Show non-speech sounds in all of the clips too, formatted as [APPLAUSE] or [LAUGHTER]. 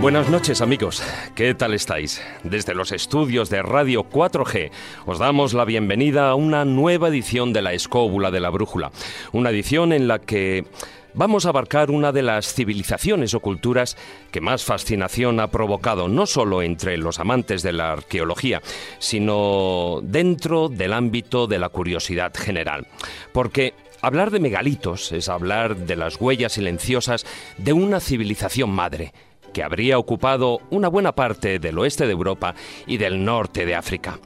Buenas noches amigos, ¿qué tal estáis? Desde los estudios de Radio 4G os damos la bienvenida a una nueva edición de La Escóbula de la Brújula, una edición en la que vamos a abarcar una de las civilizaciones o culturas que más fascinación ha provocado, no solo entre los amantes de la arqueología, sino dentro del ámbito de la curiosidad general. Porque hablar de megalitos es hablar de las huellas silenciosas de una civilización madre que habría ocupado una buena parte del oeste de Europa y del norte de África.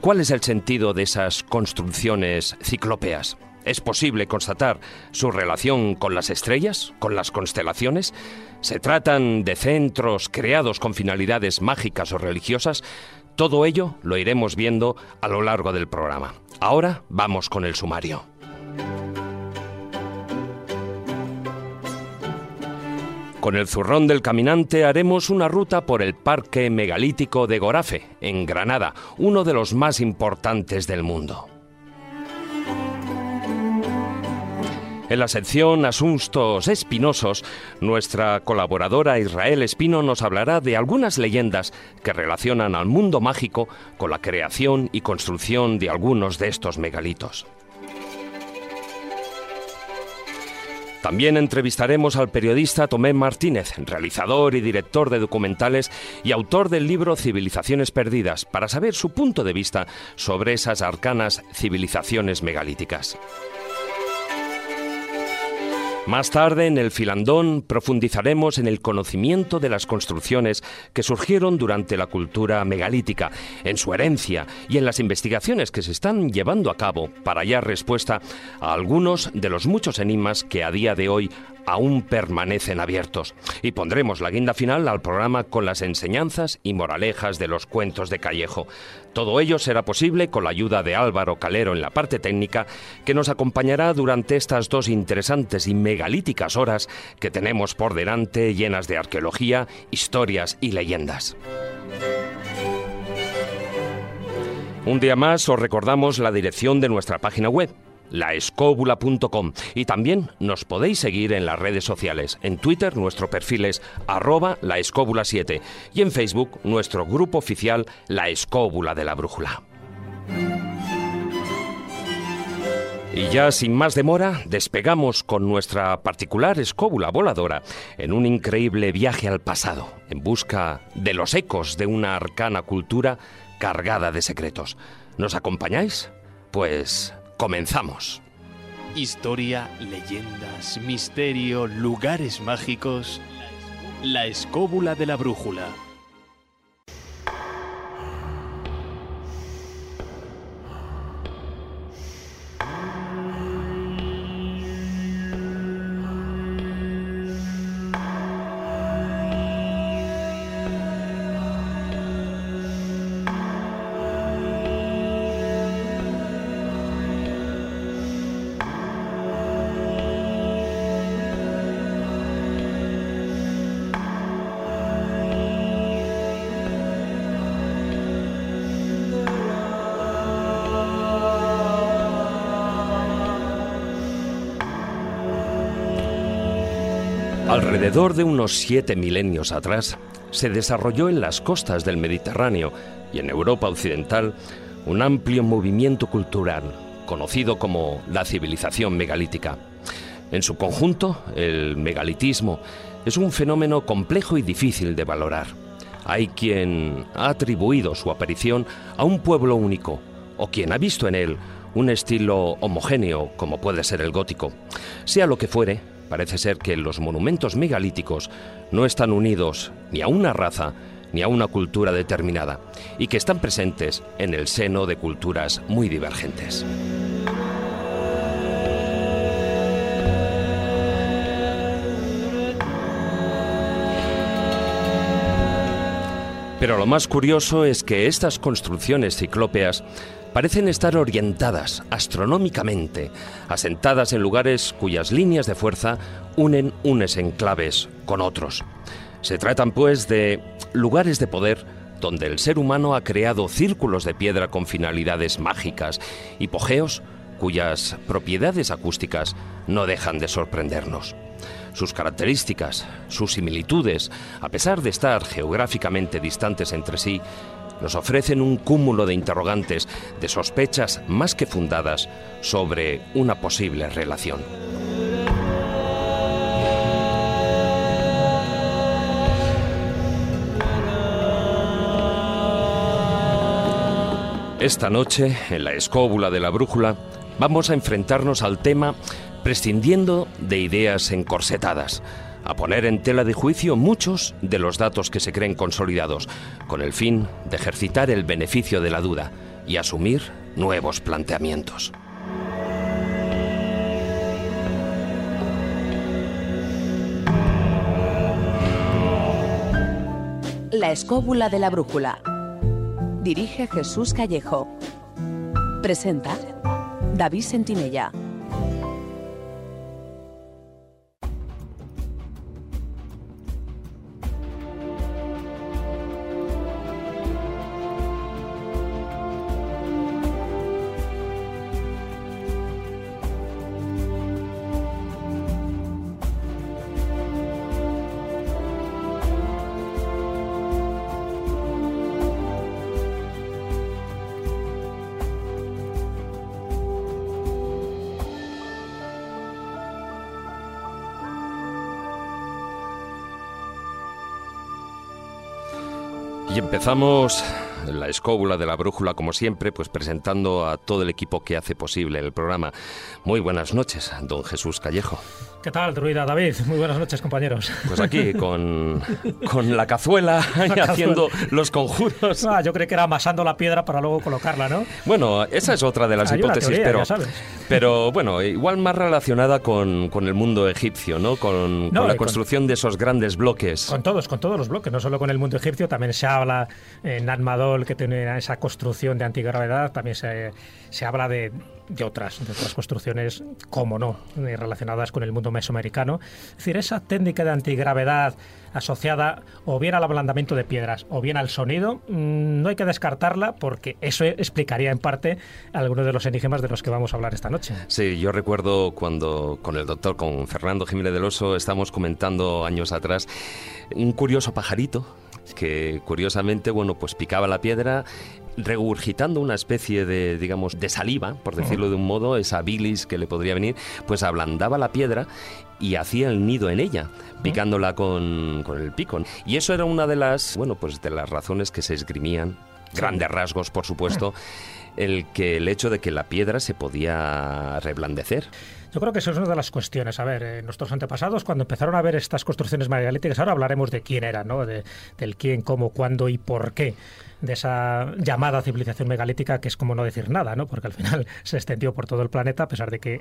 ¿Cuál es el sentido de esas construcciones ciclópeas? ¿Es posible constatar su relación con las estrellas, con las constelaciones? ¿Se tratan de centros creados con finalidades mágicas o religiosas? Todo ello lo iremos viendo a lo largo del programa. Ahora vamos con el sumario. Con el zurrón del caminante haremos una ruta por el Parque Megalítico de Gorafe, en Granada, uno de los más importantes del mundo. En la sección Asuntos Espinosos, nuestra colaboradora Israel Espino nos hablará de algunas leyendas que relacionan al mundo mágico con la creación y construcción de algunos de estos megalitos. También entrevistaremos al periodista Tomé Martínez, realizador y director de documentales y autor del libro Civilizaciones Perdidas, para saber su punto de vista sobre esas arcanas civilizaciones megalíticas. Más tarde, en el Filandón, profundizaremos en el conocimiento de las construcciones que surgieron durante la cultura megalítica, en su herencia y en las investigaciones que se están llevando a cabo para hallar respuesta a algunos de los muchos enigmas que a día de hoy aún permanecen abiertos. Y pondremos la guinda final al programa con las enseñanzas y moralejas de los cuentos de Callejo. Todo ello será posible con la ayuda de Álvaro Calero en la parte técnica, que nos acompañará durante estas dos interesantes y megalíticas horas que tenemos por delante llenas de arqueología, historias y leyendas. Un día más os recordamos la dirección de nuestra página web laescóbula.com y también nos podéis seguir en las redes sociales. En Twitter nuestro perfil es arroba laescóbula7 y en Facebook nuestro grupo oficial La Escóbula de la Brújula. Y ya sin más demora, despegamos con nuestra particular escóbula voladora en un increíble viaje al pasado, en busca de los ecos de una arcana cultura cargada de secretos. ¿Nos acompañáis? Pues Comenzamos. Historia, leyendas, misterio, lugares mágicos. La escóbula de la brújula. Alrededor de unos siete milenios atrás, se desarrolló en las costas del Mediterráneo y en Europa Occidental un amplio movimiento cultural conocido como la civilización megalítica. En su conjunto, el megalitismo es un fenómeno complejo y difícil de valorar. Hay quien ha atribuido su aparición a un pueblo único, o quien ha visto en él un estilo homogéneo como puede ser el gótico. Sea lo que fuere, Parece ser que los monumentos megalíticos no están unidos ni a una raza ni a una cultura determinada y que están presentes en el seno de culturas muy divergentes. Pero lo más curioso es que estas construcciones ciclópeas parecen estar orientadas astronómicamente, asentadas en lugares cuyas líneas de fuerza unen unes enclaves con otros. Se tratan, pues, de lugares de poder donde el ser humano ha creado círculos de piedra con finalidades mágicas, hipogeos cuyas propiedades acústicas no dejan de sorprendernos. Sus características, sus similitudes, a pesar de estar geográficamente distantes entre sí, nos ofrecen un cúmulo de interrogantes, de sospechas más que fundadas sobre una posible relación. Esta noche, en la escóbula de la brújula, vamos a enfrentarnos al tema prescindiendo de ideas encorsetadas, a poner en tela de juicio muchos de los datos que se creen consolidados, con el fin de ejercitar el beneficio de la duda y asumir nuevos planteamientos. La escóbula de la brújula. Dirige Jesús Callejo. Presenta David Sentinella. Empezamos la escóbula de la brújula, como siempre, pues presentando a todo el equipo que hace posible el programa. Muy buenas noches, don Jesús Callejo. ¿Qué tal, druida David? Muy buenas noches, compañeros. Pues aquí, con, con la cazuela [LAUGHS] y haciendo los conjuros. Ah, yo creo que era amasando la piedra para luego colocarla, ¿no? Bueno, esa es otra de las Hay hipótesis, teoría, pero, pero bueno, igual más relacionada con, con el mundo egipcio, ¿no? Con, No, con la construcción de esos grandes bloques. Con todos, con todos los bloques, no solo con el mundo egipcio, también se habla en Admadol que tiene esa construcción de antigravedad, también se, se habla de, de otras, de otras construcciones, como no, eh, relacionadas con el mundo mesoamericano. Es decir, esa técnica de antigravedad asociada o bien al ablandamiento de piedras o bien al sonido, mm, no hay que descartarla porque eso explicaría en parte algunos de los enigmas de los que vamos a hablar esta noche. Sí, yo recuerdo cuando con el doctor, con Fernando Jiménez del Oso, estamos comentando años atrás un curioso pajarito que curiosamente, bueno, pues picaba la piedra regurgitando una especie de, digamos, de saliva, por decirlo de un modo, esa bilis que le podría venir, pues ablandaba la piedra y hacía el nido en ella, picándola con, con el pico. Y eso era una de las, bueno, pues de las razones que se esgrimían, grandes rasgos, por supuesto, [LAUGHS] el que el hecho de que la piedra se podía reblandecer. Yo creo que eso es una de las cuestiones. A ver, eh, nuestros antepasados, cuando empezaron a ver estas construcciones megalíticas, ahora hablaremos de quién era, ¿no? De- del quién, cómo, cuándo y por qué de esa llamada civilización megalítica, que es como no decir nada, ¿no? Porque al final [LAUGHS] se extendió por todo el planeta, a pesar de que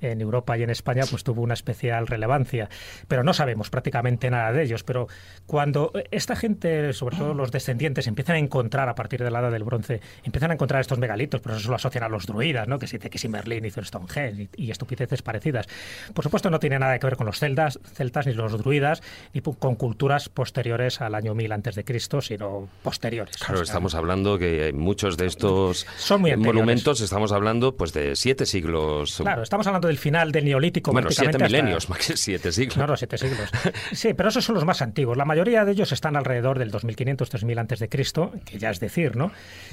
en Europa y en España pues tuvo una especial relevancia. Pero no sabemos prácticamente nada de ellos. Pero cuando esta gente, sobre todo los descendientes, empiezan a encontrar a partir de la edad del bronce, empiezan a encontrar estos megalitos, por eso lo asocian a los druidas, ¿no? Que si, que si Merlín hizo Stonehenge y, y estupideces parecidas. Por supuesto, no tiene nada que ver con los celtas, celtas ni los druidas, ni con culturas posteriores al año 1000 antes de Cristo, sino posteriores. Claro, O sea, estamos hablando que muchos de estos Son muy anteriores. monumentos, estamos hablando pues de siete siglos. Claro, estamos hablando del final del neolítico. bueno, siete hasta- milenios, [LAUGHS] más que siete siglos. No, no, siete siglos. Sí, pero esos son los más antiguos. La mayoría de ellos están alrededor del 2500, 3000 antes de Cristo, que ya es decir, ¿no?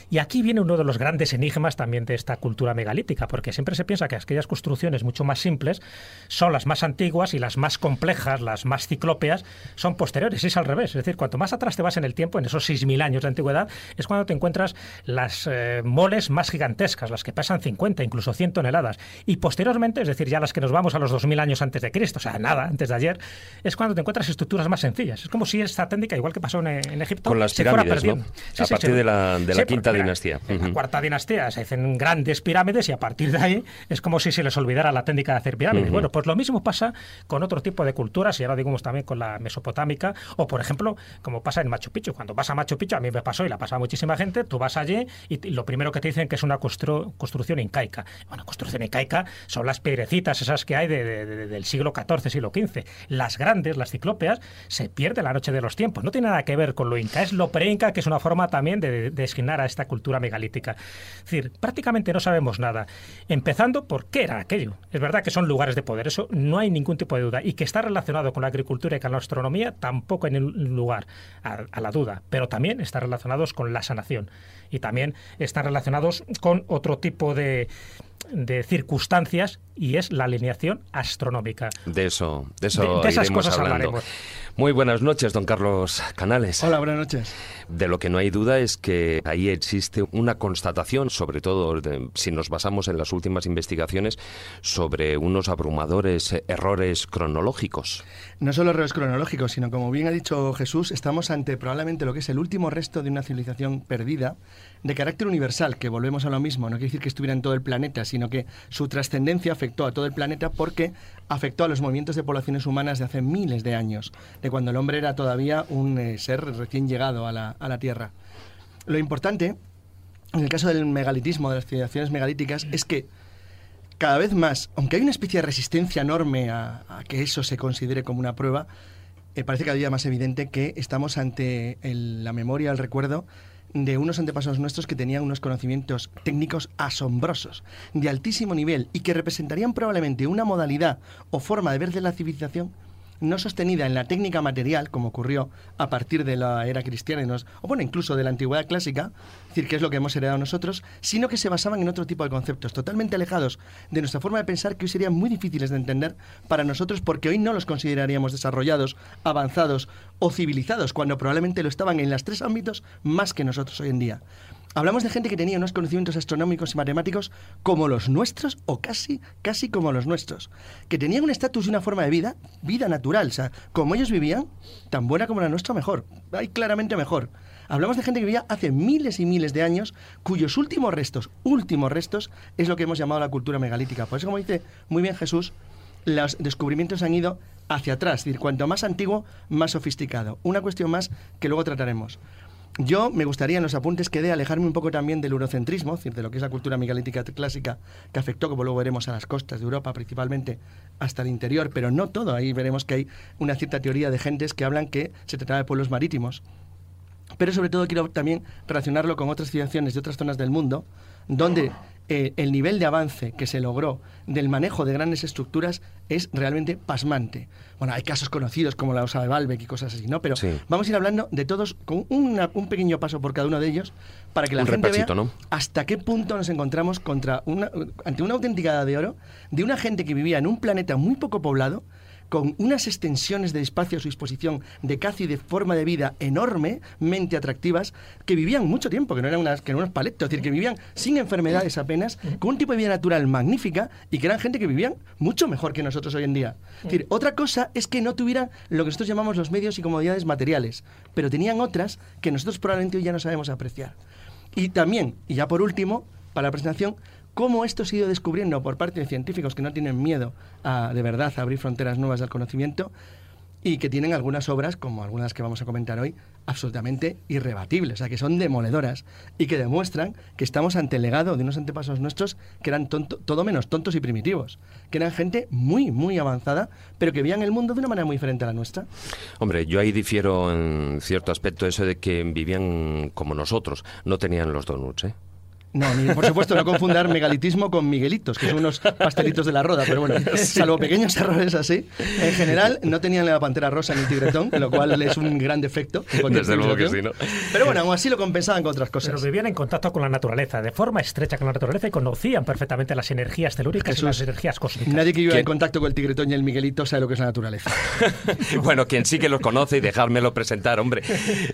Y aquí viene uno de los grandes enigmas también de esta cultura megalítica, porque siempre se piensa que aquellas construcciones mucho más simples son las más antiguas y las más complejas, las más ciclópeas, son posteriores. Y es al revés. Es decir, cuanto más atrás te vas en el tiempo, en esos 6000 años de antigüedad, es cuando te encuentras las eh, moles más gigantescas, las que pesan 50, incluso 100 toneladas. Y posteriormente, es decir, ya las que nos vamos a los 2000 años antes de Cristo, o sea, nada, antes de ayer, es cuando te encuentras estructuras más sencillas. Es como si esta técnica, igual que pasó en, en Egipto, Con las se fuera pirámides, ¿no? A partir de la- de la quinta dinastía. En la Ujú. cuarta dinastía se hacen grandes pirámides y a partir de ahí es como si se les olvidara la técnica de hacer pirámides. Bueno, pues lo mismo pasa con otro tipo de culturas, y ahora digamos también con la mesopotámica, o por ejemplo, como pasa en Machu Picchu. Cuando vas a Machu Picchu, a mí me pasó y la pasa muchísima gente, tú vas allí y lo primero que te dicen que es una construcción incaica. Bueno, construcción incaica son las piedrecitas esas que hay del siglo XIV, siglo XV. Las grandes, las ciclópeas, se pierde la noche de los tiempos. No tiene nada que ver con lo inca, es lo pre-inca, que es una forma también de, de a esta cultura megalítica. Es decir, prácticamente no sabemos nada. Empezando por qué era aquello. Es verdad que son lugares de poder, eso no hay ningún tipo de duda. Y que está relacionado con la agricultura y con la astronomía, tampoco hay lugar a, la duda. Pero también está con la sanación. Y también están relacionados con otro tipo de, de circunstancias y es la alineación astronómica. De eso, de eso de, esas cosas hablaremos. Muy buenas noches, don Carlos Canales. Hola, buenas noches. De lo que no hay duda es que ahí existe una constatación, sobre todo si nos basamos en las últimas investigaciones, sobre unos abrumadores errores cronológicos. No solo errores cronológicos, sino como bien ha dicho Jesús, estamos ante probablemente lo que es el último resto de una civilización perdida de carácter universal, que volvemos a lo mismo, no quiere decir que estuviera en todo el planeta, sino que su trascendencia afectó a todo el planeta porque afectó a los movimientos de poblaciones humanas de hace miles de años, de cuando el hombre era todavía un eh, ser recién llegado a la, a la Tierra. Lo importante, en el caso del megalitismo, de las civilizaciones megalíticas, es que cada vez más, aunque hay una especie de resistencia enorme a, que eso se considere como una prueba, eh, parece cada día más evidente que estamos ante la memoria, el recuerdo de unos antepasados nuestros que tenían unos conocimientos técnicos asombrosos, de altísimo nivel, y que representarían probablemente una modalidad o forma de ver de la civilización no sostenida en la técnica material, como ocurrió a partir de la era cristiana, o bueno, incluso de la antigüedad clásica, es decir, que es lo que hemos heredado nosotros, sino que se basaban en otro tipo de conceptos, totalmente alejados de nuestra forma de pensar, que hoy serían muy difíciles de entender para nosotros, porque hoy no los consideraríamos desarrollados, avanzados o civilizados, cuando probablemente lo estaban en los tres ámbitos más que nosotros hoy en día. Hablamos de gente que tenía unos conocimientos astronómicos y matemáticos como los nuestros o casi, casi como los nuestros. Que tenían un estatus y una forma de vida, vida natural. O sea, como ellos vivían, tan buena como la nuestra, mejor. Hay claramente mejor. Hablamos de gente que vivía hace miles y miles de años, cuyos últimos restos, últimos restos, es lo que hemos llamado la cultura megalítica. Por eso, como dice muy bien Jesús, los descubrimientos han ido hacia atrás. Es decir, cuanto más antiguo, más sofisticado. Una cuestión más que luego trataremos. Yo me gustaría en los apuntes que dé alejarme un poco también del eurocentrismo, es decir, de lo que es la cultura megalítica clásica que afectó, como luego veremos, a las costas de Europa, principalmente hasta el interior, pero no todo. Ahí veremos que hay una cierta teoría de gentes que hablan que se trataba de pueblos marítimos. Pero sobre todo quiero también relacionarlo con otras civilizaciones de otras zonas del mundo, donde eh, el nivel de avance que se logró del manejo de grandes estructuras es realmente pasmante. Bueno, hay casos conocidos como la osa de Baalbek y cosas así, ¿no? Pero vamos a ir hablando de todos con un pequeño paso por cada uno de ellos para que la gente vea hasta qué punto nos encontramos contra una, ante una auténtica de oro de una gente que vivía en un planeta muy poco poblado, con unas extensiones de espacio a su disposición de casi de forma de vida enormemente atractivas, que vivían mucho tiempo, que no eran, unas, que unos paletos, es decir, que vivían sin enfermedades apenas, con un tipo de vida natural magnífica y que eran gente que vivían mucho mejor que nosotros hoy en día. Es decir, otra cosa es que no tuvieran lo que nosotros llamamos los medios y comodidades materiales, pero tenían otras que nosotros probablemente hoy ya no sabemos apreciar. Y también, y ya por último, para la presentación, cómo esto se ha ido descubriendo por parte de científicos que no tienen miedo a, de verdad, a abrir fronteras nuevas del conocimiento y que tienen algunas obras, como algunas que vamos a comentar hoy, absolutamente irrebatibles, o sea, que son demoledoras y que demuestran que estamos ante el legado de unos antepasados nuestros que eran todo menos tontos y primitivos, que eran gente muy, muy avanzada, pero que veían el mundo de una manera muy diferente a la nuestra. Hombre, yo ahí difiero en cierto aspecto eso de que vivían como nosotros, no tenían los donuts, ¿eh? No, ni, por supuesto, no confundar megalitismo con miguelitos, que son unos pastelitos de la roda, pero bueno, [LAUGHS] salvo pequeños errores así, en general no tenían la pantera rosa ni el tigretón, lo cual es un gran defecto. Desde luego que sí, ¿no? Pero bueno, aún así lo compensaban con otras cosas. Pero vivían en contacto con la naturaleza, de forma estrecha con la naturaleza y conocían perfectamente las energías telúricas y las energías cósmicas. Nadie que viva en contacto con el tigretón y el miguelito sabe lo que es la naturaleza. [LAUGHS] bueno, quien sí que los conoce y dejármelo presentar, hombre.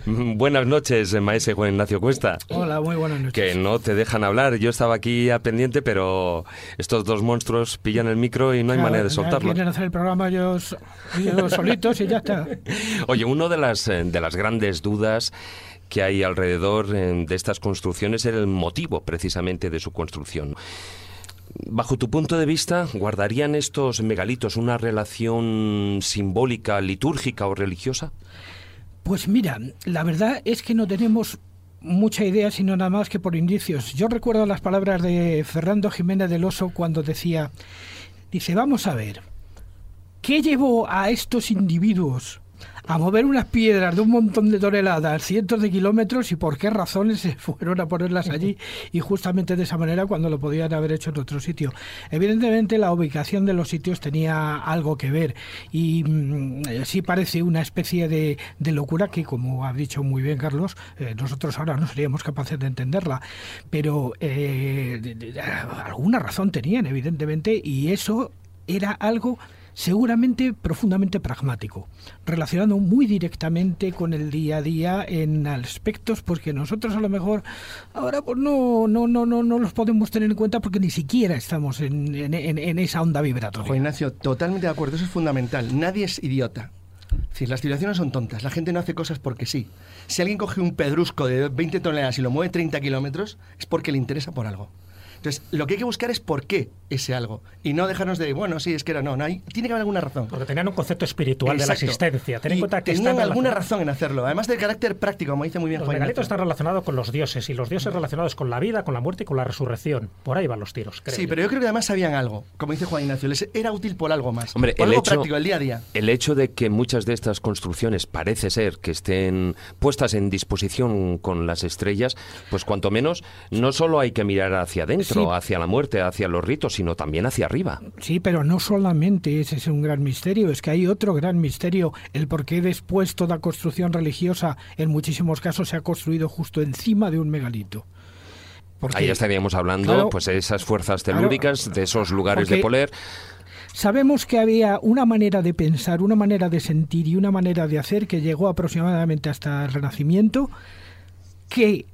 buenas noches, maese Juan Ignacio Cuesta. Hola, muy buenas noches. Que no te dejan hablar. Yo estaba aquí a pendiente, pero estos dos monstruos pillan el micro y no hay manera de soltarlo. Quieren hacer el programa ellos, solitos y ya está. [LAUGHS] Oye, una de las, eh, de las grandes dudas que hay alrededor eh, de estas construcciones es el motivo precisamente de su construcción. Bajo tu punto de vista, ¿guardarían estos megalitos una relación simbólica, litúrgica o religiosa? Pues mira, la verdad es que no tenemos mucha idea, sino nada más que por indicios. Yo recuerdo las palabras de Fernando Jiménez del Oso cuando decía, dice, vamos a ver, ¿qué llevó a estos individuos a mover unas piedras de un montón de toneladas, cientos de kilómetros, y por qué razones se [LAUGHS] fueron a ponerlas allí y justamente de esa manera cuando lo podían haber hecho en otro sitio. Evidentemente la ubicación de los sitios tenía algo que ver y mm, sí parece una especie de, locura que, como ha dicho muy bien Carlos, eh, nosotros ahora no seríamos capaces de entenderla, pero eh, alguna razón tenían, evidentemente, y eso era algo seguramente profundamente pragmático, relacionado muy directamente con el día a día en aspectos porque nosotros a lo mejor ahora pues no no no no no los podemos tener en cuenta porque ni siquiera estamos en, en, esa onda vibratoria. Juan Ignacio, totalmente de acuerdo, eso es fundamental. Nadie es idiota. Las civilizaciones son tontas, la gente no hace cosas porque sí. Si alguien coge un pedrusco de 20 toneladas y lo mueve 30 kilómetros, es porque le interesa por algo. Entonces, lo que hay que buscar es por qué ese algo. Y no dejarnos de, bueno, sí, es que era, no, no hay, tiene que haber alguna razón. Porque tenían un concepto espiritual de la existencia. Ten en cuenta que tenían alguna razón en hacerlo. Además del carácter práctico, como dice muy bien Los megalitos están relacionados con los dioses y los dioses relacionados con la vida, con la muerte y con la resurrección. Por ahí van los tiros. sí, pero yo creo que además sabían algo. Como dice Juan Ignacio, les era útil por algo más. Hombre, el algo hecho, práctico, el día a día. El hecho de que muchas de estas construcciones parece ser que estén puestas en disposición con las estrellas, pues cuanto menos, no solo hay que mirar hacia adentro, hacia la muerte, hacia los ritos, sino también hacia arriba. Sí, pero no solamente ese es un gran misterio, es que hay otro gran misterio, el por qué después toda construcción religiosa en muchísimos casos se ha construido justo encima de un megalito. Ahí estaríamos hablando, pues, de esas fuerzas telúricas, de esos lugares de poder. Sabemos que había una manera de pensar, una manera de sentir y una manera de hacer que llegó aproximadamente hasta el Renacimiento, que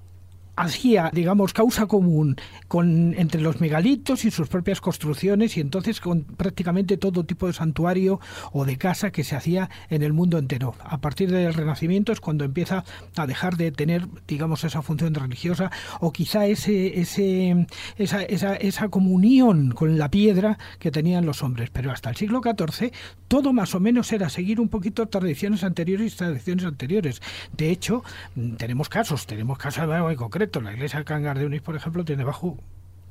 hacía, digamos, causa común con, entre los megalitos y sus propias construcciones y entonces con prácticamente todo tipo de santuario o de casa que se hacía en el mundo entero. A partir del Renacimiento es cuando empieza a dejar de tener, digamos, esa función religiosa o quizá ese, ese, esa, esa, esa comunión con la piedra que tenían los hombres. Pero hasta el siglo XIV todo más o menos era seguir un poquito tradiciones anteriores y tradiciones anteriores. De hecho, tenemos casos, tenemos casos concretos la iglesia de Cangar de Unis, por ejemplo, tiene bajo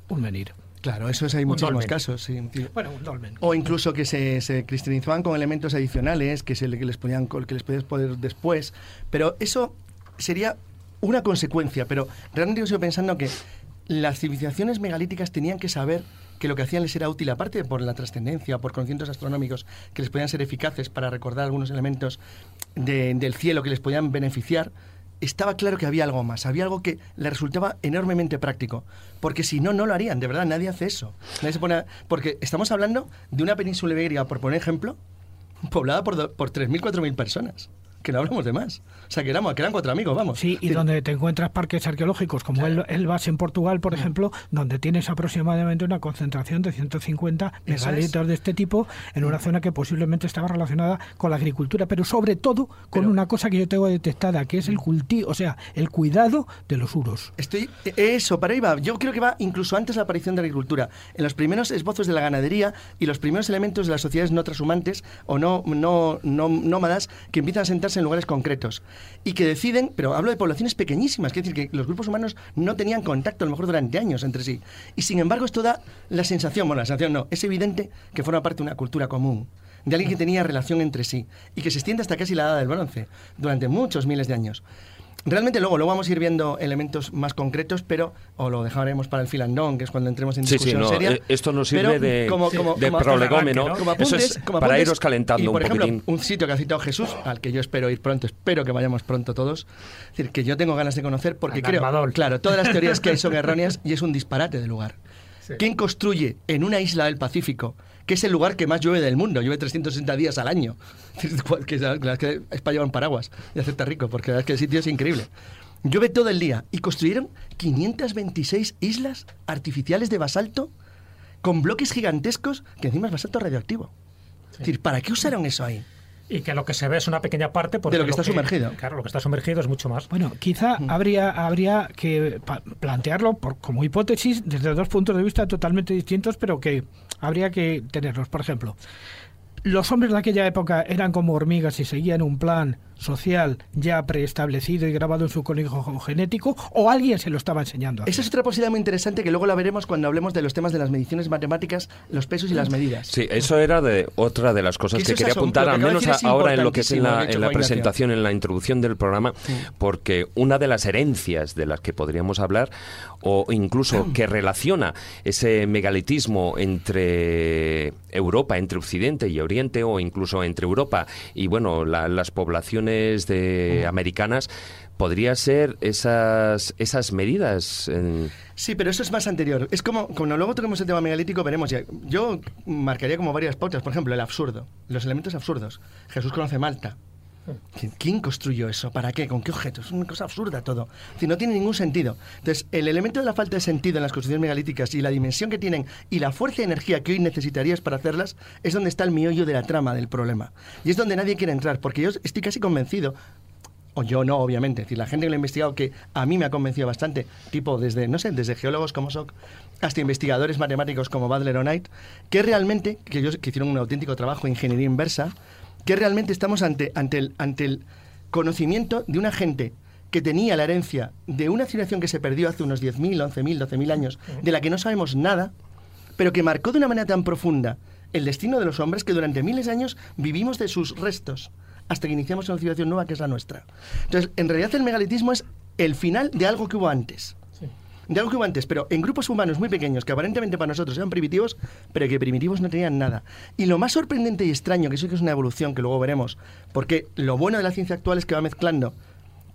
un menir. Claro, eso es, hay muchísimos casos. Sí. Bueno, un dolmen. O incluso que se, se, cristianizaban con elementos adicionales que, se, que les ponían que les podías poner después. Pero eso sería una consecuencia. Pero realmente yo sigo pensando que las civilizaciones megalíticas tenían que saber que lo que hacían les era útil, aparte por la trascendencia, por conocimientos astronómicos que les podían ser eficaces para recordar algunos elementos del cielo que les podían beneficiar estaba claro que había algo más, había algo que le resultaba enormemente práctico, porque si no, no lo harían, de verdad, nadie hace eso. Nadie se pone porque estamos hablando de una península ibérica, por poner ejemplo, poblada por, por 3.000, 4.000 personas que no hablamos de más. O sea, que, éramos, que eran cuatro amigos, vamos. Sí, y donde te encuentras parques arqueológicos, como el, Elbas en Portugal, por ejemplo, donde tienes aproximadamente una concentración de 150 megalitos de este tipo en una zona que posiblemente estaba relacionada con la agricultura, pero sobre todo con una cosa que yo tengo detectada, que es el cultivo, o sea, el cuidado de los uros. Estoy, eso, para ahí va. Yo creo que va incluso antes de la aparición de la agricultura. En los primeros esbozos de la ganadería y los primeros elementos de las sociedades no transhumantes o no, no, no nómadas que empiezan a sentarse en lugares concretos y que deciden, pero hablo de poblaciones pequeñísimas, es decir, que los grupos humanos no tenían contacto a lo mejor durante años entre sí. Y sin embargo esto da la sensación, bueno, la sensación no, es evidente que forma parte de una cultura común de alguien que tenía relación entre sí y que se extiende hasta casi la edad del bronce, durante muchos miles de años. Realmente luego, luego vamos a ir viendo elementos más concretos, pero o lo dejaremos para el filandón, que es cuando entremos en discusión sí, sí, no, seria. Eh, esto nos sirve de, como, como, de prolegómeno. Eso es para iros calentando y, por un ejemplo, un sitio que ha citado Jesús, al que yo espero ir pronto, espero que vayamos pronto todos. Es decir, que yo tengo ganas de conocer porque creo, claro, todas las teorías que hay son [LAUGHS] erróneas y es un disparate de lugar. ¿Quién construye en una isla del Pacífico que es el lugar que más llueve del mundo, llueve 360 días al año. [LAUGHS] que, es que es para llevar un paraguas y hacerte rico, porque la verdad es que el sitio es increíble. Llueve todo el día y construyeron 526 islas artificiales de basalto con bloques gigantescos que encima es basalto radioactivo. Es decir, ¿para qué usaron eso ahí? Y que lo que se ve es una pequeña parte de lo que está sumergido. Claro, lo que está sumergido es mucho más. Bueno, quizá habría, habría que plantearlo por, como hipótesis desde dos puntos de vista totalmente distintos, pero que habría que tenerlos. Por ejemplo, los hombres de aquella época eran como hormigas y seguían un plan social ya preestablecido y grabado en su conejo genético o alguien se lo estaba enseñando. Esa es otra posibilidad muy interesante que luego la veremos cuando hablemos de los temas de las mediciones matemáticas, los pesos y las medidas. Sí, eso era de otra de las cosas que, quería apuntar, al menos ahora en lo que es en la, en la presentación, en la introducción del programa, porque una de las herencias de las que podríamos hablar, o incluso [CLEARS THROAT] que relaciona ese megalitismo entre Europa, entre Occidente y Oriente, o incluso entre Europa y bueno, las poblaciones de americanas, podría ser esas, esas medidas. Sí, pero eso es más anterior. Es como, cuando luego toquemos el tema megalítico, veremos ya. Yo marcaría como varias pautas. Por ejemplo, el absurdo, los elementos absurdos. Jesús conoce Malta. ¿Quién construyó eso? ¿Para qué? ¿Con qué objeto? Es una cosa absurda todo. Si no tiene ningún sentido. Entonces, el elemento de la falta de sentido en las construcciones megalíticas y la dimensión que tienen y la fuerza y energía que hoy necesitarías para hacerlas es donde está el miollo de la trama del problema. Y es donde nadie quiere entrar, porque yo estoy casi convencido o yo no, obviamente, es decir, la gente que lo ha investigado, que a mí me ha convencido bastante, tipo desde, no sé, desde geólogos como Sock hasta investigadores matemáticos como Badler o Knight, que realmente, que ellos que hicieron un auténtico trabajo en ingeniería inversa, que realmente estamos ante, ante, el, ante el conocimiento de una gente que tenía la herencia de una civilización que se perdió hace unos 10.000, 11.000, 12.000 años, de la que no sabemos nada, pero que marcó de una manera tan profunda el destino de los hombres que durante miles de años vivimos de sus restos hasta que iniciamos una civilización nueva que es la nuestra. Entonces, en realidad el megalitismo es el final de algo que hubo antes de algo que antes, pero en grupos humanos muy pequeños que aparentemente para nosotros eran primitivos, pero que primitivos no tenían nada. Y lo más sorprendente y extraño, que eso que es una evolución que luego veremos, porque lo bueno de la ciencia actual es que va mezclando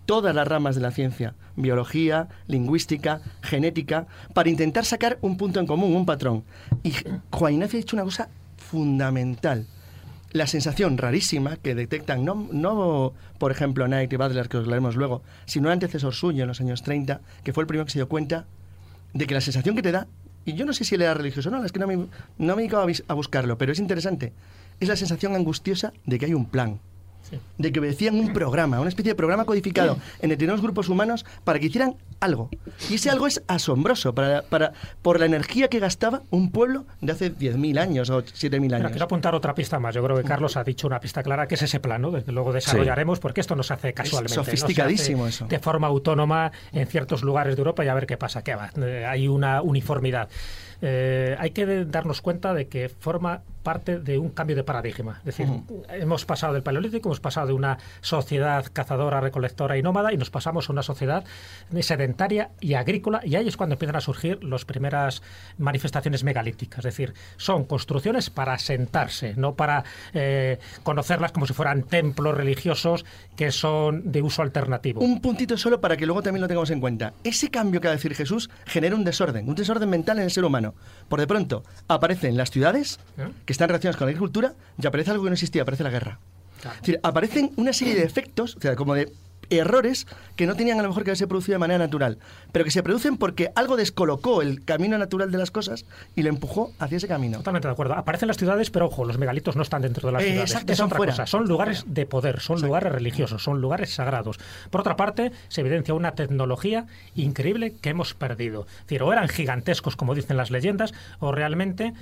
todas las ramas de la ciencia, biología, lingüística, genética, para intentar sacar un punto en común, un patrón. Y Juan Ignacio ha dicho una cosa fundamental la sensación rarísima que detectan, no, no por ejemplo Knight y Butler, que os leeremos luego, sino un antecesor suyo en los años 30, que fue el primero que se dio cuenta de que la sensación que te da, y yo no sé si él era religioso o no, es que no me, no me he dedicado a buscarlo, pero es interesante, es la sensación angustiosa de que hay un plan de que obedecían un programa, una especie de programa codificado en determinados grupos humanos para que hicieran algo. Y ese algo es asombroso para, para, por la energía que gastaba un pueblo de hace 10.000 años o 7.000 años. quiero apuntar otra pista más. Yo creo que Carlos ha dicho una pista clara, que es ese plano, desde luego desarrollaremos, porque esto no se hace casualmente. sofisticadísimo eso. De forma autónoma en ciertos lugares de Europa y a ver qué pasa. ¿Qué va? Eh, hay una uniformidad. Eh, hay que darnos cuenta de que forma parte de un cambio de paradigma. Es decir, hemos pasado del paleolítico, hemos pasado de una sociedad cazadora, recolectora y nómada y nos pasamos a una sociedad sedentaria y agrícola y ahí es cuando empiezan a surgir las primeras manifestaciones megalíticas. Es decir, son construcciones para sentarse, no para eh, conocerlas como si fueran templos religiosos que son de uso alternativo. Un puntito solo para que luego también lo tengamos en cuenta. Ese cambio que va a decir Jesús genera un desorden, un desorden mental en el ser humano. Por de pronto aparecen las ciudades, ¿Eh? Que están relacionadas con la agricultura, y aparece algo que no existía, aparece la guerra. Es decir, aparecen una serie de efectos, o sea, como de errores que no tenían a lo mejor que haberse producido de manera natural, pero que se producen porque algo descolocó el camino natural de las cosas y lo empujó hacia ese camino. Totalmente de acuerdo. Aparecen las ciudades, pero ojo, los megalitos no están dentro de las ciudades. Exacto, son fuera. Son lugares de poder, son lugares religiosos, son lugares sagrados. Por otra parte, se evidencia una tecnología increíble que hemos perdido. Es decir, o eran gigantescos, como dicen las leyendas, o realmente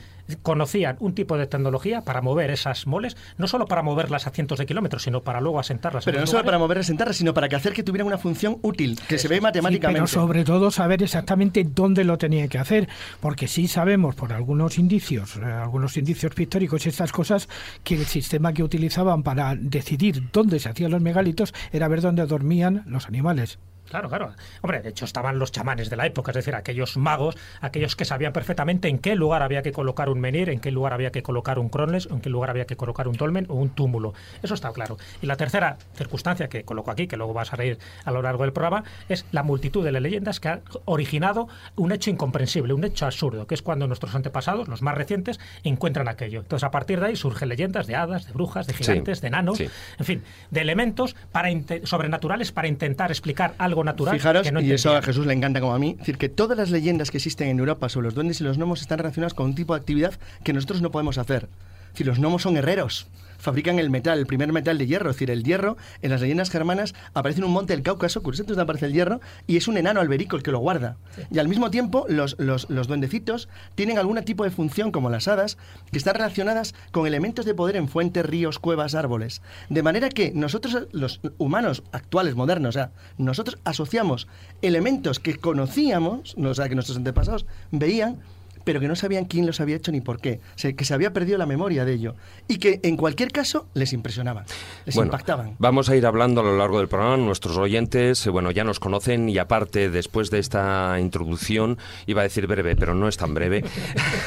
conocían un tipo de tecnología para mover esas moles, no solo para moverlas a cientos de kilómetros, sino para luego asentarlas. Pero no solo para moverlas, asentarlas, sino para que hacer que tuvieran una función útil, que se ve matemáticamente. pero sobre todo saber exactamente dónde lo tenía que hacer, porque sí sabemos por algunos indicios, eh, algunos indicios pictóricos y estas cosas, que el sistema que utilizaban para decidir dónde se hacían los megalitos era ver dónde dormían los animales. Claro, claro. Hombre, de hecho estaban los chamanes de la época, es decir, aquellos magos, aquellos que sabían perfectamente en qué lugar había que colocar un menir, en qué lugar había que colocar un cronles, en qué lugar había que colocar un dolmen o un túmulo. Eso está claro. Y la tercera circunstancia que coloco aquí, que luego vas a reír a lo largo del programa, es la multitud de leyendas que ha originado un hecho incomprensible, un hecho absurdo, que es cuando nuestros antepasados, los más recientes, encuentran aquello. Entonces, a partir de ahí surgen leyendas de hadas, de brujas, de gigantes, de enanos, en fin, de elementos para sobrenaturales para intentar explicar algo natural. Fijaros, y eso a Jesús le encanta como a mí, decir que todas las leyendas que existen en Europa sobre los duendes y los gnomos están relacionadas con un tipo de actividad que nosotros no podemos hacer. Si los gnomos son herreros, fabrican el metal, el primer metal de hierro. Es decir, el hierro en las leyendas germanas aparece en un monte del Cáucaso, curiosamente donde aparece el hierro, y es un enano alberico el que lo guarda. Y al mismo tiempo, los, los, los duendecitos tienen algún tipo de función, como las hadas, que están relacionadas con elementos de poder en fuentes, ríos, cuevas, árboles. De manera que nosotros, los humanos actuales, modernos, o sea, nosotros asociamos elementos que conocíamos, o sea, que nuestros antepasados veían, pero que no sabían quién los había hecho ni por qué, o sea, que se había perdido la memoria de ello y que en cualquier caso les impresionaban, les Bueno, impactaban. Vamos a ir hablando a lo largo del programa. Nuestros oyentes, eh, bueno, ya nos conocen y aparte, después de esta introducción, iba a decir breve, pero no es tan breve,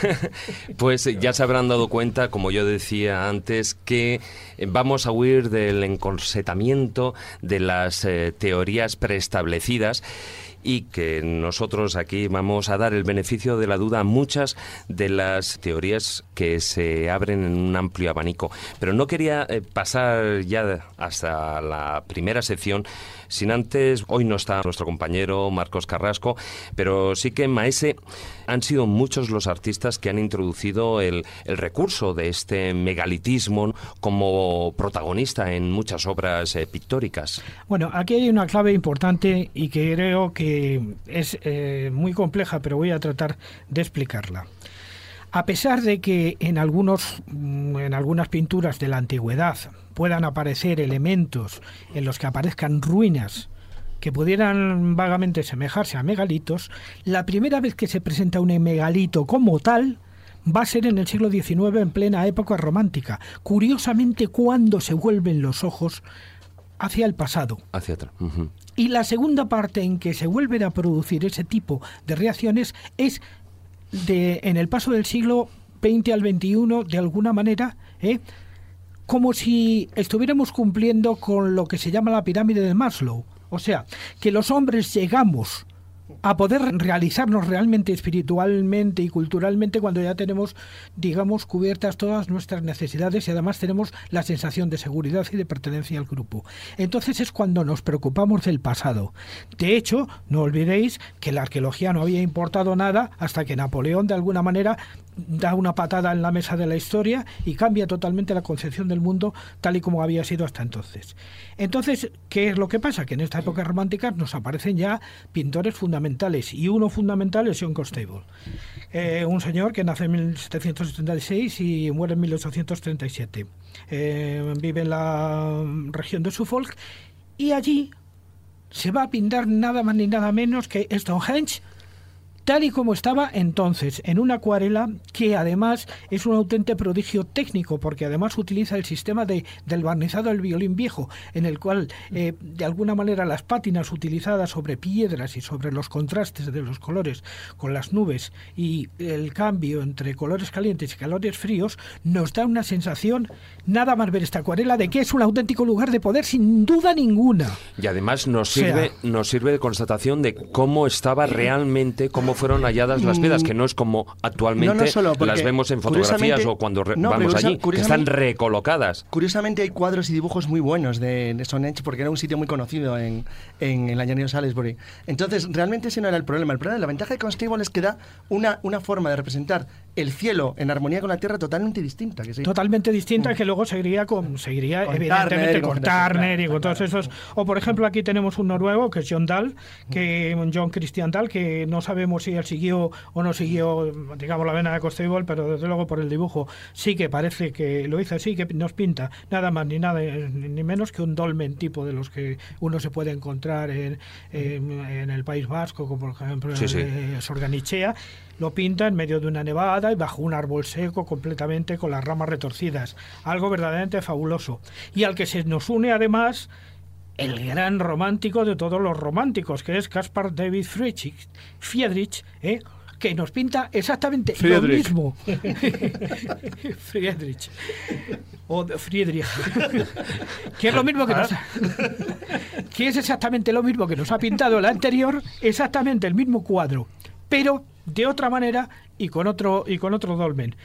[LAUGHS] pues eh, ya se habrán dado cuenta, como yo decía antes, que eh, vamos a huir del encorsetamiento de las eh, teorías preestablecidas y que nosotros aquí vamos a dar el beneficio de la duda a muchas de las teorías que se abren en un amplio abanico. Pero no quería eh, pasar ya hasta la primera sección sin antes, hoy no está nuestro compañero Marcos Carrasco, pero sí que Maese han sido muchos los artistas que han introducido el, el recurso de este megalitismo como protagonista en muchas obras eh, pictóricas. Bueno, aquí hay una clave importante y que creo que es eh, muy compleja, pero voy a tratar de explicarla. A pesar de que en, algunos, mm, en algunas pinturas de la antigüedad puedan aparecer elementos en los que aparezcan ruinas que pudieran vagamente semejarse a megalitos, la primera vez que se presenta un megalito como tal va a ser en el siglo XIX en plena época romántica. Curiosamente, cuando se vuelven los ojos hacia el pasado. Hacia atrás. Y la segunda parte en que se vuelven a producir ese tipo de reacciones es de, en el paso del siglo XX al XXI, de alguna manera, ¿eh? Como si estuviéramos cumpliendo con lo que se llama la pirámide de Maslow. O sea, que los hombres llegamos a poder realizarnos realmente espiritualmente y culturalmente cuando ya tenemos, digamos, cubiertas todas nuestras necesidades y además tenemos la sensación de seguridad y de pertenencia al grupo. Entonces es cuando nos preocupamos del pasado. De hecho, no olvidéis que la arqueología no había importado nada hasta que Napoleón de alguna manera da una patada en la mesa de la historia y cambia totalmente la concepción del mundo tal y como había sido hasta entonces. Entonces, ¿qué es lo que pasa? Que en esta época romántica nos aparecen ya pintores fundamentales y uno fundamental es John Constable, eh, un señor que nace en 1776 y muere en 1837. Eh, vive en la región de Suffolk y allí se va a pintar nada más ni nada menos que Stonehenge tal y como estaba entonces, en una acuarela que además es un auténtico prodigio técnico, porque además utiliza el sistema de, del barnizado del violín viejo, en el cual eh, de alguna manera las pátinas utilizadas sobre piedras y sobre los contrastes de los colores con las nubes y el cambio entre colores calientes y colores fríos nos da una sensación, nada más ver esta acuarela, de que es un auténtico lugar de poder sin duda ninguna. Y además nos O sea- sirve, nos sirve de constatación de cómo estaba realmente, cómo fueron halladas las piedras, que no es como actualmente Mm. No, no solo, las vemos en fotografías o cuando no, vamos allí, que están recolocadas. Curiosamente hay cuadros y dibujos muy buenos de, de Stonehenge porque era un sitio muy conocido en, en, en la llanura de Salisbury. Entonces, realmente ese no era el problema. El problema, la ventaja de Constable es que da una, una forma de representar el cielo en armonía con la tierra totalmente distinta. Que sí. totalmente distinta que luego seguiría con seguiría Con evidentemente Turner con con Turner y con todos claro. esos o por ejemplo aquí tenemos un noruego que es John Dahl que John Christian Dahl que no sabemos si él siguió o no siguió digamos la vena de Constable pero desde luego por el dibujo sí que parece que lo hizo así que nos pinta nada más ni nada ni menos que un dolmen tipo de los que uno se puede encontrar en, en, en el País Vasco como por ejemplo Sí, sí. eh, Sorganichea lo pinta en medio de una nevada y bajo un árbol seco completamente con las ramas retorcidas. Algo verdaderamente fabuloso. Y al que se nos une además el gran romántico de todos los románticos, que es Caspar David Friedrich, Friedrich ¿eh? que nos pinta exactamente Friedrich. lo mismo. [LAUGHS] Friedrich. O Friedrich. [LAUGHS] que es lo mismo que nos que es exactamente lo mismo que nos ha pintado el anterior, exactamente el mismo cuadro, pero de otra manera y con otro y con otro dolmen.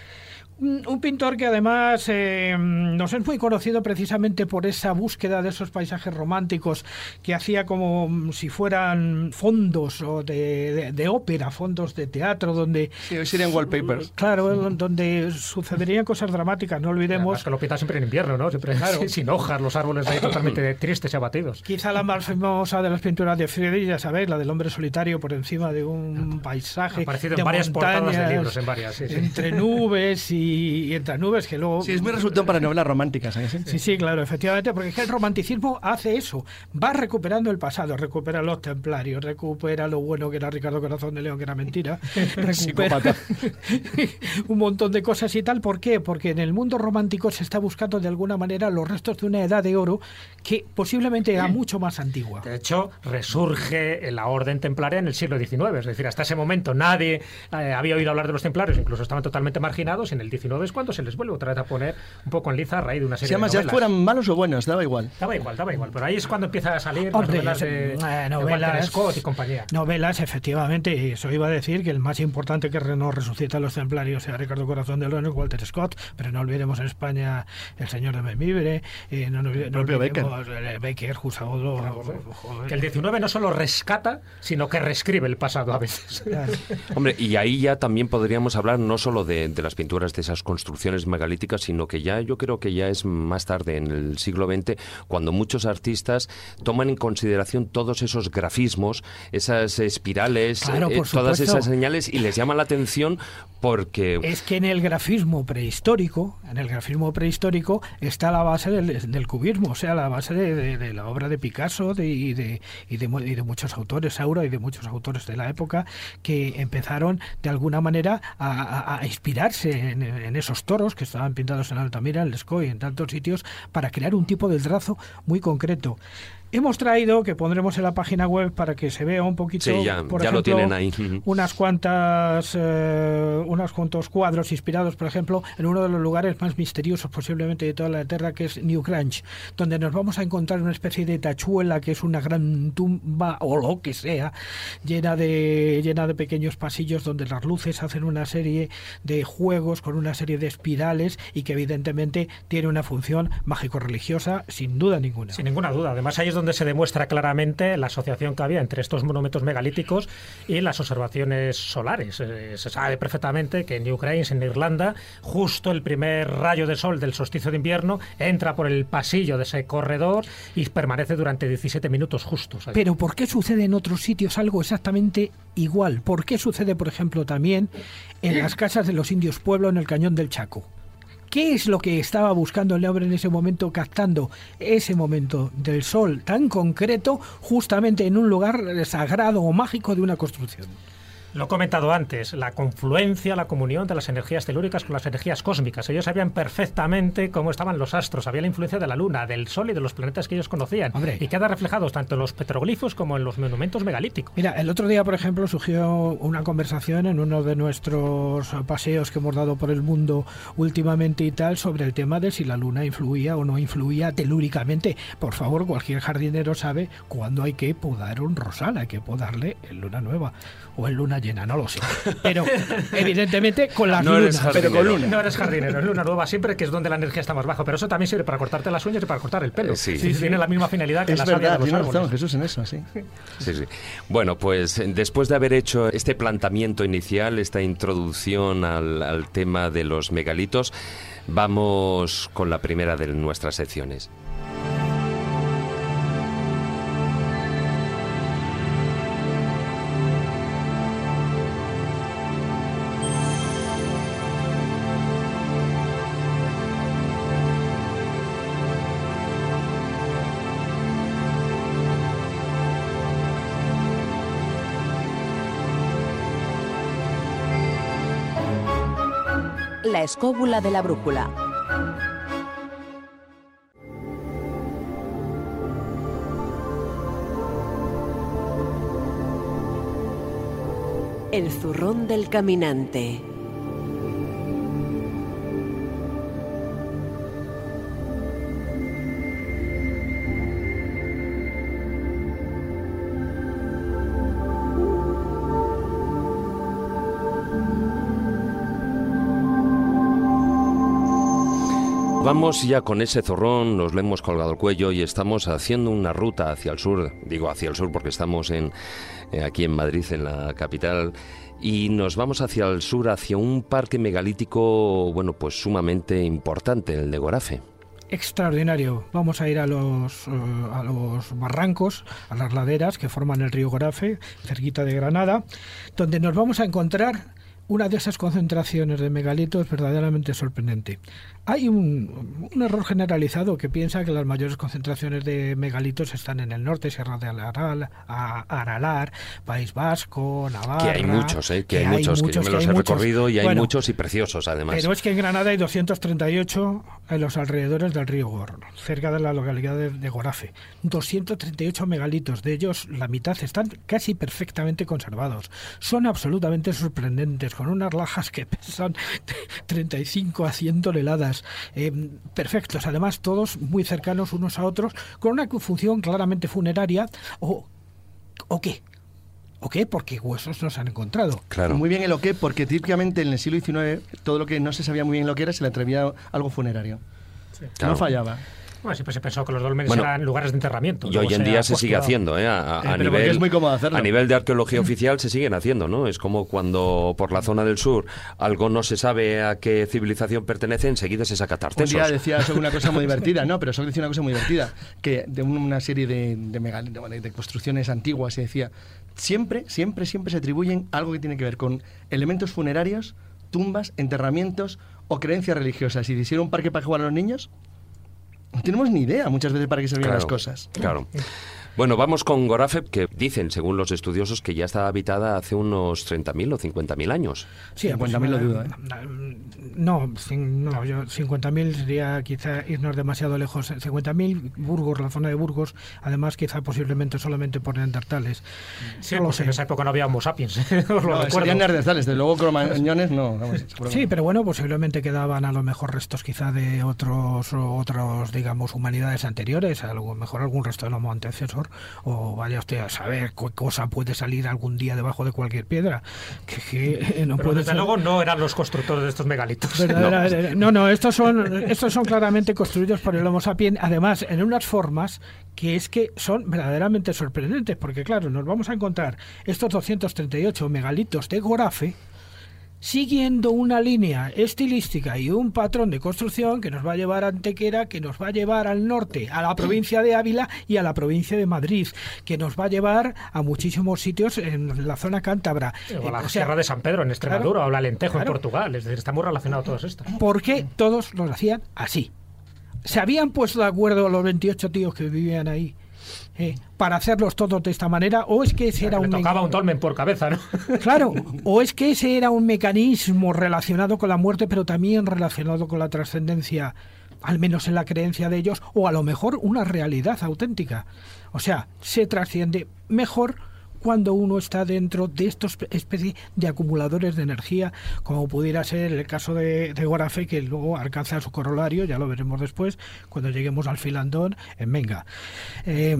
Un pintor que además eh, nos es muy conocido precisamente por esa búsqueda de esos paisajes románticos que hacía como si fueran fondos o de, ópera, fondos de teatro, donde... Sí, hoy serían wallpapers. Claro, donde sucederían cosas dramáticas, no olvidemos... que lo pinta siempre en invierno, ¿no? Siempre [LAUGHS] sin hojas, los árboles ahí totalmente tristes y abatidos. Quizá la más famosa de las pinturas de Friedrich, ya sabéis, la del hombre solitario por encima de un paisaje. Ha aparecido en varias portadas de libros, en varias, sí, Entre nubes y y, entre nubes que luego... Sí, es muy resultado para novelas románticas. ¿eh? Sí, sí, claro, efectivamente, porque es que el romanticismo hace eso, va recuperando el pasado, recupera los templarios, recupera lo bueno que era Ricardo Corazón de León, que era mentira, [LAUGHS] recupera [LAUGHS] un montón de cosas y tal. ¿Por qué? Porque en el mundo romántico se está buscando de alguna manera los restos de una edad de oro que posiblemente era mucho más antigua. De hecho, resurge la orden templaria en el siglo XIX, es decir, hasta ese momento nadie eh, había oído hablar de los templarios, incluso estaban totalmente marginados, en el XIX es cuando se les vuelve otra vez a poner un poco en liza a raíz de una serie de novelas. ya fueran malos o buenos, daba igual. Daba igual, daba igual. Pero ahí es cuando empieza a salir novelas de, eh, novelas, Scott y compañía. Novelas, efectivamente, y eso iba a decir que el más importante que nos resucita a los templarios sea Ricardo Corazón de León Walter Scott, pero no olvidemos en España El Señor de Memíbre, eh, no, no, no Becker. Becker, Que el 19 no solo rescata, sino que reescribe el pasado a veces. Hombre, y ahí ya también podríamos hablar no solo de, de las pinturas de esas construcciones megalíticas, sino que ya yo creo que ya es más tarde, en el siglo XX, cuando muchos artistas toman en consideración todos esos grafismos, esas espirales, eh, todas esas señales y les llama la atención porque... Es que en el grafismo prehistórico, en el grafismo prehistórico está la base del, cubismo, o sea, la base de, la obra de Picasso de, y, de, y, de, muchos autores, Saura y de muchos autores de la época que empezaron de alguna manera a, inspirarse en, esos toros que estaban pintados en Altamira, en Lescoy, en tantos sitios, para crear un tipo de trazo muy concreto. Hemos traído, que pondremos en la página web para que se vea un poquito, por ejemplo, lo tienen ahí. [LAUGHS] unas cuantas, eh, unos cuantos cuadros inspirados, por ejemplo, en uno de los lugares más misteriosos posiblemente de toda la Tierra, que es New Grange, donde nos vamos a encontrar una especie de tachuela que es una gran tumba o lo que sea, llena de, llena de pequeños pasillos donde las luces hacen una serie de juegos con una serie de espirales y que evidentemente tiene una función mágico-religiosa sin duda ninguna. Sin ninguna duda. Además, ahí es donde donde se demuestra claramente la asociación que había entre estos monumentos megalíticos y las observaciones solares. Eh, se sabe perfectamente que en Grange, en Irlanda, justo el primer rayo de sol del solsticio de invierno entra por el pasillo de ese corredor y permanece durante 17 minutos justos. Pero ¿por qué sucede en otros sitios algo exactamente igual? ¿Por qué sucede, por ejemplo, también en las casas de los indios pueblo en el cañón del Chaco? ¿Qué es lo que estaba buscando el hombre en ese momento, captando ese momento del sol tan concreto, justamente en un lugar sagrado o mágico de una construcción? Lo he comentado antes, la confluencia, la comunión de las energías telúricas con las energías cósmicas. Ellos sabían perfectamente cómo estaban los astros, había la influencia de la Luna, del Sol y de los planetas que ellos conocían. Y queda reflejado tanto en los petroglifos como en los monumentos megalíticos. Mira, el otro día, por ejemplo, surgió una conversación en uno de nuestros paseos que hemos dado por el mundo últimamente y tal sobre el tema de si la Luna influía o no influía telúricamente. Por favor, cualquier jardinero sabe cuándo hay que podar un rosal, hay que podarle en luna nueva o en luna llena, no lo sé. Pero evidentemente con las no lunas. Pero con luna. No eres jardinero, es luna nueva siempre, que es donde la energía está más baja. Pero eso también sirve para cortarte las uñas y para cortar el pelo. Sí. sí, Tiene la misma finalidad que es la verdad, de los árboles. Razón, Jesús en eso, sí. Sí, sí. Bueno, pues después de haber hecho este planteamiento inicial, esta introducción al, al tema de los megalitos, vamos con la primera de nuestras secciones. La escóbula de la brújula. El zurrón del caminante. Vamos ya con ese zorrón, nos lo hemos colgado el cuello y estamos haciendo una ruta hacia el sur. Digo hacia el sur porque estamos en, eh, aquí en Madrid, en la capital, y nos vamos hacia el sur, hacia un parque megalítico, bueno, pues sumamente importante, el de Gorafe extraordinario. Vamos a ir a los, eh, a los barrancos, a las laderas que forman el río Gorafe, cerquita de Granada, donde nos vamos a encontrar una de esas concentraciones de megalitos verdaderamente sorprendente. Hay un, error generalizado que piensa que las mayores concentraciones de megalitos están en el norte, Sierra de Aralar, Aralar País Vasco, Navarra. Que hay muchos, ¿eh? que, hay, muchos, que yo me los he recorrido y hay muchos y preciosos además. Pero es que en Granada hay 238 en los alrededores del río Gor, cerca de la localidad de, de Gorafe. 238 megalitos, de ellos la mitad están casi perfectamente conservados. Son absolutamente sorprendentes, con unas lajas que pesan [LAUGHS] 35 a 100 toneladas eh, perfectos, además todos muy cercanos unos a otros, con una función claramente funeraria o, o qué. ¿O qué? Porque huesos no se han encontrado. Claro. Muy bien el o qué, porque típicamente en el siglo XIX todo lo que no se sabía muy bien lo que era se le atrevía algo funerario. No fallaba. Bueno, siempre se pensó que los dolmenes eran lugares de enterramiento. Y hoy en día se sigue haciendo, ¿eh? A, eh, nivel, es muy cómodo hacerlo. a nivel de arqueología oficial se siguen haciendo, ¿no? Es como cuando por la zona del sur algo no se sabe a qué civilización pertenece, enseguida se saca tartesos. Un día decía una cosa muy [LAUGHS] divertida, no, pero eso decía una cosa muy divertida, que de una serie de, de, de construcciones antiguas se decía, siempre, siempre, siempre se atribuyen algo que tiene que ver con elementos funerarios, tumbas, enterramientos o creencias religiosas. Y si era un parque para jugar a los niños, no tenemos ni idea muchas veces para qué servían las cosas. Claro. Bueno, vamos con Gorafep, que dicen, según los estudiosos, que ya está habitada hace unos 30.000 o 50.000 años. Sí, 50.000 lo dudo. ¿eh? No, no yo, 50.000 sería quizá irnos demasiado lejos. 50.000, Burgos, la zona de Burgos, además quizá posiblemente solamente por neandertales. Sí, no en esa época no había homo sapiens. [LAUGHS] no, serían neandertales, desde luego cromañones no. [LAUGHS] sí, pero bueno, posiblemente quedaban a lo mejor restos quizá de otros, otros digamos, humanidades anteriores, a lo mejor algún resto del homo antecesor o vaya usted a saber qué cosa puede salir algún día debajo de cualquier piedra. Que, no puede desde luego no eran los constructores de estos megalitos. [LAUGHS] No. no, estos son, estos son claramente construidos por el Homo sapiens, además en unas formas que es que son verdaderamente sorprendentes, porque claro, nos vamos a encontrar estos 238 megalitos de Gorafe, siguiendo una línea estilística y un patrón de construcción que nos va a llevar a Antequera, que nos va a llevar al norte, a la provincia de Ávila y a la provincia de Madrid, que nos va a llevar a muchísimos sitios en la zona cántabra. O la Sierra de San Pedro en Extremadura, o la Lentejo en Portugal, es decir, está muy relacionado todos estos. Porque todos lo hacían así. Se habían puesto de acuerdo los 28 tíos que vivían ahí eh, para hacerlos todos de esta manera, o es que ese era un... tocaba un tolmen por cabeza, ¿no? [LAUGHS] Claro, o es que ese era un mecanismo relacionado con la muerte, pero también relacionado con la trascendencia, al menos en la creencia de ellos, o a lo mejor una realidad auténtica. O sea, se trasciende mejor cuando uno está dentro de estos especies de acumuladores de energía, como pudiera ser el caso de, de Gorafe, que luego alcanza su corolario, ya lo veremos después, cuando lleguemos al filandón en Venga. Eh,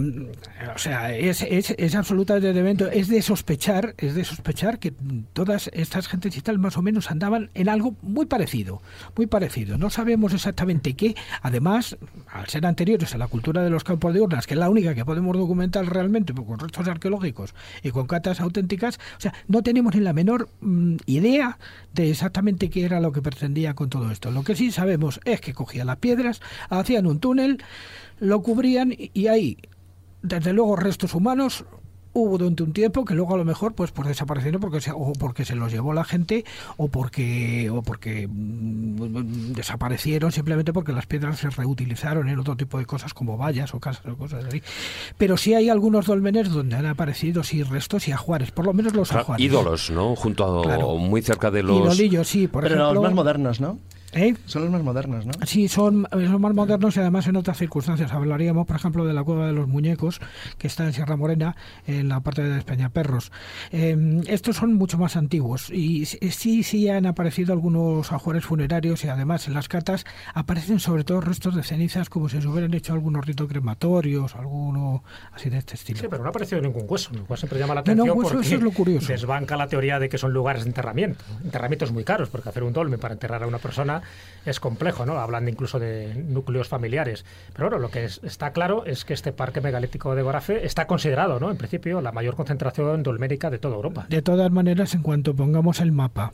o sea, es, es, absolutamente evento, es de sospechar, es de sospechar que todas estas gentes y tal más o menos andaban en algo muy parecido, muy parecido. No sabemos exactamente qué, además, al ser anteriores a la cultura de los campos de urnas, que es la única que podemos documentar realmente con restos arqueológicos y con catas auténticas. O sea, no tenemos ni la menor mm, idea de exactamente qué era lo que pretendía con todo esto. Lo que sí sabemos es que cogían las piedras, hacían un túnel, lo cubrían y ahí, desde luego, restos humanos hubo durante un tiempo que luego a lo mejor pues por desaparecieron porque se, o porque se los llevó la gente o porque o porque mm, desaparecieron simplemente porque las piedras se reutilizaron en otro tipo de cosas como vallas o casas o cosas así. Pero sí hay algunos dolmenes donde han aparecido sí restos y ajuares por lo menos los ajuares. ídolos no junto a muy cerca de los idolillos sí por pero los más modernos no ¿Eh? Son los más modernos, ¿no? Sí, son, son más modernos y además en otras circunstancias. Hablaríamos, por ejemplo, de la Cueva de los Muñecos, que está en Sierra Morena, en la parte de Espeñaperros. Eh, estos son mucho más antiguos y sí, sí han aparecido algunos ajuares funerarios y además en las catas aparecen sobre todo restos de cenizas como si se hubieran hecho algunos ritos crematorios, alguno así de este estilo. Sí, pero no ha aparecido ningún hueso, lo cual siempre llama la atención no, porque eso es lo curioso. desbanca la teoría de que son lugares de enterramiento. Enterramientos muy caros, porque hacer un dolmen para enterrar a una persona es complejo, ¿no? Hablan incluso de núcleos familiares. Pero bueno, lo que está claro es que este parque megalítico de Gorafe está considerado, ¿no? En principio, la mayor concentración dolménica de toda Europa. De todas maneras, en cuanto pongamos el mapa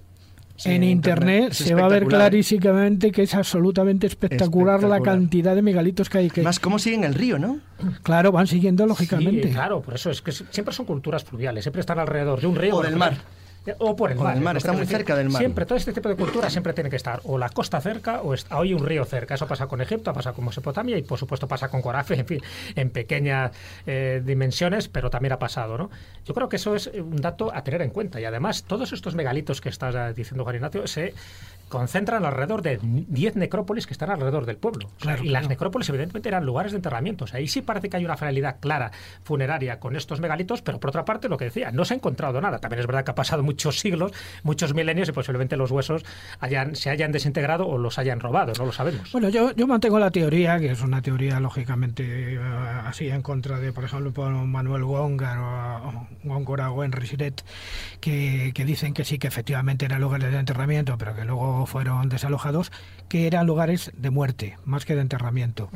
en internet, se va a ver clarísimamente que es absolutamente espectacular, la cantidad de megalitos que hay. Que... Más cómo siguen el río, ¿no? Claro, van siguiendo lógicamente. claro, por eso es que siempre son culturas fluviales, siempre están alrededor de un río o del mar. O por el mar. está muy cerca del mar. Siempre, todo este tipo de culturas siempre tiene que estar o la costa cerca o hay un río cerca. Eso pasa con Egipto, pasa con Mesopotamia y por supuesto pasa con Corafe, en fin, en pequeñas eh, dimensiones, pero también ha pasado, ¿no? Yo creo que eso es un dato a tener en cuenta y además todos estos megalitos que estás diciendo, Juan Ignacio, se concentran alrededor de 10 necrópolis que están alrededor del pueblo. y las necrópolis, evidentemente, eran lugares de enterramiento. ahí sí parece que hay una finalidad clara funeraria con estos megalitos, pero por otra parte, lo que decía, no se ha encontrado nada. También es verdad que ha pasado muchos siglos, muchos milenios y posiblemente los huesos hayan, se hayan desintegrado o los hayan robado, no lo sabemos. Bueno, yo, yo mantengo la teoría, que es una teoría lógicamente eh, así en contra de, por ejemplo, Manuel Góngar o, Góngora o Henry Siret, que, que dicen que sí, que efectivamente eran lugares de enterramiento, pero que luego fueron desalojados, que eran lugares de muerte, más que de enterramiento.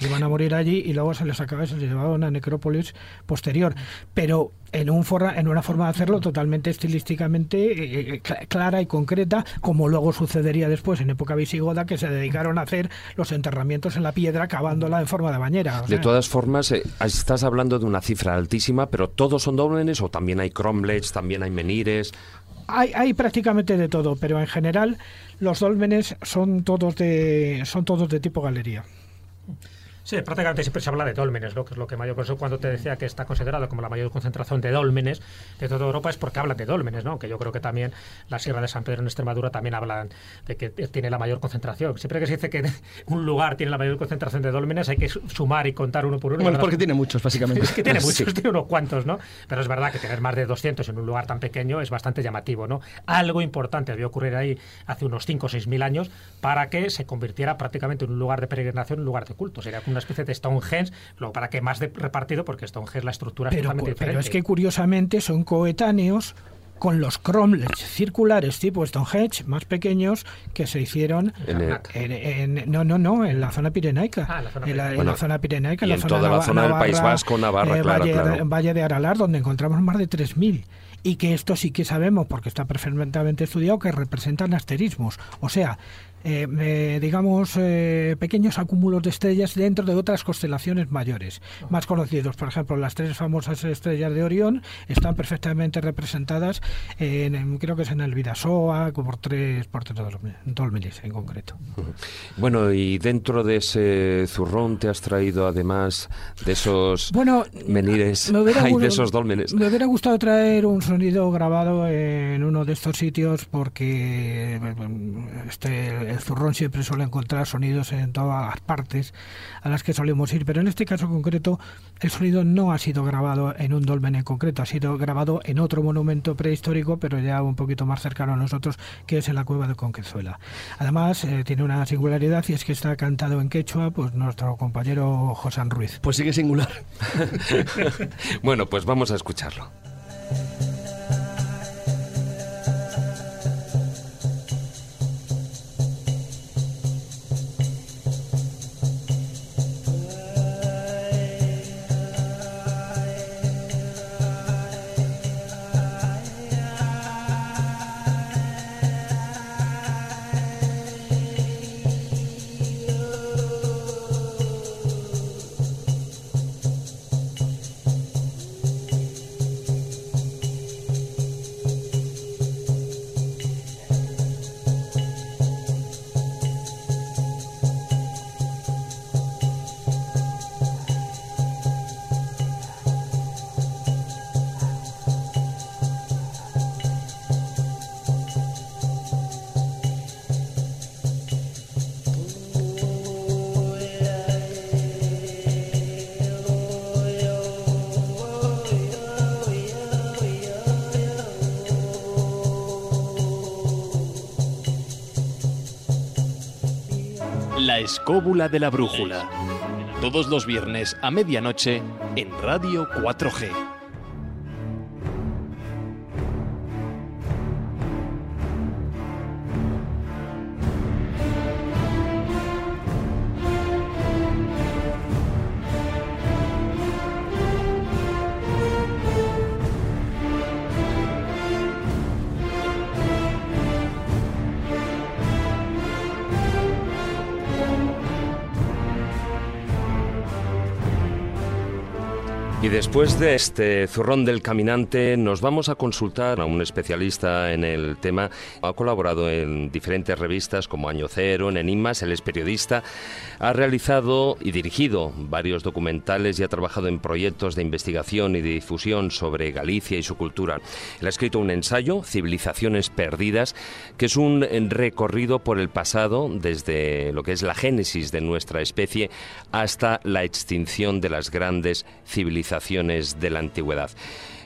Iban a morir allí y luego se les acababa y se les llevaba a una necrópolis posterior. Pero en, un en una forma de hacerlo totalmente estilísticamente eh, eh, clara y concreta, como luego sucedería después en época visigoda, que se dedicaron a hacer los enterramientos en la piedra, cavándola en forma de bañera. de todas formas, eh, estás hablando de una cifra altísima, pero ¿todos son dólmenes o también hay cromlechs, también hay menires? Hay, hay prácticamente de todo, pero en general los dólmenes son todos de, son todos de tipo galería. Sí, prácticamente siempre se habla de dólmenes, ¿no? que es lo que mayor. Por eso cuando te decía que está considerado como la mayor concentración de dólmenes de toda Europa es porque hablan de dólmenes, ¿no? Que yo creo que también la Sierra de San Pedro en Extremadura también hablan de que tiene la mayor concentración. Siempre que se dice que [LAUGHS] un lugar tiene la mayor concentración de dólmenes hay que sumar y contar uno por uno. Bueno, porque tiene muchos, básicamente. [LAUGHS] es que tiene [LAUGHS] muchos, tiene unos cuantos, ¿no? Pero es verdad que tener más de 200 en un lugar tan pequeño es bastante llamativo, ¿no? Algo importante debió ocurrir ahí hace unos 5 o 6 mil años para que se convirtiera prácticamente en un lugar de peregrinación, un lugar de culto. Sería una especie de Stonehenge, lo para que más de repartido, porque Stonehenge la estructura es totalmente diferente. Pero es que curiosamente son coetáneos con los cromlechs circulares tipo Stonehenge más pequeños que se hicieron en, no no no en la zona pirenaica ah, la zona en, la, zona pirenaica en, toda la zona del País Vasco Navarra eh, claro, Valle, claro. Valle de Aralar donde encontramos más de 3.000 y que esto sí que sabemos porque está perfectamente estudiado que representan asterismos o sea eh, eh, digamos, eh, pequeños acúmulos de estrellas dentro de otras constelaciones mayores, más conocidos. Por ejemplo, las tres famosas estrellas de Orión están perfectamente representadas, en, creo que es en el Vidasoa, por tres, por tres dólmenes en concreto. Bueno, y dentro de ese zurrón te has traído además de esos bueno, menires y de esos dólmenes. Me hubiera gustado traer un sonido grabado en uno de estos sitios porque este el zurrón siempre suele encontrar sonidos en todas las partes a las que solemos ir, pero en este caso concreto el sonido no ha sido grabado en un dolmen en concreto, ha sido grabado en otro monumento prehistórico, pero ya un poquito más cercano a nosotros, que es en la cueva de Conquezuela. Además, eh, tiene una singularidad y es que está cantado en quechua, pues nuestro compañero José Ruiz. Pues sigue singular. [LAUGHS] bueno, pues vamos a escucharlo. Escóbula de la brújula. Todos los viernes a medianoche en Radio 4G. Después de este zurrón del caminante, nos vamos a consultar a un especialista en el tema. Ha colaborado en diferentes revistas como Año Cero, en Enigmas, él es periodista. Ha realizado y dirigido varios documentales y ha trabajado en proyectos de investigación y de difusión sobre Galicia y su cultura. Él ha escrito un ensayo, Civilizaciones Perdidas, que es un recorrido por el pasado, desde lo que es la génesis de nuestra especie hasta la extinción de las grandes civilizaciones de la antigüedad.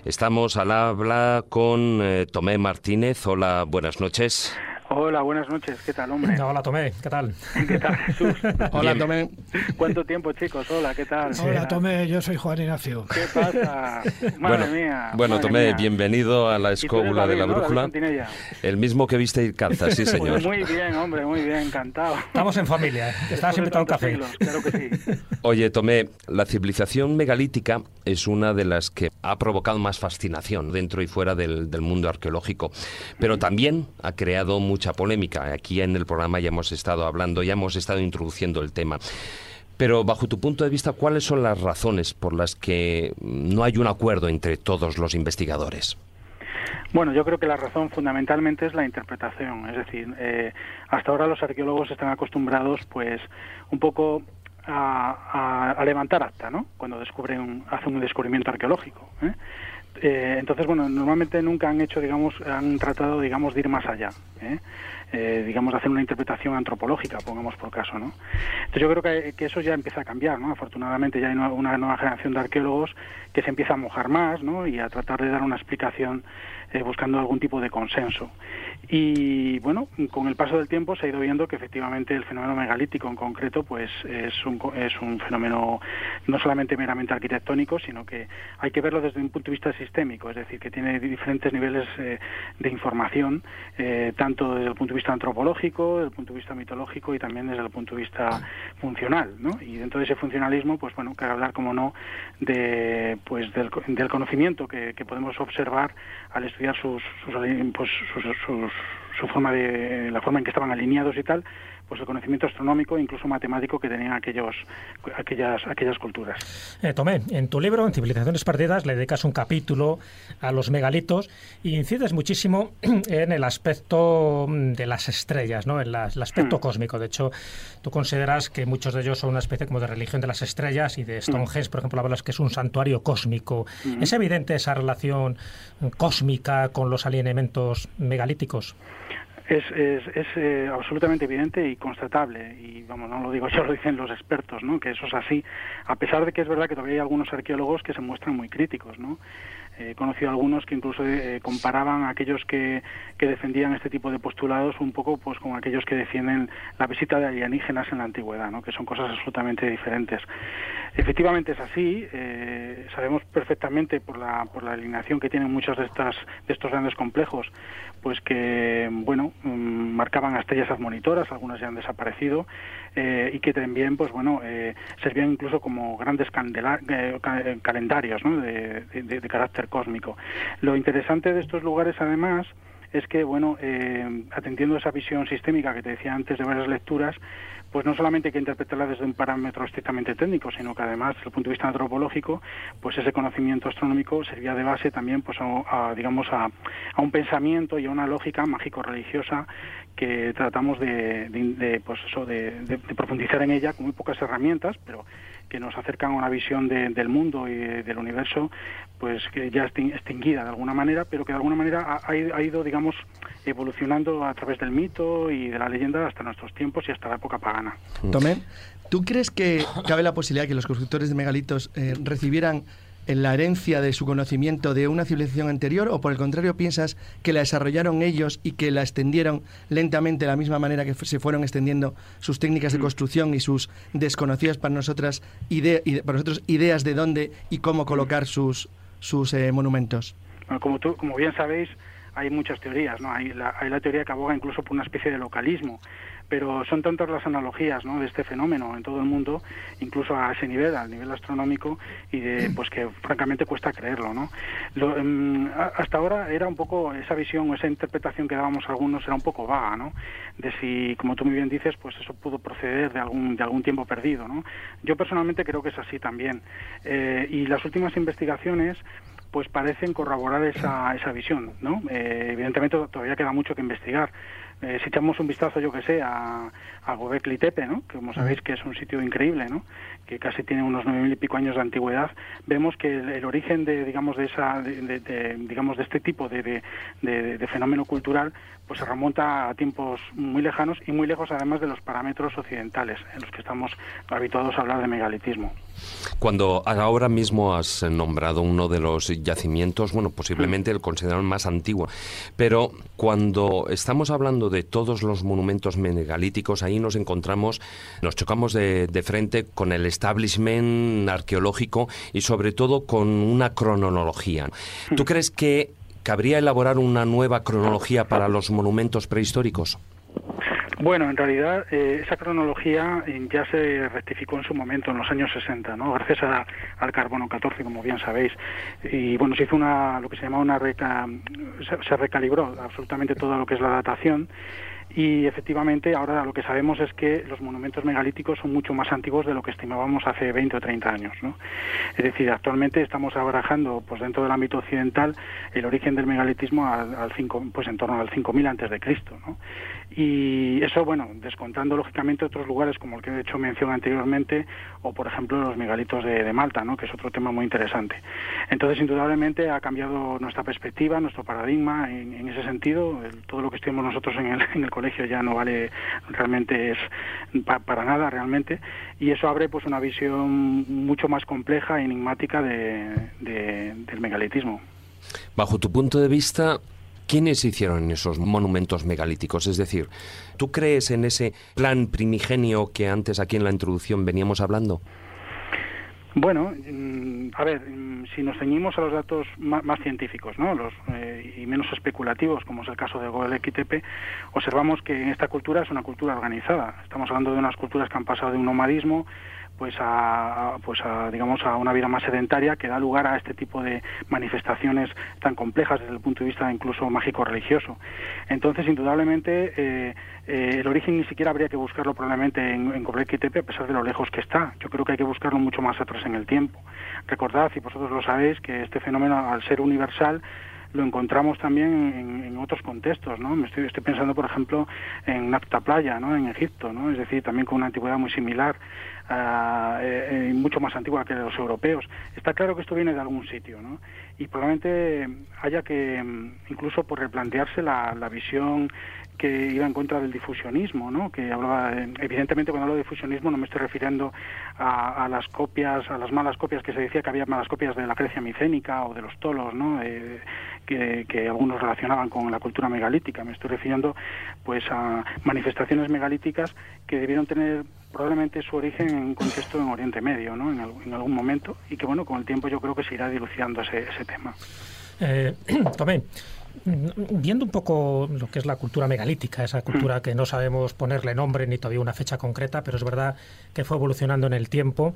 Estamos al habla con eh, Tomé Martínez. Hola, buenas noches. Hola, buenas noches. ¿Qué tal, hombre? Hola, Tomé. ¿Qué tal? ¿Qué tal, [LAUGHS] Jesús? Hola, Tomé. ¿Cuánto tiempo, chicos? Hola, ¿qué tal? Hola, Tomé. Yo soy Juan Ignacio. ¿Qué pasa? [LAUGHS] Madre bueno, mía. Bueno, madre Tomé, mía. bienvenido a la escóbula de la ¿no? brújula. Fontinella. El mismo que viste ir calza, sí, [LAUGHS] señor. Pues muy bien, hombre, muy bien, encantado. Estamos en familia. ¿eh? De invitado a un café. siglos, claro que sí. Oye, Tomé, la civilización megalítica es una de las que ha provocado más fascinación dentro y fuera del, del mundo arqueológico, pero también ha creado mucha polémica. Aquí en el programa ya hemos estado hablando, ya hemos estado introduciendo el tema. Pero bajo tu punto de vista, ¿cuáles son las razones por las que no hay un acuerdo entre todos los investigadores? Bueno, yo creo que la razón fundamentalmente es la interpretación. Es decir, eh, hasta ahora los arqueólogos están acostumbrados, pues, un poco a, a- levantar acta, ¿no? Cuando descubren, hacen un descubrimiento arqueológico. ¿eh? Eh, entonces, bueno, normalmente nunca han hecho, digamos, han tratado, digamos, de ir más allá. ¿eh? Eh, digamos, de hacer una interpretación antropológica, pongamos por caso, ¿no? Entonces yo creo que, que eso ya empieza a cambiar, ¿no? Afortunadamente ya hay una, nueva generación de arqueólogos que se empieza a mojar más, ¿no? Y a tratar de dar una explicación eh, buscando algún tipo de consenso. Y bueno, con el paso del tiempo se ha ido viendo que efectivamente el fenómeno megalítico en concreto, pues es un, es un fenómeno no solamente meramente arquitectónico, sino que hay que verlo desde un punto de vista sistémico, es decir, que tiene diferentes niveles eh, de información, eh, tanto desde el punto de vista antropológico, desde el punto de vista mitológico y también desde el punto de vista funcional, ¿no? Y dentro de ese funcionalismo, pues bueno, cabe hablar, como no, de pues del, del conocimiento que, que podemos observar al estudiar sus, sus, pues, sus, sus- su forma de la forma en que estaban alineados y tal, pues el conocimiento astronómico e incluso matemático que tenían aquellos aquellas aquellas culturas. Eh, Tomé, en tu libro, en Civilizaciones Perdidas, le dedicas un capítulo a los megalitos y incides muchísimo [CLEARS THROAT] en el aspecto mm, de las estrellas, ¿no? en la- el aspecto Mm. cósmico. De hecho, tú consideras que muchos de ellos son una especie como de religión de las estrellas y de Stonehenge, por ejemplo, hablas que es un santuario cósmico. Mm. ¿Es evidente esa relación cósmica con los alineamientos megalíticos? Es, es, es eh, absolutamente evidente y constatable, y vamos, no lo digo yo, [LAUGHS] lo dicen los expertos, ¿no? que eso es así, a pesar de que es verdad que todavía hay algunos arqueólogos que se muestran muy críticos. ¿no? Eh, He conocido algunos que incluso eh, comparaban a aquellos que, que defendían este tipo de postulados un poco pues con aquellos que defienden la visita de alienígenas en la antigüedad, ¿no? que son cosas absolutamente diferentes. Efectivamente es así, eh, sabemos perfectamente por la, por la alineación que tienen muchos de, estas, de estos grandes complejos, pues que, bueno, mm, marcaban a estrellas admonitoras, algunas ya han desaparecido, eh, y que también, pues bueno, eh, servían incluso como grandes eh, ca- calendarios de, carácter cósmico. Lo interesante de estos lugares, además, es que, bueno, eh, atendiendo a esa visión sistémica que te decía antes de varias lecturas, pues no solamente hay que interpretarla desde un parámetro estrictamente técnico, sino que además, desde el punto de vista antropológico, pues ese conocimiento astronómico servía de base también, pues, a, digamos, a un pensamiento y a una lógica mágico-religiosa que tratamos de, de- de, pues eso, de, de- de profundizar en ella con muy pocas herramientas, pero que nos acercan a una visión de- del mundo y de- del universo, pues que ya extin- extinguida de alguna manera, pero que de alguna manera ha, ha ido- digamos, evolucionando a través del mito y de la leyenda hasta nuestros tiempos y hasta la época pagana. Tomé, ¿tú crees que cabe la posibilidad que los constructores de megalitos eh, recibieran en la herencia de su conocimiento de una civilización anterior o por el contrario piensas que la desarrollaron ellos y que la extendieron lentamente de la misma manera que se fueron extendiendo sus técnicas de construcción y sus desconocidas para nosotras ide- ide- para nosotros ideas de dónde y cómo colocar sus sus eh, monumentos? Bueno, como, tú, como bien sabéis, hay muchas teorías, ¿no? Hay la, hay la teoría que aboga incluso por una especie de localismo, pero son tantas las analogías ¿no? de este fenómeno en todo el mundo, incluso a ese nivel, al nivel astronómico, y de, pues que francamente cuesta creerlo. ¿no? Em, hasta ahora era un poco esa visión o esa interpretación que dábamos algunos era un poco vaga, ¿no? de si, como tú muy bien dices, pues eso pudo proceder de algún, de algún tiempo perdido. ¿no? Yo personalmente creo que es así también. Eh, y las últimas investigaciones pues parecen corroborar esa, esa visión, ¿no? Eh, evidentemente todavía queda mucho que investigar. Eh, si echamos un vistazo, yo que sé, a, a Gobekli Tepe, ¿no? que como sabéis que es un sitio increíble, ¿no? que casi tiene unos nueve mil y pico años de antigüedad, vemos que el, origen de, digamos, de, esa, de, digamos, de este tipo de, de, fenómeno cultural pues se remonta a tiempos muy lejanos y muy lejos además de los parámetros occidentales en los que estamos habituados a hablar de megalitismo. Cuando ahora mismo has nombrado uno de los yacimientos, bueno, posiblemente el considerado más antiguo, pero cuando estamos hablando de todos los monumentos megalíticos, ahí nos encontramos, nos chocamos de, de frente con el establishment arqueológico y sobre todo con una cronología. ¿Tú crees que ¿Cabría elaborar una nueva cronología para los monumentos prehistóricos? Bueno, en realidad eh, esa cronología eh, ya se rectificó en su momento, en los años 60, ¿no? gracias al carbono 14, como bien sabéis. Y bueno, se hizo una, lo que se llama una reca, se recalibró absolutamente todo lo que es la datación y efectivamente ahora lo que sabemos es que los monumentos megalíticos son mucho más antiguos de lo que estimábamos hace 20 o 30 años. ¿no? Es decir, actualmente estamos abarajando pues dentro del ámbito occidental el origen del megalitismo al, al pues en torno al 5000 antes de Cristo. Y eso, bueno, descontando lógicamente otros lugares como el que he hecho mención anteriormente, o por ejemplo los megalitos de, Malta, ¿no? que es otro tema muy interesante. Entonces, indudablemente ha cambiado nuestra perspectiva, nuestro paradigma en, ese sentido. todo lo que estudiamos nosotros en el, [LAUGHS] en el colegio ya no vale realmente es para nada realmente. Y eso abre pues una visión mucho más compleja e enigmática de, del megalitismo. Bajo tu punto de vista, ¿Quiénes hicieron esos monumentos megalíticos? Es decir, ¿tú crees en ese plan primigenio que antes aquí en la introducción veníamos hablando? Bueno, mm, a ver, mm, si nos ceñimos a los datos más, científicos ¿no? los, eh, y menos especulativos, como es el caso de Gobekli Tepe, observamos que esta cultura es una cultura organizada. Estamos hablando de unas culturas que han pasado de un nomadismo pues a, pues a, digamos a una vida más sedentaria que da lugar a este tipo de manifestaciones tan complejas desde el punto de vista incluso mágico religioso. Entonces indudablemente eh, eh, el origen ni siquiera habría que buscarlo probablemente en, en a pesar de lo lejos que está. Yo creo que hay que buscarlo mucho más atrás en el tiempo. Recordad y vosotros lo sabéis que este fenómeno al ser universal lo encontramos también en, otros contextos, ¿no? Me estoy, estoy pensando, por ejemplo, en Napta Playa, ¿no? En Egipto, ¿no? Es decir, también con una antigüedad muy similar uh, eh, mucho más antigua que los europeos. Está claro que esto viene de algún sitio, ¿no? Y probablemente haya que mm, incluso por replantearse la, la visión que iba en contra del difusionismo, ¿no? que hablaba, evidentemente cuando hablo de difusionismo no me estoy refiriendo a, las copias, a las malas copias que se decía que había malas copias de la Grecia micénica o de los tolos, ¿no? Eh, que, algunos relacionaban con la cultura megalítica, me estoy refiriendo pues a manifestaciones megalíticas que debieron tener probablemente su origen en un contexto en Oriente Medio, ¿no? en, algún momento, y que bueno, con el tiempo yo creo que se irá dilucidando ese, tema. Eh, [CLEARS THROAT] Tomé, viendo un poco lo que es la cultura megalítica, esa cultura que no sabemos ponerle nombre ni todavía una fecha concreta, pero es verdad que fue evolucionando en el tiempo.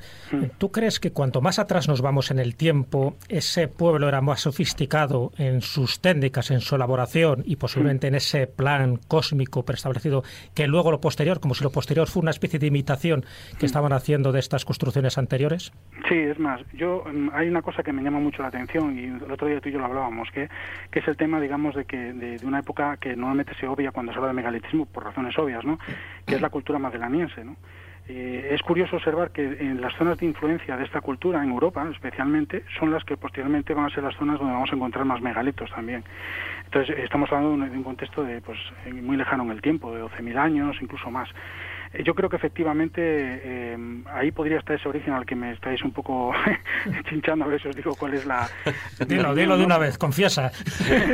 ¿Tú crees que cuanto más atrás nos vamos en el tiempo, ese pueblo era más sofisticado en sus técnicas, en su elaboración y posiblemente en ese plan cósmico preestablecido, que luego lo posterior, como si lo posterior fue una especie de imitación que estaban haciendo de estas construcciones anteriores? Sí, es más, yo mm, hay una cosa que me llama mucho la atención y el otro día tú y yo lo hablábamos, que, que es el tema de de que de, una época que normalmente se obvia cuando se habla de megalitismo por razones obvias, ¿no? Que es la cultura magellaniense, ¿no? Eh, es curioso observar que en las zonas de influencia de esta cultura, en Europa especialmente, son las que posteriormente van a ser las zonas donde vamos a encontrar más megalitos también. Entonces, estamos hablando de un contexto de, pues, muy lejano en el tiempo, de 12.000 años, incluso más. Yo creo que efectivamente eh, ahí podría estar ese origen al que me estáis un poco [LAUGHS] chinchando, a ver si os digo cuál es la... [LAUGHS] dilo, dilo de una vez, confiesa.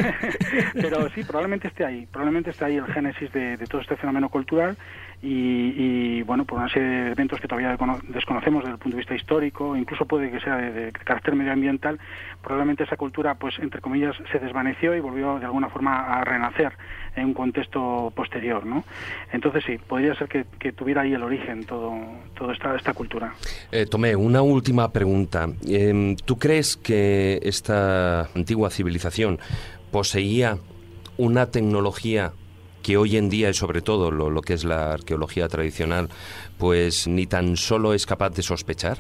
[LAUGHS] Pero sí, probablemente esté ahí, probablemente esté ahí el génesis de, todo este fenómeno cultural y, bueno, por una serie de eventos que todavía desconocemos desde el punto de vista histórico, incluso puede que sea de, carácter medioambiental, probablemente esa cultura, pues entre comillas, se desvaneció y volvió de alguna forma a renacer en un contexto posterior, ¿no? Entonces sí, podría ser que, tuviera ahí el origen todo, toda esta, esta cultura. Eh, Tomé, una última pregunta. Em, ¿Tú crees que esta antigua civilización poseía una tecnología que hoy en día y sobre todo lo, que es la arqueología tradicional, pues ni tan solo es capaz de sospechar?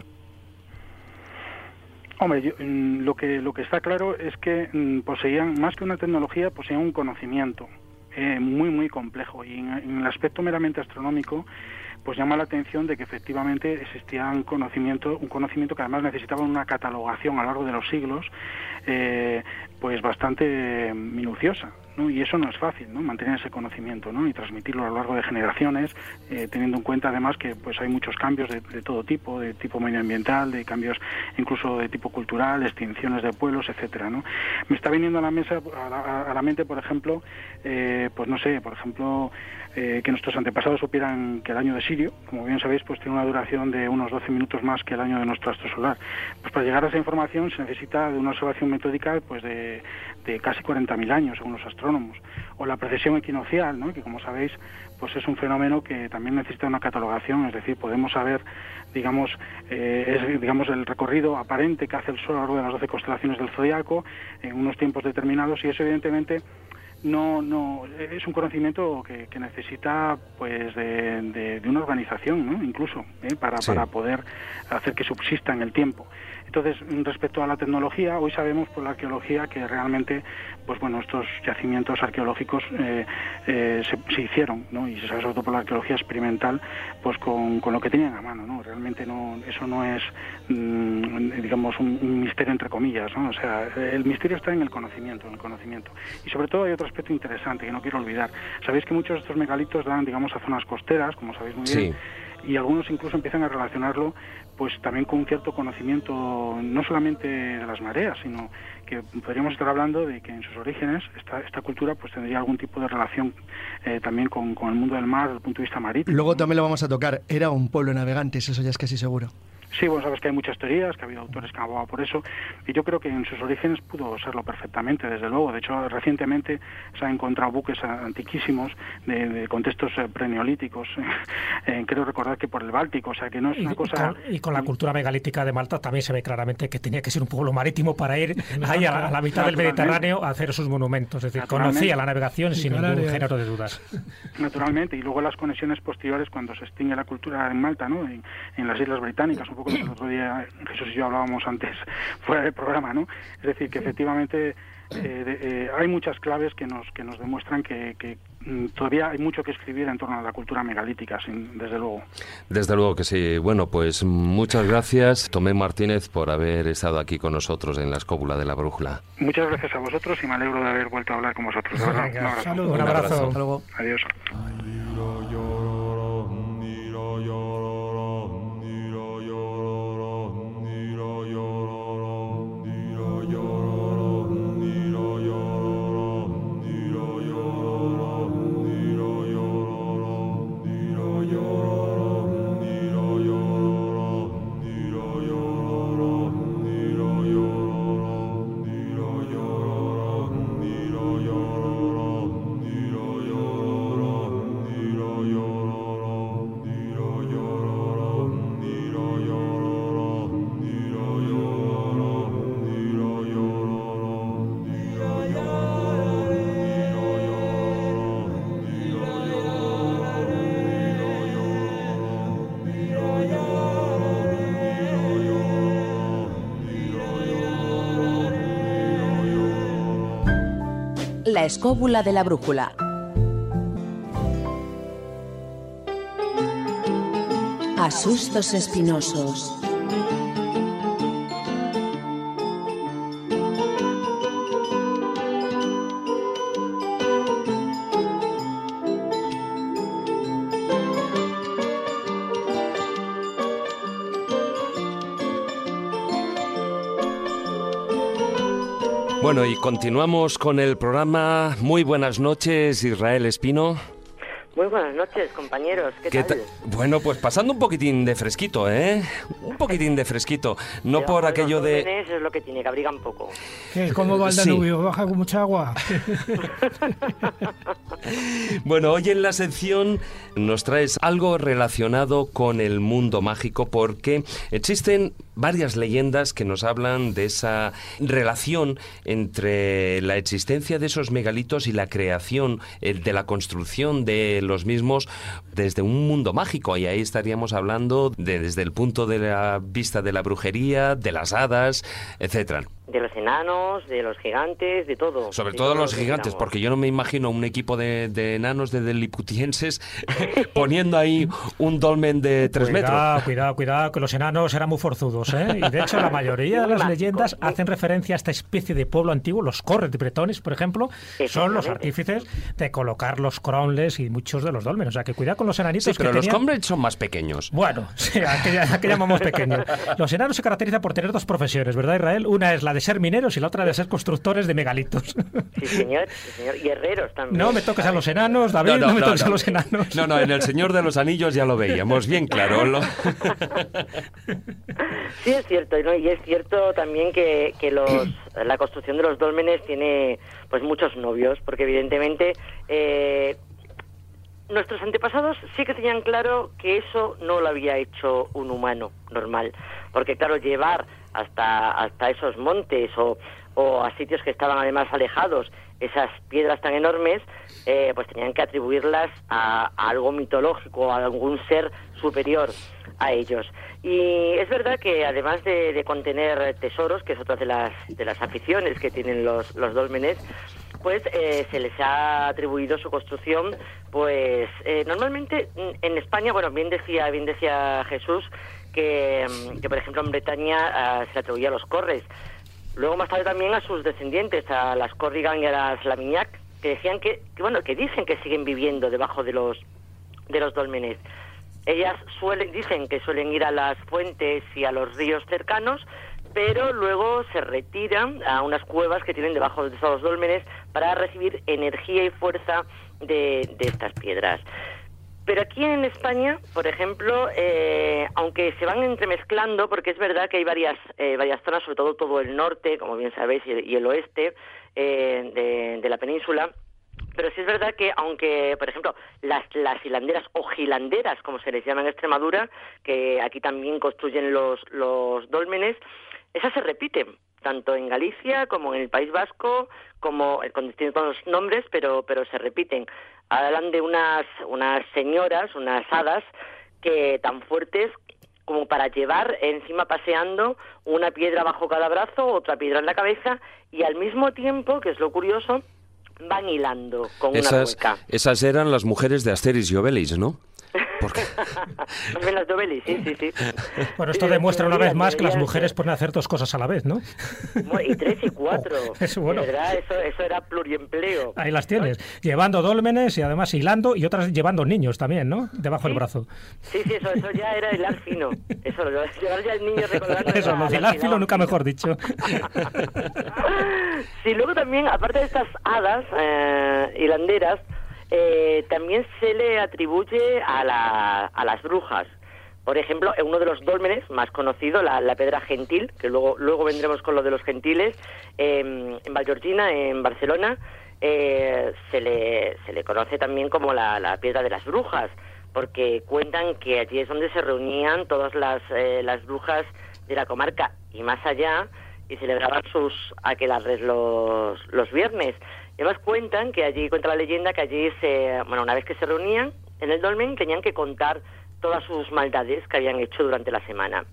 Hombre, mm, lo que lo que está claro es que mm, poseían más que una tecnología, poseían un conocimiento eh, muy muy complejo y en, el aspecto meramente astronómico, pues llama la atención de que efectivamente existía un conocimiento, un conocimiento que además necesitaba una catalogación a lo largo de los siglos, eh, pues bastante minuciosa. Y eso no es fácil, ¿no? Mantener ese conocimiento, ¿no? Y transmitirlo a lo largo de generaciones, eh, teniendo en cuenta además que pues hay muchos cambios de, todo tipo, de tipo medioambiental, de cambios incluso de tipo cultural, extinciones de pueblos, etcétera, ¿no? Me está viniendo a la mesa, a la, mente, por ejemplo, eh, pues no sé, por ejemplo, eh, que nuestros antepasados supieran que el año de Sirio, como bien sabéis, pues tiene una duración de unos 12 minutos más que el año de nuestro astro solar. Pues para llegar a esa información se necesita de una observación metódica pues de, de casi 40.000 años, según los astrónomos. O la precesión equinocial, ¿no? que como sabéis, pues es un fenómeno que también necesita una catalogación, es decir, podemos saber, digamos, eh, es, digamos el recorrido aparente que hace el Sol a lo largo de las 12 constelaciones del zodiaco en unos tiempos determinados y eso evidentemente no no es un conocimiento que, necesita pues de, una organización ¿no? incluso ¿eh? para, para poder hacer que subsista en el tiempo entonces, respecto a la tecnología, hoy sabemos por la arqueología que realmente, pues bueno, estos yacimientos arqueológicos eh, eh, se, hicieron, ¿no? Y se sabe sobre todo por la arqueología experimental, pues con, lo que tenían a mano, ¿no? Realmente no, eso no es, mm, digamos, un, misterio entre comillas, ¿no? O sea, el misterio está en el conocimiento, en el conocimiento. Y sobre todo hay otro aspecto interesante que no quiero olvidar. Sabéis que muchos de estos megalitos dan, digamos, a zonas costeras, como sabéis muy bien. Y algunos incluso empiezan a relacionarlo pues también con un cierto conocimiento no solamente de las mareas, sino que podríamos estar hablando de que en sus orígenes esta, esta cultura pues tendría algún tipo de relación eh, también con, con, el mundo del mar desde el punto de vista marítimo. Luego también lo vamos a tocar, era un pueblo de navegantes, eso ya es casi seguro. Sí, bueno, sabes que hay muchas teorías, que ha habido autores que han abogado por eso, y yo creo que en sus orígenes pudo serlo perfectamente, desde luego. De hecho, recientemente se han encontrado buques antiquísimos de, contextos eh, preneolíticos, [LAUGHS] eh, creo recordar que por el Báltico, o sea que no es una cosa... y con la cultura megalítica de Malta también se ve claramente que tenía que ser un pueblo marítimo para ir [LAUGHS] ahí a la, mitad del Mediterráneo a hacer sus monumentos, es decir, conocía la navegación sin ningún género de dudas. [LAUGHS] Naturalmente, y luego las conexiones posteriores cuando se extingue la cultura en Malta, ¿no? en, en las Islas Británicas, un el otro día Jesús y yo hablábamos antes fuera del programa, ¿no? Es decir, que efectivamente eh, eh, hay muchas claves que nos, que nos demuestran que, mm, todavía hay mucho que escribir en torno a la cultura megalítica, sin, desde luego. Desde luego que sí. Bueno, pues muchas gracias, Tomé Martínez, por haber estado aquí con nosotros en la escóbula de la brújula. Muchas gracias a vosotros y me alegro de haber vuelto a hablar con vosotros. un abrazo. Un abrazo. Adiós. Escóbula de la brújula. Asustos espinosos. Bueno, y continuamos con el programa. Muy buenas noches, Israel Espino. Muy buenas noches, compañeros. ¿Qué, tal? Bueno, pues pasando un poquitín de fresquito, ¿eh? Un poquitín de fresquito. No por de aquello los de... Es lo que tiene, que abriga un poco. ¿Qué? ¿Cómo va el Sí. Danubio? ¿Baja con mucha agua? [LAUGHS] Bueno, hoy en la sección nos traes algo relacionado con el mundo mágico porque existen varias leyendas que nos hablan de esa relación entre la existencia de esos megalitos y la creación eh, de la construcción de los mismos desde un mundo mágico y ahí estaríamos hablando de- desde el punto de la vista de la brujería, de las hadas, etcétera. De los enanos, de los gigantes, de todo. Sobre De todo todo los gigantes, porque yo no me imagino un equipo de, de enanos de deliputienses [LAUGHS] poniendo ahí un dolmen de tres Cuidado, metros. cuidado, cuidado, que los enanos eran muy forzudos, ¿eh? Y de hecho la [LAUGHS] mayoría de las leyendas hacen referencia a esta especie de pueblo antiguo, los corres de bretones, por ejemplo, son los artífices de colocar los cromles y muchos de los dolmenes. O sea, que cuidado con los enanitos Sí, pero que los tenían- comrades son más pequeños. Bueno, [LAUGHS] sí, aquella, aquella llamamos pequeño. [LAUGHS] Los enanos se caracterizan por tener dos profesiones, ¿verdad, Israel? Una es la de ser mineros y la otra de ser constructores de megalitos. Sí, señor, sí, señor. Y herreros también. No me toques a los enanos, David, no, me toques no. a los enanos. No, no, en El Señor de los Anillos ya lo veíamos bien claro. lo- Sí, es cierto, ¿no? y es cierto también que, que los, [CLEARS THROAT] la construcción de los dólmenes tiene pues muchos novios, porque evidentemente eh, nuestros antepasados sí que tenían claro que eso no lo había hecho un humano normal, porque claro, llevar hasta, hasta esos montes o, o a sitios que estaban además alejados esas piedras tan enormes, eh, pues tenían que atribuirlas a, a algo mitológico, a algún ser superior a ellos. Y es verdad que además de, contener tesoros, que es otra de las, de las aficiones que tienen los, los dólmenes, pues eh, se les ha atribuido su construcción, pues eh, normalmente mm, en España, bueno, bien decía, bien decía Jesús, que, mm, que por ejemplo en Bretaña ah, se atribuía a los corres. Luego más tarde también a sus descendientes, a las Corrigan y a las Lamignac, que decían que, que, bueno, que dicen que siguen viviendo debajo de los de los dólmenes. Ellas suelen, dicen que suelen ir a las fuentes y a los ríos cercanos, pero luego se retiran a unas cuevas que tienen debajo de esos dólmenes para recibir energía y fuerza de, estas piedras. Pero aquí en España, por ejemplo, eh, aunque se van entremezclando, porque es verdad que hay varias, eh, varias zonas, sobre todo todo el norte, como bien sabéis, y el, oeste eh, de la península, pero sí es verdad que aunque, por ejemplo, las, las hilanderas o gilanderas, como se les llama en Extremadura, que aquí también construyen los, los dólmenes, esas se repiten, tanto en Galicia como en el País Vasco, como eh, con distintos nombres, pero, pero se repiten. Hablan de unas, unas señoras, unas hadas, que tan fuertes como para llevar encima paseando una piedra bajo cada brazo, otra piedra en la cabeza, y al mismo tiempo, que es lo curioso, van hilando con una Esas, rueca. esas eran las mujeres de Asteris y Obelix, ¿no? También [LAUGHS] las de Obelix, sí, sí, sí. Bueno, esto Sí, demuestra una vez más que las mujeres pueden hacer dos cosas a la vez, ¿no? Y tres y cuatro. [LAUGHS] eso bueno. Verdad, eso, eso era pluriempleo. Ahí las tienes, llevando dólmenes y además hilando y otras llevando niños también, ¿no? Debajo del brazo. Sí, sí, eso, eso ya era hilar fino. Eso, llevar ya el niño recordando. [LAUGHS] Eso, lo hilar hilada nunca fino. mejor dicho. Sí, luego también, aparte de estas hadas eh, hilanderas, eh, también se le atribuye a, la- a las brujas. Por ejemplo, en uno de los dólmenes más conocido, la, la Gentil, que luego, luego vendremos con lo de los gentiles, eh, en Vallorgina, en Barcelona, eh, se, le, se le conoce también como la, la Piedra de las Brujas, porque cuentan que allí es donde se reunían todas las, eh, las brujas de la comarca y más allá, y celebraban sus aquelarres los, los viernes. Además cuentan que allí, cuenta la leyenda, que allí, se, bueno, una vez que se reunían en el dolmen, tenían que contar todas sus maldades que habían hecho durante la semana.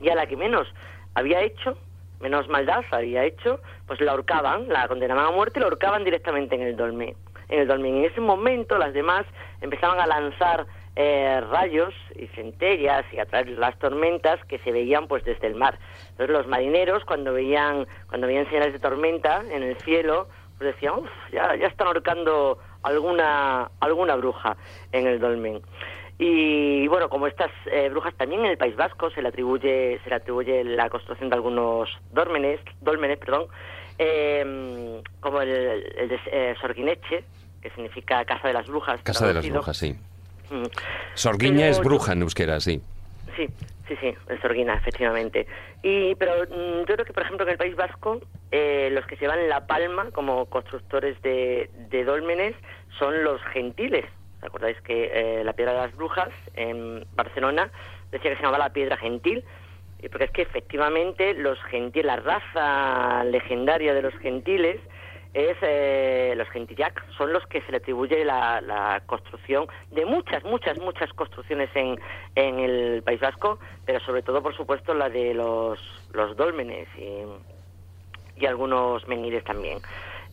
Y a la que menos había hecho, menos maldad había hecho, pues la ahorcaban, la condenaban a muerte y la ahorcaban directamente en el dolmen. En el dolmen. En ese momento las demás empezaban a lanzar eh, rayos y centellas y a traer las tormentas que se veían pues desde el mar. Entonces los marineros cuando veían cuando veían señales de tormenta en el cielo pues decían, uff, ya, ya están ahorcando alguna alguna bruja en el dolmen. Y bueno, como estas eh, brujas también en el País Vasco se le atribuye se le atribuye la construcción de algunos dólmenes, dólmenes, perdón, eh, como el, el de eh, Sorguineche, que significa casa de las brujas. Casa de las brujas, sí. Mm. Sorguiña es bruja en euskera, sí. Sí, sí, sí, el Sorguina, efectivamente. Y, pero mm, yo creo que, por ejemplo, en el País Vasco, eh, los que se llevan la palma como constructores de, de dólmenes son los gentiles. ¿Os acordáis que eh, la Piedra de las Brujas en Barcelona decía que se llamaba la Piedra Gentil? Porque es que efectivamente los gentiles, la raza legendaria de los gentiles es eh, los gentillac, son los que se le atribuye la, la construcción de muchas, muchas, muchas construcciones en, en el País Vasco, pero sobre todo, por supuesto, la de los, los dólmenes y, y algunos menires también.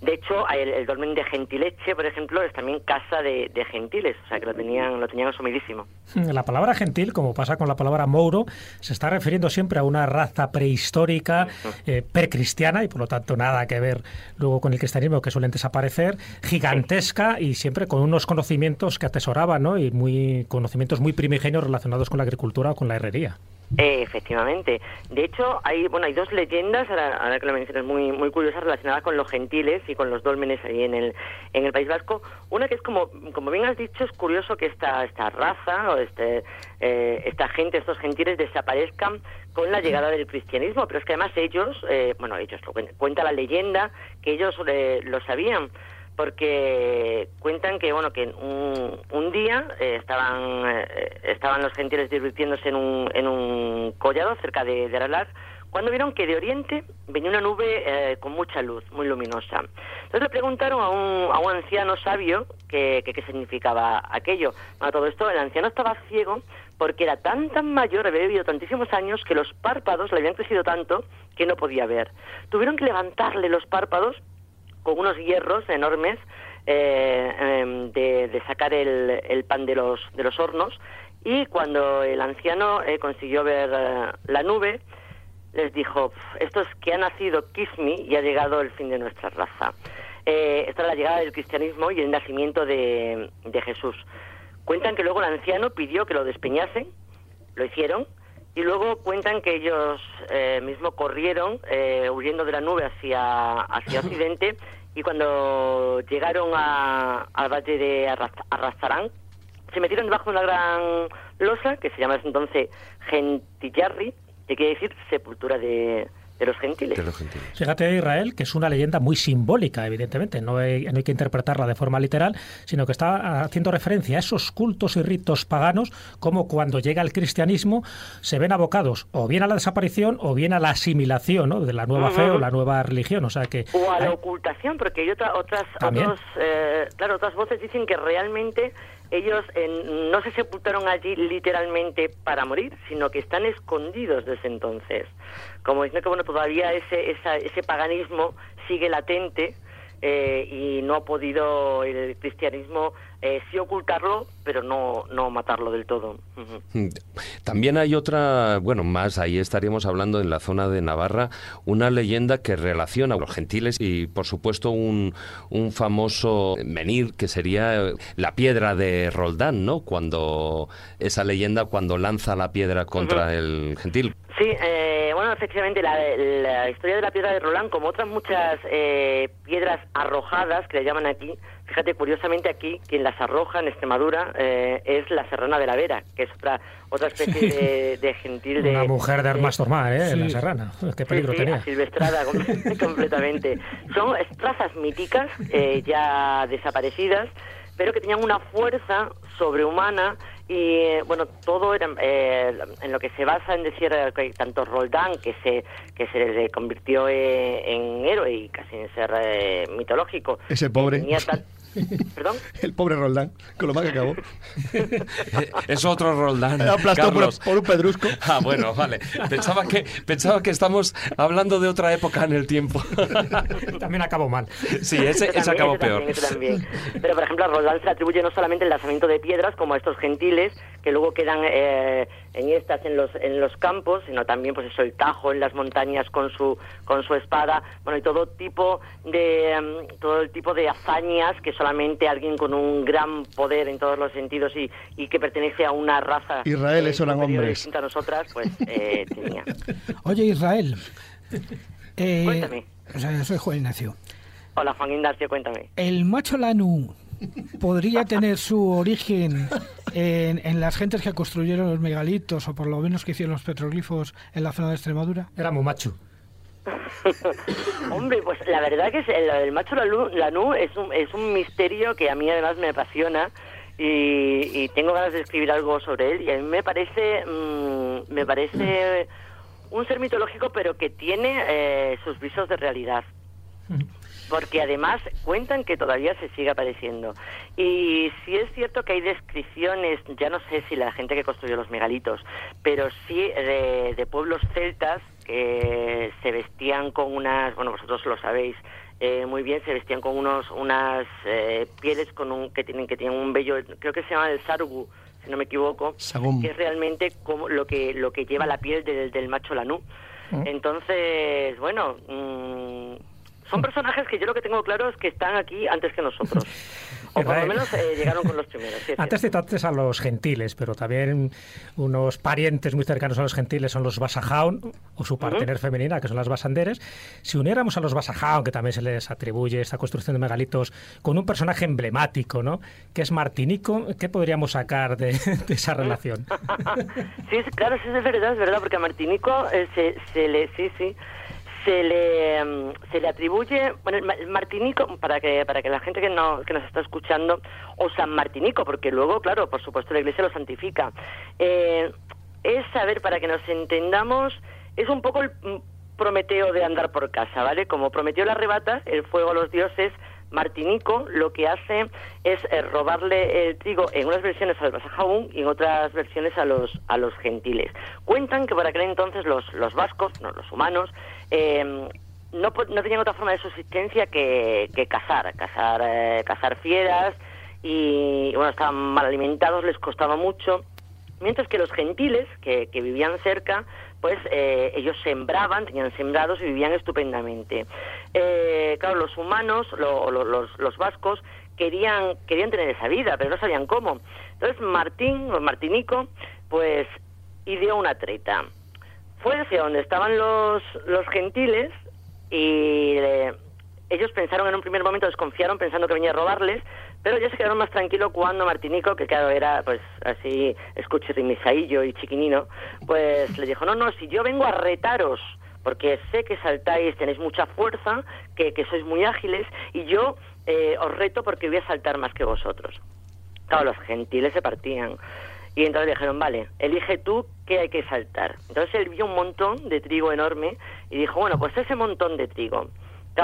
De hecho, el, el dolmen de Gentileche, por ejemplo, es también casa de, de gentiles, o sea que lo tenían, lo tenían asumidísimo. La palabra gentil, como pasa con la palabra mouro, se está refiriendo siempre a una raza prehistórica, eh, precristiana, y por lo tanto nada que ver luego con el cristianismo que suelen desaparecer, gigantesca y siempre con unos conocimientos que atesoraban, ¿no? Y muy conocimientos muy primigenios relacionados con la agricultura o con la herrería. Eh, efectivamente. De hecho, hay bueno hay dos leyendas, ahora, ahora que lo mencionas, muy muy curiosas relacionadas con los gentiles y con los dólmenes ahí en el en el País Vasco. Una que es como como bien has dicho, es curioso que esta esta raza o este eh, esta gente, estos gentiles desaparezcan con la llegada del cristianismo, pero es que además ellos, eh, bueno ellos lo cuen- cuenta la leyenda que ellos eh, lo sabían porque cuentan que bueno que un, un día eh, estaban eh, estaban los gentiles divirtiéndose en un, en un collado cerca de, de Aralar cuando vieron que de oriente venía una nube eh, con mucha luz, muy luminosa. Entonces le preguntaron a un, a un anciano sabio que que qué significaba aquello. A todo esto el anciano estaba ciego porque era tan tan mayor, había vivido tantísimos años que los párpados le habían crecido tanto que no podía ver. Tuvieron que levantarle los párpados con unos hierros enormes eh, em, de, de sacar el, pan de los, de los hornos y cuando el anciano eh, consiguió ver eh, la nube, les dijo, "Pf, esto es que ha nacido Kismi y ha llegado el fin de nuestra raza. Eh, esta es la llegada del cristianismo y el nacimiento de, de Jesús. Cuentan que luego el anciano pidió que lo despeñasen, lo hicieron, y luego cuentan que ellos eh, mismo corrieron eh, huyendo de la nube hacia, hacia [LAUGHS] Occidente y cuando llegaron a- al valle de Arras- Arrastarán, se metieron debajo de una gran losa que se llama entonces Gentillarri, que quiere decir sepultura de, de los gentiles. De los gentiles. Fíjate, Israel, que es una leyenda muy simbólica, evidentemente, no hay, no hay que interpretarla de forma literal, sino que está haciendo referencia a esos cultos y ritos paganos, como cuando llega el cristianismo se ven abocados o bien a la desaparición o bien a la asimilación ¿no? de la nueva fe o la nueva religión. O sea que O a la hay- ocultación, porque hay otra- otras, otros, eh, claro, otras voces dicen que realmente ellos no se sepultaron allí literalmente para morir, sino que están escondidos desde entonces. Como diciendo que bueno, todavía ese, esa- ese paganismo sigue latente eh, y no ha podido el cristianismo eh, sí ocultarlo, pero no, no matarlo del todo. Mm. También hay otra, bueno, más ahí estaríamos hablando en la zona de Navarra, una leyenda que relaciona a los gentiles y por supuesto un, un famoso menir que sería eh, la piedra de Roldán, ¿no? Cuando esa leyenda cuando lanza la piedra contra el gentil. Sí, eh, efectivamente, la, la historia de la piedra de Roland, como otras muchas eh, piedras arrojadas, que le llaman aquí, fíjate, curiosamente aquí, quien las arroja en Extremadura eh, es la serrana de la Vera, que es otra otra especie de, de gentil de... una mujer de Armas Tormar, ¿eh? Sí. la serrana. Qué peligro sí, tenía. asilvestrada com- [LAUGHS] [LAUGHS] completamente. Son razas míticas, eh, ya desaparecidas, pero que tenían una fuerza sobrehumana y, bueno, todo era, eh, en lo que se basa en decir que tanto Roldán, que se, que se convirtió eh, en héroe y casi en ser eh, mitológico. Ese pobre. tenía tan- [LAUGHS] ¿Perdón? El pobre Roldán, con lo mal que acabó. [LAUGHS] es otro Roldán. Aplastado por, por un pedrusco. Ah, bueno, vale. Pensaba que, pensaba que estamos hablando de otra época en el tiempo. [LAUGHS] También acabó mal. Sí, ese, Ese ese acabó ese peor. también, ese también. Pero, por ejemplo, a Roldán se le atribuye no solamente el lanzamiento de piedras, como a estos gentiles, que luego quedan eh, en estas, en los, en los campos, sino también, pues eso, el tajo en las montañas con su, con su espada, bueno, y todo tipo de, em, todo el tipo de hazañas que solamente alguien con un gran poder en todos los sentidos y, y que pertenece a una raza Israel, esos eran superior y hombres. distinta a nosotras, pues [LAUGHS] eh, tenía. Oye, Israel. eh, Cuéntame. o sea, soy Juan Ignacio. Hola, Juan Ignacio, cuéntame. El macho Lanu podría tener su origen en, en, las gentes que construyeron los megalitos o por lo menos que hicieron los petroglifos en la zona de Extremadura? Era muy macho. [LAUGHS] Hombre, pues la verdad que el, el macho Lanú es un, es un misterio que a mí además me apasiona y, tengo ganas de escribir algo sobre él y a mí me parece mm, me parece un ser mitológico pero que tiene eh, sus visos de realidad porque además cuentan que todavía se sigue apareciendo. Y sí es cierto que hay descripciones, ya no sé si la gente que construyó los megalitos, pero sí de, de pueblos celtas que se vestían con unas, bueno, vosotros lo sabéis, eh, muy bien, se vestían con unos unas eh, pieles con un que tienen que tienen un vello, creo que se llama el sargu, si no me equivoco, que es realmente como lo que lo que lleva la piel del, del macho lanú. Mm. Entonces, bueno, mmm, son personajes que yo lo que tengo claro es que están aquí antes que nosotros. [LAUGHS] O por lo menos eh, llegaron con los primeros. antes citaste a los gentiles, pero también unos parientes muy cercanos a los gentiles son los Basajaun, o su partener femenina, que son las Basanderes. Si uniéramos a los Basajaun, que también se les atribuye esta construcción de megalitos, con un personaje emblemático, ¿no? que es Martinico, ¿qué podríamos sacar de, [LAUGHS] esa relación? [LAUGHS] sí, claro, sí, es verdad, es verdad, porque a Martinico eh, se, se le... Sí, sí se le mm, se le atribuye bueno el Martinico para que para que la gente que no que nos está escuchando o San Martinico porque luego claro por supuesto la Iglesia lo santifica. Eh, es saber para que nos entendamos es un poco el mm, Prometeo de andar por casa vale como prometió la arrebata el fuego a los dioses Martinico lo que hace es eh, robarle el trigo en unas versiones al Basajaún y en otras versiones a los a los gentiles. Cuentan que por aquel entonces los, los vascos, no, los humanos, eh, no, no, tenían otra forma de subsistencia que, que cazar, cazar, eh, cazar fieras y, bueno, estaban mal alimentados, les costaba mucho, mientras que los gentiles que, que vivían cerca pues eh, ellos sembraban, tenían sembrados y vivían estupendamente. Eh, claro, los humanos, los, los, vascos, querían, querían tener esa vida, pero no sabían cómo. Entonces Martín, o Martinico, pues ideó una treta. Fue hacia donde estaban los, los gentiles y ellos pensaron en un primer momento, desconfiaron pensando que venía a robarles, pero ya se quedaron más tranquilos cuando Martinico, que claro era pues así escuchirrimisaillo y chiquinino, pues le dijo, no, no, si yo vengo a retaros, porque sé que saltáis, tenéis mucha fuerza, que, que sois muy ágiles, y yo eh, os reto porque voy a saltar más que vosotros. Claro, los gentiles se partían. Y entonces dijeron, vale, elige tú qué hay que saltar. Entonces él vio un montón de trigo enorme y dijo, bueno, pues ese montón de trigo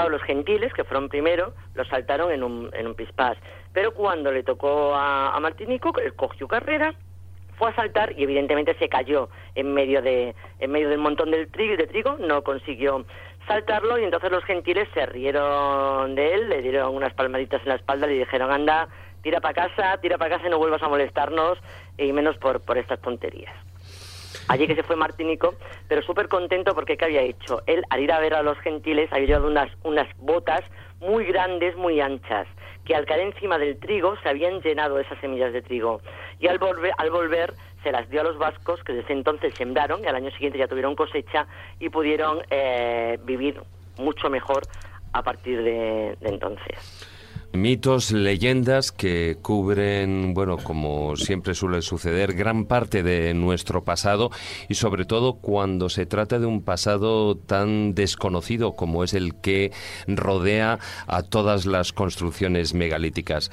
Los gentiles, que fueron primero, lo saltaron en un, en un pispás. Pero cuando le tocó a, a Martinico, él cogió carrera, fue a saltar y evidentemente se cayó en medio de en medio del montón del trigo, de trigo, no consiguió saltarlo y entonces los gentiles se rieron de él, le dieron unas palmaditas en la espalda, le dijeron anda, tira para casa, tira para casa y no vuelvas a molestarnos y menos por, por estas tonterías. Allí que se fue Martinico, pero súper contento porque ¿qué había hecho? Él, al ir a ver a los gentiles, había llevado unas, unas botas muy grandes, muy anchas, que al caer encima del trigo se habían llenado esas semillas de trigo. Y al volver, al volver se las dio a los vascos, que desde entonces sembraron, y al año siguiente ya tuvieron cosecha y pudieron eh, vivir mucho mejor a partir de entonces. Mitos, leyendas que cubren, bueno, como siempre suele suceder, gran parte de nuestro pasado y sobre todo cuando se trata de un pasado tan desconocido como es el que rodea a todas las construcciones megalíticas.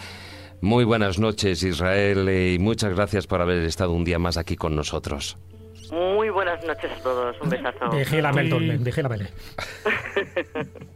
Muy buenas noches, Israel, y muchas gracias por haber estado un día más aquí con nosotros. Muy buenas noches a todos, un besazo. Vigílame, vigílame. La [LAUGHS]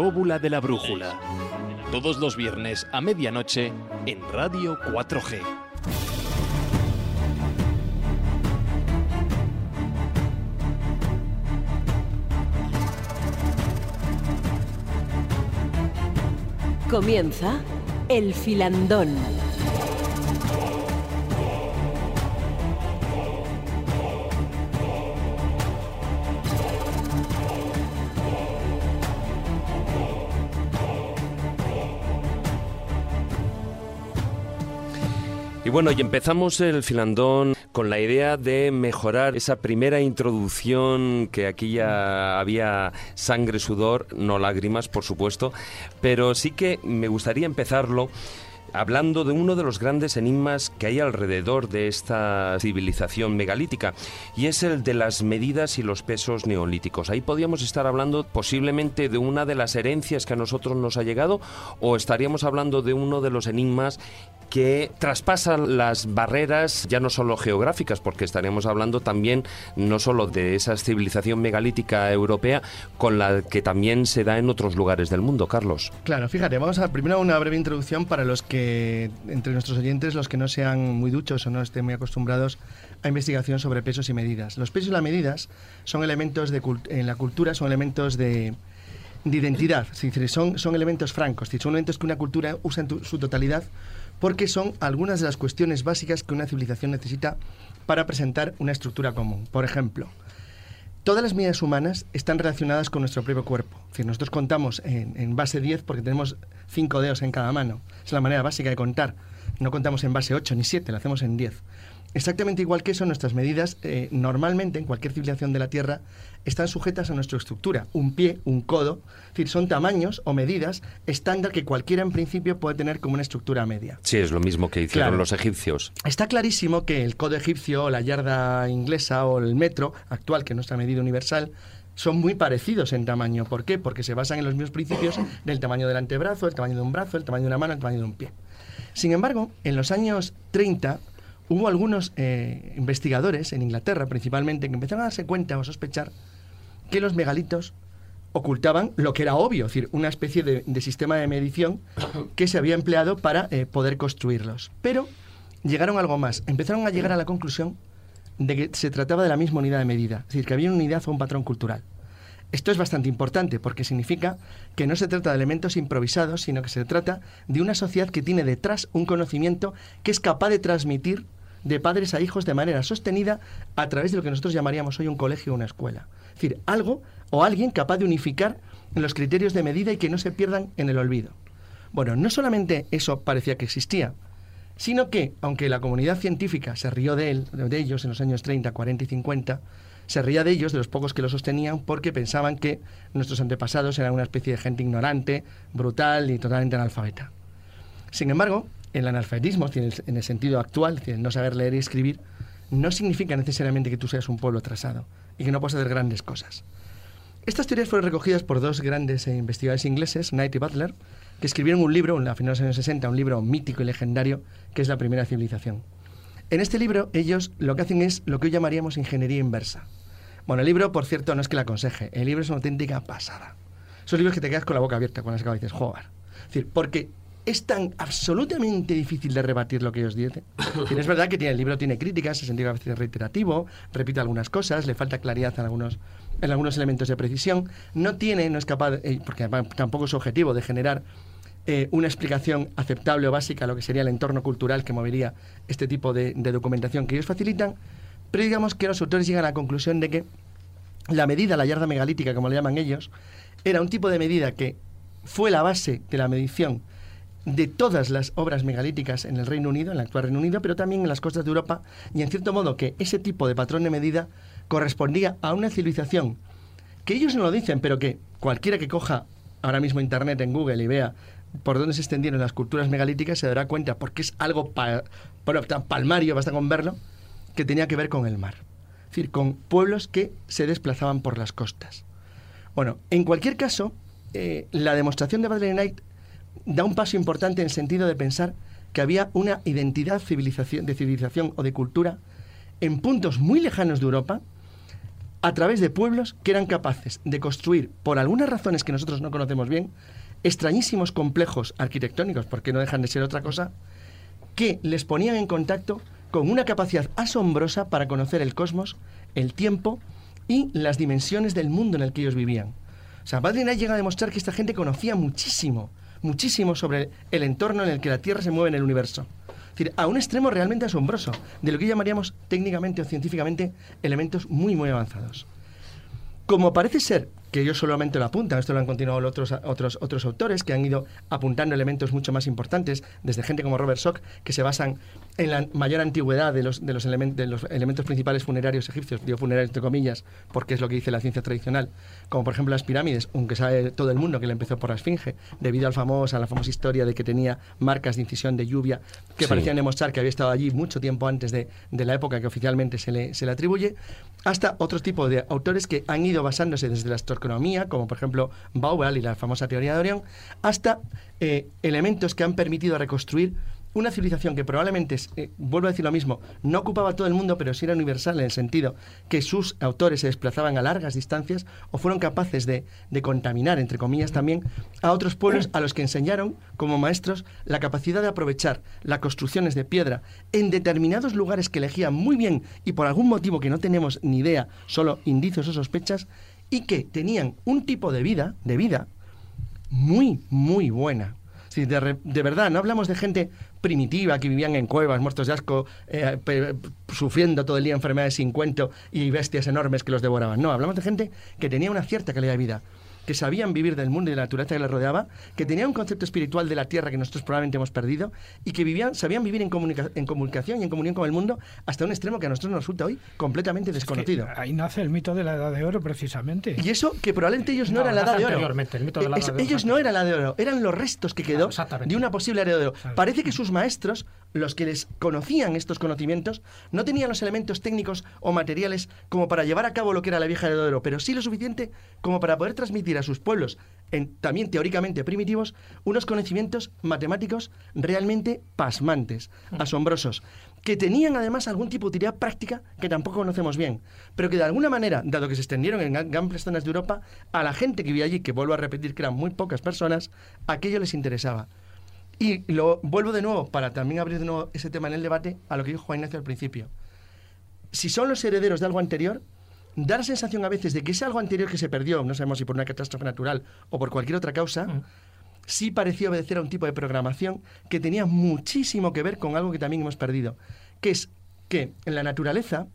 escóbula de la brújula. Todos los viernes a medianoche en Radio 4G. Comienza El Filandón. Bueno, y empezamos el filandón con la idea de mejorar esa primera introducción que aquí ya había sangre, sudor, no lágrimas, por supuesto, pero sí que me gustaría empezarlo hablando de uno de los grandes enigmas que hay alrededor de esta civilización megalítica, y es el de las medidas y los pesos neolíticos. Ahí podríamos estar hablando posiblemente de una de las herencias que a nosotros nos ha llegado, o estaríamos hablando de uno de los enigmas que traspasan las barreras ya no solo geográficas, porque estaríamos hablando también no solo de esa civilización megalítica europea con la que también se da en otros lugares del mundo, Carlos. Claro, fíjate, vamos a primero una breve introducción para los que, entre nuestros oyentes, los que no sean muy duchos o no estén muy acostumbrados a investigación sobre pesos y medidas. Los pesos y las medidas son elementos de en la cultura, son elementos de, de identidad, son, son elementos francos, son elementos que una cultura usa en tu, su totalidad porque son algunas de las cuestiones básicas que una civilización necesita para presentar una estructura común. Por ejemplo, todas las medidas humanas están relacionadas con nuestro propio cuerpo. Nosotros contamos en, en base 10 porque tenemos 5 dedos en cada mano. Es la manera básica de contar. No contamos en base 8 ni 7, lo hacemos en 10. Exactamente igual que eso, nuestras medidas eh, normalmente en cualquier civilización de la Tierra están sujetas a nuestra estructura. Un pie, un codo, es decir, son tamaños o medidas estándar que cualquiera en principio puede tener como una estructura media. Sí, es lo mismo que hicieron Claro. los egipcios. Está clarísimo que el codo egipcio, o la yarda inglesa o el metro actual, que es nuestra medida universal, son muy parecidos en tamaño. ¿Por qué? Porque se basan en los mismos principios del tamaño del antebrazo, el tamaño de un brazo, el tamaño de una mano, el tamaño de un pie. Sin embargo, en los años 30 hubo algunos eh, investigadores, en Inglaterra principalmente, que empezaron a darse cuenta o sospechar que los megalitos ocultaban lo que era obvio, es decir, una especie de, sistema de medición que se había empleado para eh, poder construirlos. Pero llegaron a algo más, empezaron a llegar a la conclusión de que se trataba de la misma unidad de medida, es decir, que había una unidad o un patrón cultural. Esto es bastante importante porque significa que no se trata de elementos improvisados, sino que se trata de una sociedad que tiene detrás un conocimiento que es capaz de transmitir de padres a hijos de manera sostenida a través de lo que nosotros llamaríamos hoy un colegio o una escuela. Decir, algo o alguien capaz de unificar los criterios de medida y que no se pierdan en el olvido. Bueno, no solamente eso parecía que existía, sino que, aunque la comunidad científica se rió de, él, de ellos en los años 30, 40 y 50, se ría de ellos, de los pocos que lo sostenían, porque pensaban que nuestros antepasados eran una especie de gente ignorante, brutal y totalmente analfabeta. Sin embargo, el analfabetismo, en el sentido actual, el no saber leer y escribir, no significa necesariamente que tú seas un pueblo atrasado y que no puedas hacer grandes cosas. Estas teorías fueron recogidas por dos grandes eh, investigadores ingleses, Knight y Butler, que escribieron un libro, a finales de los años 60, un libro mítico y legendario, que es La Primera Civilización. En este libro, ellos lo que hacen es lo que hoy llamaríamos ingeniería inversa. Bueno, el libro, por cierto, no es que la aconseje, el libro es una auténtica pasada. Esos libros que te quedas con la boca abierta cuando has acabado y dices, joder. Es decir, porque es tan absolutamente difícil de rebatir lo que ellos dicen. Es verdad que tiene, el libro tiene críticas, en sentido a veces es reiterativo, repite algunas cosas, le falta claridad en algunos, en algunos elementos de precisión. No tiene, no es capaz, eh, porque tampoco es su objetivo, de generar eh, una explicación aceptable o básica a lo que sería el entorno cultural que movería este tipo de, de documentación que ellos facilitan, pero digamos que los autores llegan a la conclusión de que la medida, la yarda megalítica, como le llaman ellos, era un tipo de medida que fue la base de la medición de todas las obras megalíticas en el Reino Unido, en el actual Reino Unido, pero también en las costas de Europa, y en cierto modo que ese tipo de patrón de medida correspondía a una civilización que ellos no lo dicen, pero que cualquiera que coja ahora mismo Internet en Google y vea por dónde se extendieron las culturas megalíticas se dará cuenta, porque es algo pa- tan palmario, basta con verlo, que tenía que ver con el mar. Es decir, con pueblos que se desplazaban por las costas. Bueno, en cualquier caso, eh, la demostración de Butler y Knight da un paso importante en el sentido de pensar que había una identidad civilización, de civilización o de cultura en puntos muy lejanos de Europa a través de pueblos que eran capaces de construir, por algunas razones que nosotros no conocemos bien, extrañísimos complejos arquitectónicos, porque no dejan de ser otra cosa, que les ponían en contacto con una capacidad asombrosa para conocer el cosmos, el tiempo y las dimensiones del mundo en el que ellos vivían. O sea, llega a demostrar que esta gente conocía muchísimo, muchísimo sobre el entorno en el que la Tierra se mueve en el universo. Es decir, a un extremo realmente asombroso, de lo que llamaríamos técnicamente o científicamente elementos muy, muy avanzados. Como parece ser que ellos solamente lo apuntan, esto lo han continuado otros, otros, otros autores que han ido apuntando elementos mucho más importantes, desde gente como Robert Sock, que se basan en la mayor antigüedad de los, de los, de los elementos principales funerarios egipcios, digo funerarios entre comillas, porque es lo que dice la ciencia tradicional, como por ejemplo las pirámides, aunque sabe todo el mundo que le empezó por la esfinge, debido al famoso, a la famosa historia de que tenía marcas de incisión de lluvia que parecían demostrar que había estado allí mucho tiempo antes de, de la época que oficialmente se le, se le atribuye, hasta otro tipo de autores que han ido basándose desde la astronomía, como por ejemplo Bauer y la famosa teoría de Orión, hasta eh, elementos que han permitido reconstruir una civilización que probablemente, eh, vuelvo a decir lo mismo, no ocupaba todo el mundo, pero sí era universal en el sentido que sus autores se desplazaban a largas distancias o fueron capaces de, de, contaminar, entre comillas también, a otros pueblos a los que enseñaron como maestros la capacidad de aprovechar las construcciones de piedra en determinados lugares que elegían muy bien y por algún motivo que no tenemos ni idea, solo indicios o sospechas, y que tenían un tipo de vida, de vida, muy, muy buena. Sí, de, de, verdad, no hablamos de gente primitiva que vivían en cuevas, muertos de asco, eh, sufriendo todo el día enfermedades sin cuento y bestias enormes que los devoraban. No, hablamos de gente que tenía una cierta calidad de vida que sabían vivir del mundo y de la naturaleza que les rodeaba, que tenían un concepto espiritual de la tierra que nosotros probablemente hemos perdido y que vivían, sabían vivir en, comunica en comunicación y en comunión con el mundo hasta un extremo que a nosotros nos resulta hoy completamente desconocido. Es que ahí nace el mito de la Edad de Oro, precisamente. Y eso que probablemente ellos no, no eran la Edad de Oro. El mito de la edad de oro ellos no eran la Edad de Oro, eran los restos que quedó de una posible Edad de Oro. Parece que sus maestros, los que les conocían estos conocimientos, no tenían los elementos técnicos o materiales como para llevar a cabo lo que era la vieja de Oro, pero sí lo suficiente como para poder transmitir a sus pueblos en, también teóricamente primitivos, unos conocimientos matemáticos realmente pasmantes, asombrosos, que tenían además algún tipo de utilidad práctica que tampoco conocemos bien, pero que de alguna manera, dado que se extendieron en amplias zonas de Europa, a la gente que vivía allí, que vuelvo a repetir que eran muy pocas personas, aquello les interesaba. Y lo vuelvo de nuevo, para también abrir de nuevo ese tema en el debate, a lo que dijo Juan Ignacio al principio. Si son los herederos de algo anterior, da la sensación a veces de que ese algo anterior que se perdió, no sabemos si por una catástrofe natural o por cualquier otra causa, mm. sí parecía obedecer a un tipo de programación que tenía muchísimo que ver con algo que también hemos perdido, que es que en la naturaleza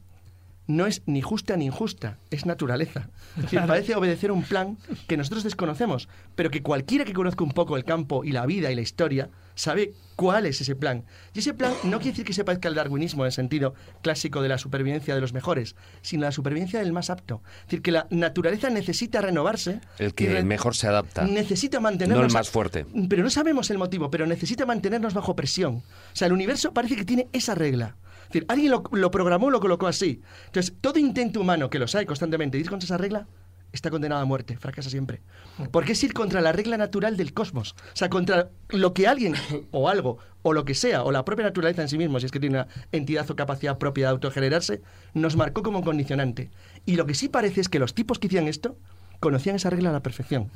no es ni justa ni injusta, es naturaleza. Es decir, parece obedecer un plan que nosotros desconocemos, pero que cualquiera que conozca un poco el campo y la vida y la historia sabe cuál es ese plan. Y ese plan no quiere decir que se parezca al darwinismo en el sentido clásico de la supervivencia de los mejores, sino la supervivencia del más apto. Es decir, que la naturaleza necesita renovarse. El que mejor se adapta. Necesita mantenernos. No el más fuerte. Pero no sabemos el motivo, pero necesita mantenernos bajo presión. O sea, el universo parece que tiene esa regla. Decir, alguien lo, lo programó, lo colocó así. Entonces, todo intento humano que los hay constantemente, ir contra esa regla, está condenado a muerte, fracasa siempre. Porque es ir contra la regla natural del cosmos. O sea, contra lo que alguien o algo o lo que sea, o la propia naturaleza en sí mismo, si es que tiene una entidad o capacidad propia de autogenerarse, nos marcó como condicionante. Y lo que sí parece es que los tipos que hacían esto conocían esa regla a la perfección.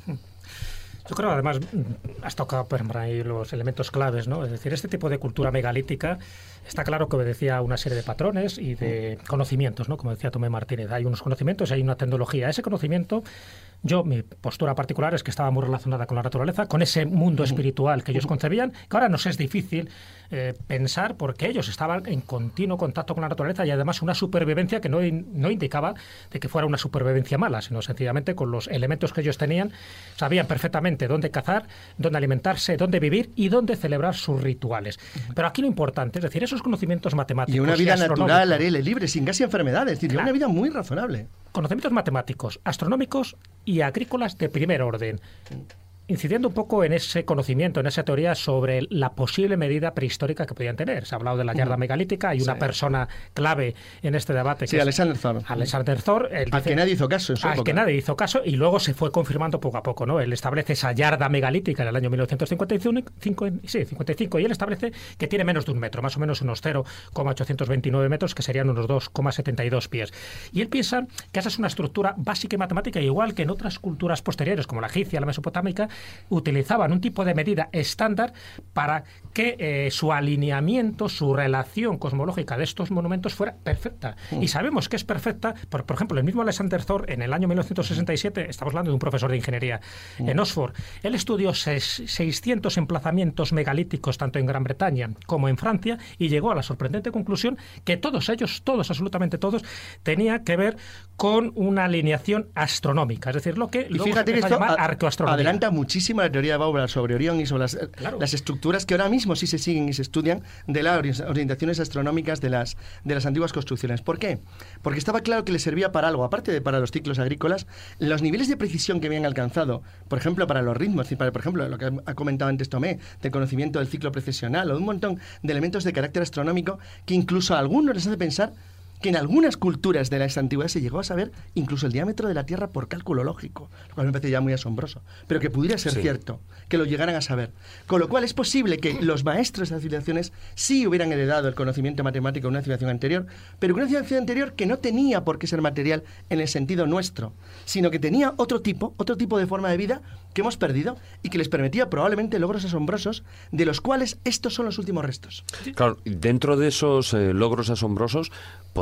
Yo creo, además, mm, has tocado por ahí los elementos claves, ¿no? Es decir, este tipo de cultura megalítica está claro que obedecía a una serie de patrones y de conocimientos, ¿no? Como decía Tomé Martínez, hay unos conocimientos y hay una tecnología. Ese conocimiento yo, mi postura particular es que estaba muy relacionada con la naturaleza, con ese mundo espiritual que ellos concebían, que ahora nos es difícil eh, pensar porque ellos estaban en continuo contacto con la naturaleza y además una supervivencia que no, no indicaba de que fuera una supervivencia mala, sino sencillamente con los elementos que ellos tenían, sabían perfectamente dónde cazar, dónde alimentarse, dónde vivir y dónde celebrar sus rituales. Pero aquí lo importante, es decir, esos conocimientos matemáticos. Y una vida natural, aire libre, sin casi enfermedades, es decir, una vida muy razonable conocimientos matemáticos, astronómicos y agrícolas de primer orden. Incidiendo un poco en ese conocimiento, en esa teoría sobre la posible medida prehistórica que podían tener. Se ha hablado de la yarda megalítica, hay una persona clave en este debate. Que sí, Alexander Thor. Alexander Thor. Al que nadie hizo caso en su Al que nadie hizo caso y luego se fue confirmando poco a poco. ¿no? Él establece esa yarda megalítica en el año 1955 sí, 55, y él establece que tiene menos de un metro, más o menos unos 0,829 metros, que serían unos 2,72 pies. Y él piensa que esa es una estructura básica y matemática, igual que en otras culturas posteriores, como la egipcia, la mesopotámica, utilizaban un tipo de medida estándar para que eh, su alineamiento, su relación cosmológica de estos monumentos fuera perfecta. Y sabemos que es perfecta, por, por ejemplo, el mismo Alexander Thor, en el año 1967, estamos hablando de un profesor de ingeniería en Oxford, él estudió 600 emplazamientos megalíticos tanto en Gran Bretaña como en Francia y llegó a la sorprendente conclusión que todos ellos, todos, absolutamente todos, tenía que ver con una alineación astronómica, es decir, lo que y fíjate que esto arcoastronomía. adelanta muchísimo la teoría de Bauer sobre Orión y sobre las, las, estructuras que ahora mismo sí se siguen y se estudian de las orientaciones astronómicas de las, de las antiguas construcciones. ¿Por qué? Porque estaba claro que le servía para algo, aparte de para los ciclos agrícolas, los niveles de precisión que habían alcanzado, por ejemplo, para los ritmos, para, por ejemplo, lo que ha comentado antes Tomé, de conocimiento del ciclo precesional o de un montón de elementos de carácter astronómico que incluso a algunos les hace pensar que en algunas culturas de la antigüedad se llegó a saber incluso el diámetro de la Tierra por cálculo lógico, lo cual me parece ya muy asombroso, pero que pudiera ser cierto, que lo llegaran a saber. Con lo cual es posible que los maestros de las civilizaciones sí hubieran heredado el conocimiento matemático de una civilización anterior, pero una civilización anterior que no tenía por qué ser material en el sentido nuestro, sino que tenía otro tipo, otro tipo de forma de vida que hemos perdido y que les permitía probablemente logros asombrosos, de los cuales estos son los últimos restos. Claro, dentro de esos eh, logros asombrosos,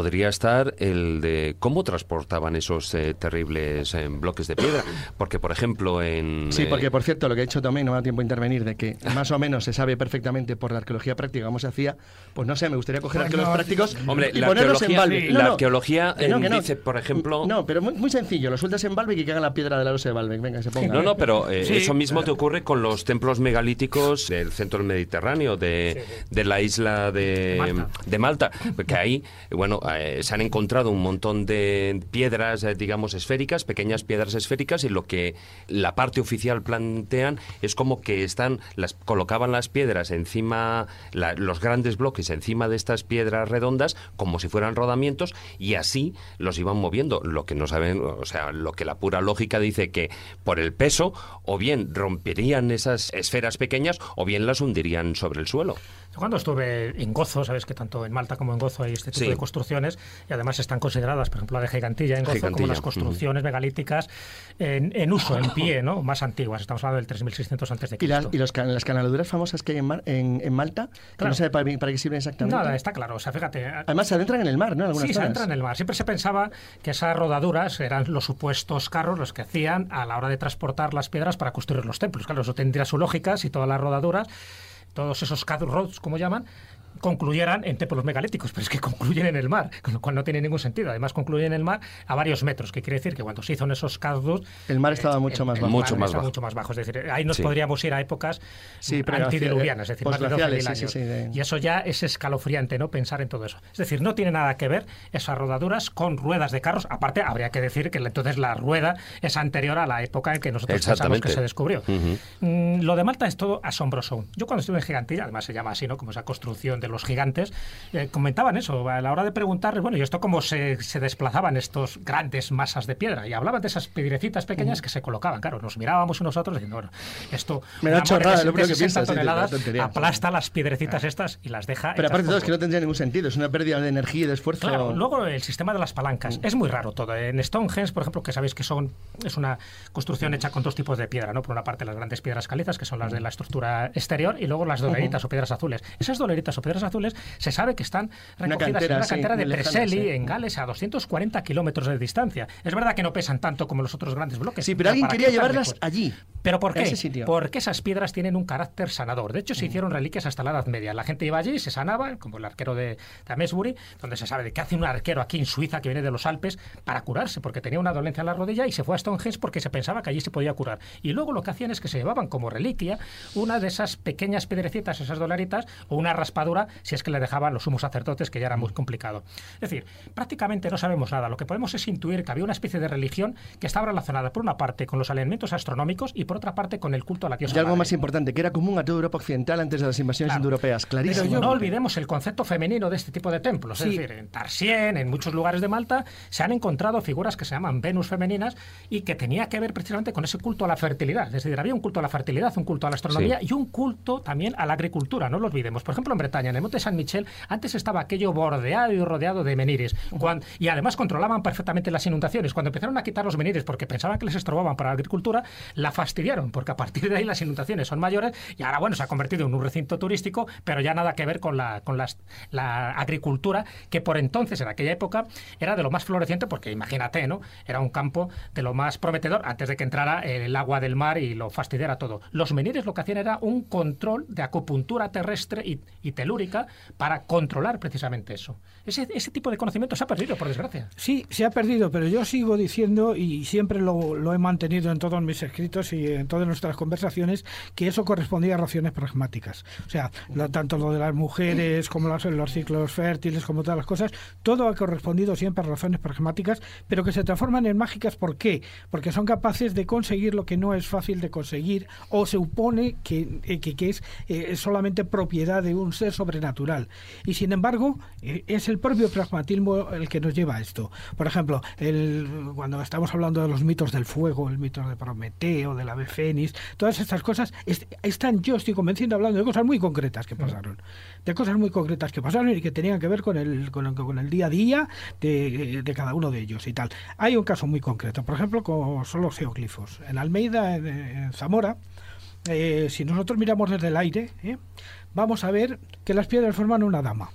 podría estar el de cómo transportaban esos eh, terribles eh, bloques de piedra. Porque, por ejemplo, en... Sí, porque, por cierto, lo que ha dicho Tomé, no me da tiempo a intervenir, de que más o menos se sabe perfectamente por la arqueología práctica cómo se hacía, pues no sé, me gustaría coger pues arqueólogos prácticos hombre, y la ponerlos en Balbec. la arqueología dice, por ejemplo... No, pero muy, sencillo, lo sueltas en Balbec y que hagan la piedra de la losa de Balbec, venga, se ponga. No, no, pero eh, eso mismo te ocurre con los templos megalíticos del centro del Mediterráneo, de, de la isla de Malta. de Malta, porque ahí, bueno, se han encontrado un montón de piedras, eh, digamos, esféricas, pequeñas piedras esféricas, y lo que la parte oficial plantean es como que están, las colocaban las piedras encima, los grandes bloques encima de estas piedras redondas, como si fueran rodamientos, y así los iban moviendo. Lo que no saben, o sea, lo que la pura lógica dice que por el peso, o bien romperían esas esferas pequeñas, o bien las hundirían sobre el suelo. Cuando estuve en Gozo, sabes que tanto en Malta como en Gozo hay este tipo de construcciones y además están consideradas, por ejemplo, la de Gigantilla en Gozo como las construcciones megalíticas en, uso, en pie, ¿no? Más antiguas. Estamos hablando del 3600 antes de Cristo. ¿Y, las, y las canaladuras famosas que hay en, en, Malta? Que no sé para, qué sirven exactamente. Nada, está claro. O sea, fíjate. Además se adentran en el mar, ¿no? Algunas sí, se adentran en el mar. Siempre se pensaba que esas rodaduras eran los supuestos carros los que hacían a la hora de transportar las piedras para construir los templos. Claro, eso tendría su lógica si todas las rodaduras todos esos cat como llaman, concluyeran en templos megalíticos, pero es que concluyen en el mar, con lo cual no tiene ningún sentido. Además, concluyen en el mar a varios metros, que quiere decir que cuando se hizo en esos casos... El mar estaba mucho más bajo. Mucho más bajo. mucho más bajo. Es decir, ahí nos podríamos ir a épocas sí, antediluvianas, es decir, más de 12.000 años. Y eso ya es escalofriante, ¿no? Pensar en todo eso. Es decir, no tiene nada que ver esas rodaduras con ruedas de carros. Aparte, habría que decir que entonces la rueda es anterior a la época en que nosotros pensamos que se descubrió. Mm, lo de Malta es todo asombroso. Yo cuando estuve en Gigantilla, además se llama así, ¿no? Como esa construcción de los gigantes, eh, comentaban eso a la hora de preguntarles, bueno, ¿y esto cómo se, se, desplazaban estos grandes masas de piedra? Y hablaban de esas piedrecitas pequeñas que se colocaban. Claro, nos mirábamos unos otros diciendo, bueno, esto... Me da chorrada, lo que piensas. toneladas, aplasta las piedrecitas estas y las deja... Pero aparte de todo, es que no tendría ningún sentido, es una pérdida de energía y de esfuerzo. Claro, luego el sistema de las palancas. Mm. Es muy raro todo. En Stonehenge, por ejemplo, que sabéis que son es una construcción hecha con dos tipos de piedra, ¿no? Por una parte las grandes piedras calizas, que son las de la estructura exterior, y luego las doleritas o piedras azules. Esas doleritas o piedras azules se sabe que están recogidas en una cantera de Preseli, en Gales, a 240 kilómetros de distancia. Es verdad que no pesan tanto como los otros grandes bloques. Sí, pero alguien quería llevarlas allí. ¿Pero por qué? Porque esas piedras tienen un carácter sanador. De hecho, se mm. hicieron reliquias hasta la Edad Media. La gente iba allí y se sanaba, como el arquero de, de Amesbury, donde se sabe de qué hace un arquero aquí en Suiza que viene de los Alpes para curarse, porque tenía una dolencia en la rodilla y se fue a Stonehenge porque se pensaba que allí se podía curar. Y luego lo que hacían es que se llevaban como reliquia una de esas pequeñas piedrecitas, esas dolaritas, o una raspadura, si es que le dejaban los sumos sacerdotes, que ya era muy complicado. Es decir, prácticamente no sabemos nada. Lo que podemos es intuir que había una especie de religión que estaba relacionada, por una parte, con los alineamientos astronómicos y por otra parte con el culto a la diosa Y algo madre. más importante, que era común a toda Europa occidental antes de las invasiones Claro. indoeuropeas, clarísimo. Pero no olvidemos el concepto femenino de este tipo de templos. Sí. Es decir, en Tarsien, en muchos lugares de Malta, se han encontrado figuras que se llaman Venus femeninas y que tenía que ver precisamente con ese culto a la fertilidad. Es decir, había un culto a la fertilidad, un culto a la astronomía y un culto también a la agricultura, no lo olvidemos. Por ejemplo, en Bretaña, en el monte San Michel, antes estaba aquello bordeado y rodeado de menires. Y además controlaban perfectamente las inundaciones. Cuando empezaron a quitar los menires porque pensaban que les estorbaban para la agricultura, la fastidiaron, porque a partir de ahí las inundaciones son mayores y ahora, bueno, se ha convertido en un recinto turístico, pero ya nada que ver con la, con las- la agricultura, que por entonces, en aquella época, era de lo más floreciente, porque imagínate, ¿no? Era un campo de lo más prometedor antes de que entrara el agua del mar y lo fastidiara todo. Los menires lo que hacían era un control de acupuntura terrestre y, y telúrica para controlar precisamente eso. Ese, ese tipo de conocimiento se ha perdido, por desgracia. Sí, se ha perdido, pero yo sigo diciendo y siempre lo, lo he mantenido en todos mis escritos y en todas nuestras conversaciones que eso correspondía a razones pragmáticas. O sea, tanto lo de las mujeres como los, los ciclos fértiles, como todas las cosas, todo ha correspondido siempre a razones pragmáticas, pero que se transforman en mágicas. ¿Por qué? Porque son capaces de conseguir lo que no es fácil de conseguir o se supone que, eh, que, que es eh, solamente propiedad de un ser sobrenatural. Y sin embargo, eh, es el propio pragmatismo el que nos lleva a esto. Por ejemplo, el, cuando estamos hablando de los mitos del fuego, el mito de Prometeo, del ave fénix, todas estas cosas est- están, yo estoy convenciendo, hablando de cosas muy concretas que pasaron. De cosas muy concretas que pasaron y que tenían que ver con el, con el, con el día a día de, de cada uno de ellos y tal. Hay un caso muy concreto, por ejemplo, como son los geoglifos. En Almeida, en, en Zamora, eh, si nosotros miramos desde el aire, ¿eh? Vamos a ver que las piedras forman una dama.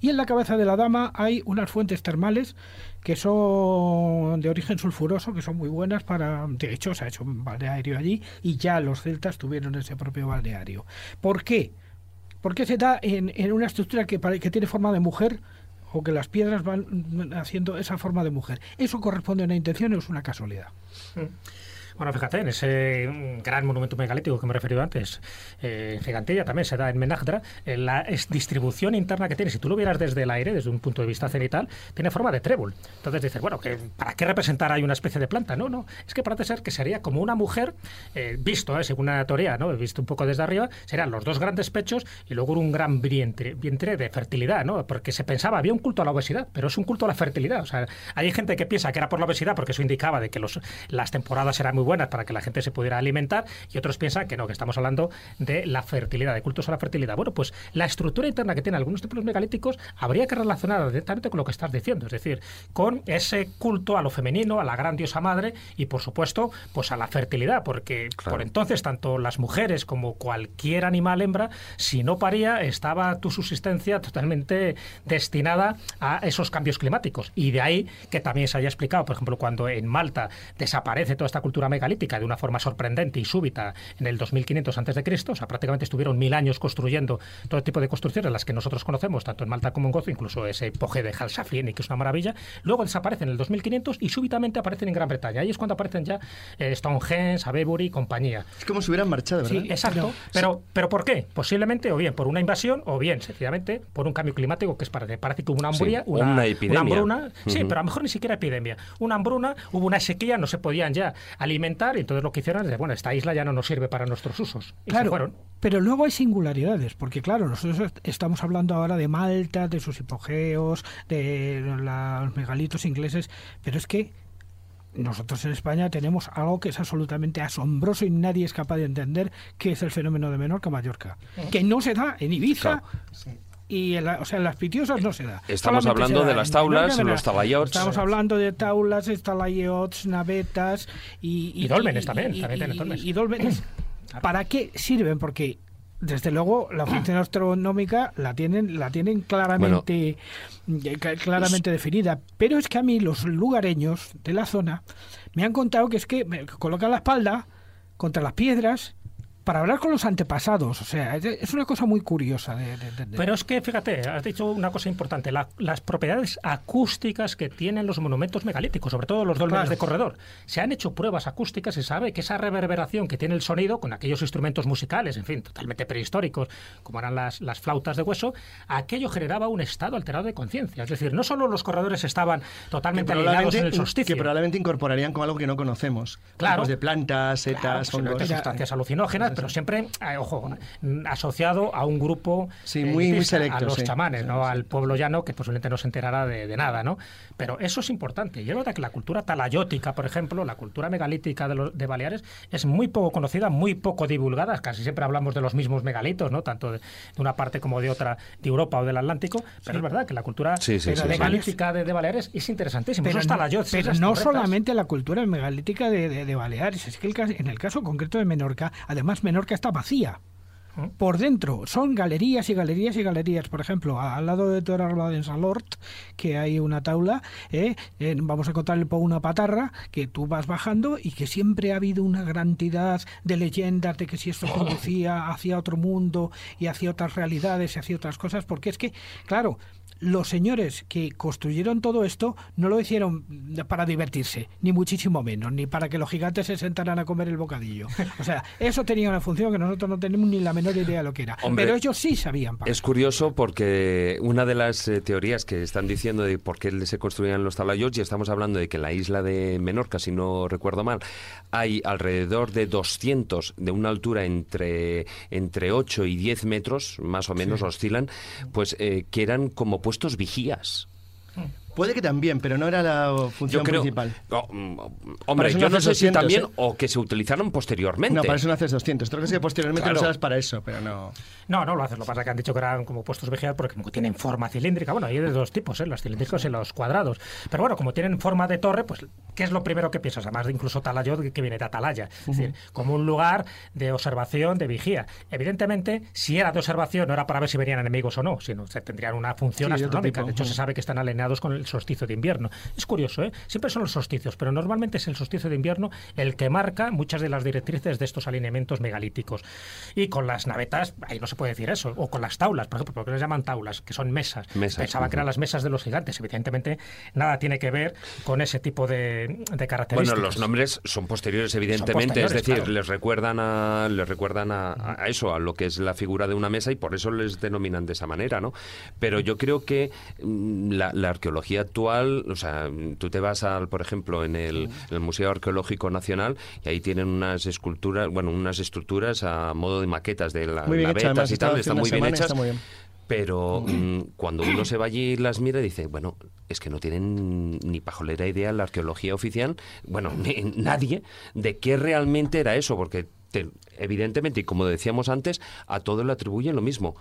Y en la cabeza de la dama hay unas fuentes termales que son de origen sulfuroso, que son muy buenas para... De hecho, se ha hecho un balneario allí y ya los celtas tuvieron ese propio balneario. ¿Por qué? ¿Por qué se da en, una estructura que, que tiene forma de mujer o que las piedras van mm, haciendo esa forma de mujer? ¿Eso corresponde a una intención o es una casualidad? Bueno, fíjate, en ese mm, gran monumento megalítico que me he referido antes, eh, en Gigantilla también se da en Menagdra, eh, la distribución interna que tiene, si tú lo vieras desde el aire, desde un punto de vista cenital, tiene forma de trébol. Entonces dices, bueno, que ¿para qué representar ahí una especie de planta? No, no, es que parece ser que sería como una mujer, eh, visto, eh, según una teoría, ¿no? Visto un poco desde arriba, serían los dos grandes pechos y luego un gran vientre, vientre de fertilidad, ¿no? Porque se pensaba, había un culto a la obesidad, pero es un culto a la fertilidad. O sea, hay gente que piensa que era por la obesidad porque eso indicaba de que los, las temporadas eran muy buenas para que la gente se pudiera alimentar y otros piensan que no, que estamos hablando de la fertilidad, de cultos a la fertilidad. Bueno, pues la estructura interna que tienen algunos templos megalíticos habría que relacionar directamente con lo que estás diciendo, es decir, con ese culto a lo femenino, a la gran diosa madre y por supuesto, pues a la fertilidad, porque Claro. por entonces tanto las mujeres como cualquier animal hembra, si no paría, estaba tu subsistencia totalmente destinada a esos cambios climáticos. Y de ahí que también se haya explicado, por ejemplo, cuando en Malta desaparece toda esta cultura megalítica de una forma sorprendente y súbita en el 2500 antes de Cristo, o sea, prácticamente estuvieron mil años construyendo todo tipo de construcciones, las que nosotros conocemos, tanto en Malta como en Gozo, incluso ese epoge de Halsaflieni, que es una maravilla, luego desaparecen en el 2500 y súbitamente aparecen en Gran Bretaña. Ahí es cuando aparecen ya eh, Stonehenge, Avebury y compañía. Es como si hubieran marchado, ¿verdad? Sí, exacto. Pero, pero ¿por qué? Posiblemente o bien por una invasión o bien sencillamente por un cambio climático que es para, parece que hubo una hambría, Sí, una, una epidemia. hambruna. Sí, Ujú. pero a lo mejor ni siquiera epidemia. Una hambruna, hubo una sequía, no se podían ya alimentar y entonces lo que hicieron es, bueno, esta isla ya no nos sirve para nuestros usos. Y se Claro, fueron. pero luego hay singularidades, porque claro, nosotros est- estamos hablando ahora de Malta, de sus hipogeos, de los megalitos ingleses, pero es que nosotros en España tenemos algo que es absolutamente asombroso y nadie es capaz de entender, que es el fenómeno de Menorca-Mallorca, que no se da en Ibiza. Y en, la- o sea, en las pitiosas no se da. Estamos Solamente hablando da de en las taulas, en los talayots. Estamos hablando de taulas, talayots, navetas y... Y dólmenes también, también y- dólmenes. y dólmenes. [COUGHS] ¿Para qué sirven? Porque desde luego la función astronómica la tienen la tienen claramente cla- claramente definida pero es que a mí los lugareños de la zona me han contado que es que me colocan la espalda contra las piedras para hablar con los antepasados. O sea, es una cosa muy curiosa. Pero es que, fíjate, has dicho una cosa importante, las propiedades acústicas que tienen los monumentos megalíticos, sobre todo los dólmenes de corredor. Se han hecho pruebas acústicas y sabe que esa reverberación que tiene el sonido con aquellos instrumentos musicales, en fin, totalmente prehistóricos, como eran las, las flautas de hueso, aquello generaba un estado alterado de conciencia. Es decir, no solo los corredores estaban totalmente alineados en el solsticio. Que probablemente incorporarían como algo que no conocemos. Claro. de plantas, setas, hongos. sustancias alucinógenas, pero siempre, eh, ojo, asociado a un grupo sí, muy, muy selecto, a los chamanes, no al pueblo llano, que posiblemente no se enterará de, nada, ¿no? Pero eso es importante. Y es verdad que la cultura talayótica, por ejemplo, la cultura megalítica de, de Baleares, es muy poco conocida, muy poco divulgada. Casi siempre hablamos de los mismos megalitos, ¿no? Tanto de, una parte como de otra, de Europa o del Atlántico. Pero es verdad que la cultura megalítica de, Baleares es interesantísima. Pero, pero no solamente la cultura megalítica de, Baleares, es que en el caso concreto de Menorca, además Menorca está vacía. Por dentro son galerías y galerías y galerías. Por ejemplo, al lado de Toralba de Salort, que hay una taula, ¿eh? vamos a encontrar una patarra que tú vas bajando y que siempre ha habido una gran cantidad de leyendas de que si esto conducía hacia otro mundo y hacia otras realidades y hacia otras cosas, porque es que, claro, los señores que construyeron todo esto no lo hicieron para divertirse, ni muchísimo menos, ni para que los gigantes se sentaran a comer el bocadillo. O sea, [LAUGHS] eso tenía una función que nosotros no tenemos ni la menor idea de lo que era. Pero ellos sí sabían. es curioso porque una de las eh, teorías que están diciendo de por qué se construían los talayos, y estamos hablando de que en la isla de Menorca, si no recuerdo mal, hay alrededor de 200 de una altura entre, entre 8 y 10 metros, más o menos oscilan, pues eh, que eran como puestos vigías. Puede que también, pero no era la función principal. Oh, mm, hombre, yo no sé si también ¿eh? o que se utilizaron posteriormente. No, para eso no haces 200. Creo que posteriormente lo usas para eso, pero no. No, no lo haces. Lo que pasa es que han dicho que eran como puestos vigilados porque como tienen forma cilíndrica. Bueno, hay de dos tipos, ¿eh? los cilíndricos y los cuadrados. Pero bueno, como tienen forma de torre, pues ¿qué es lo primero que piensas? Además de incluso Talayot, que viene de Atalaya. Es decir, como un lugar de observación, de vigía. Evidentemente, si era de observación, no era para ver si venían enemigos o no, sino se tendrían una función astronómica. De hecho, se sabe que están alineados con el solsticio de invierno. Es curioso, ¿eh? Siempre son los solsticios, pero normalmente es el solsticio de invierno el que marca muchas de las directrices de estos alineamientos megalíticos. Y con las navetas, ahí no se puede decir eso, o con las taulas, por ejemplo, porque les llaman taulas, que son mesas. Pensaba que eran las mesas de los gigantes. Evidentemente, nada tiene que ver con ese tipo de, características. Bueno, los nombres son posteriores, evidentemente, es decir, les recuerdan a les recuerdan a, eso, a lo que es la figura de una mesa y por eso les denominan de esa manera, ¿no? Pero yo creo que mm, la arqueología actual o sea, tú te vas al, por ejemplo, en el, Museo Arqueológico Nacional y ahí tienen unas esculturas, bueno, unas estructuras a modo de maquetas de las navetas y tal, están muy bien hechas. Pero mm, cuando uno se va allí y las mira, dice, bueno, es que no tienen ni pajolera idea la arqueología oficial, bueno, [LAUGHS] nadie, de qué realmente era eso, porque evidentemente, y como decíamos antes, a todo le atribuyen lo mismo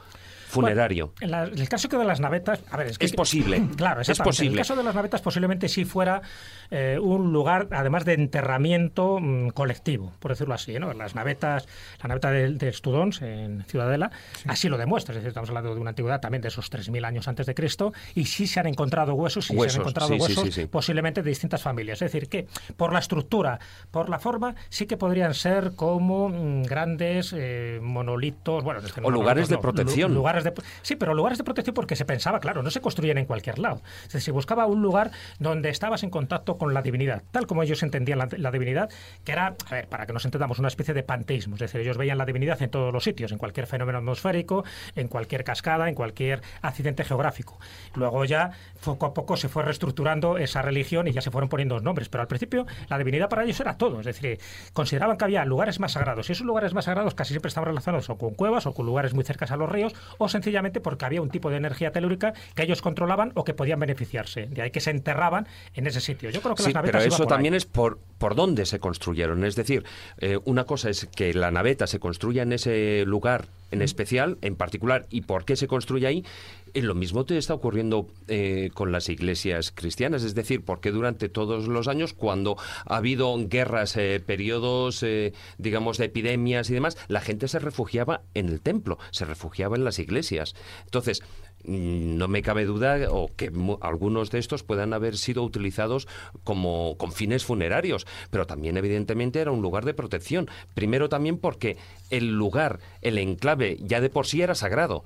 funerario. en, el caso que de las navetas, a ver, es que es posible. [CLEARS THROAT] Claro, es posible. En el caso de las navetas posiblemente sí fuera eh, un lugar, además de enterramiento mm, colectivo, por decirlo así, ¿no? Las navetas, la naveta de, de Studons en Ciudadela, así lo demuestra. Es decir, estamos hablando de una antigüedad también de esos 3.000 años antes de Cristo, y sí se han encontrado huesos, sí se han encontrado huesos, posiblemente de distintas familias. Es decir, que por la estructura, por la forma, sí que podrían ser como mm, grandes eh, monolitos, bueno, o lugares de protección. Lugares sí, pero lugares de protección porque se pensaba, claro, no se construían en cualquier lado. se buscaba un lugar donde estabas en contacto con la divinidad, tal como ellos entendían la, divinidad, que era, a ver, para que nos entendamos, una especie de panteísmo. Es decir, ellos veían la divinidad en todos los sitios, en cualquier fenómeno atmosférico, en cualquier cascada, en cualquier accidente geográfico. Luego ya, poco a poco, se fue reestructurando esa religión y ya se fueron poniendo nombres. Pero al principio, la divinidad para ellos era todo. Es decir, consideraban que había lugares más sagrados. Y esos lugares más sagrados casi siempre estaban relacionados o con cuevas o con lugares muy cercanos a los ríos o sencillamente porque había un tipo de energía telúrica que ellos controlaban o que podían beneficiarse. De ahí que se enterraban en ese sitio. Yo creo que sí, las pero eso también es por, por dónde se construyeron. Es decir, eh, una cosa es que la naveta se construya en ese lugar en especial, en particular, y por qué se construye ahí, y lo mismo te está ocurriendo eh, con las iglesias cristianas, es decir, porque durante todos los años, cuando ha habido guerras, eh, periodos, eh, digamos, de epidemias y demás, la gente se refugiaba en el templo, se refugiaba en las iglesias. Entonces, mm, no me cabe duda o que algunos de estos puedan haber sido utilizados como con fines funerarios, pero también evidentemente era un lugar de protección. Primero también porque el lugar, el enclave ya de por sí era sagrado,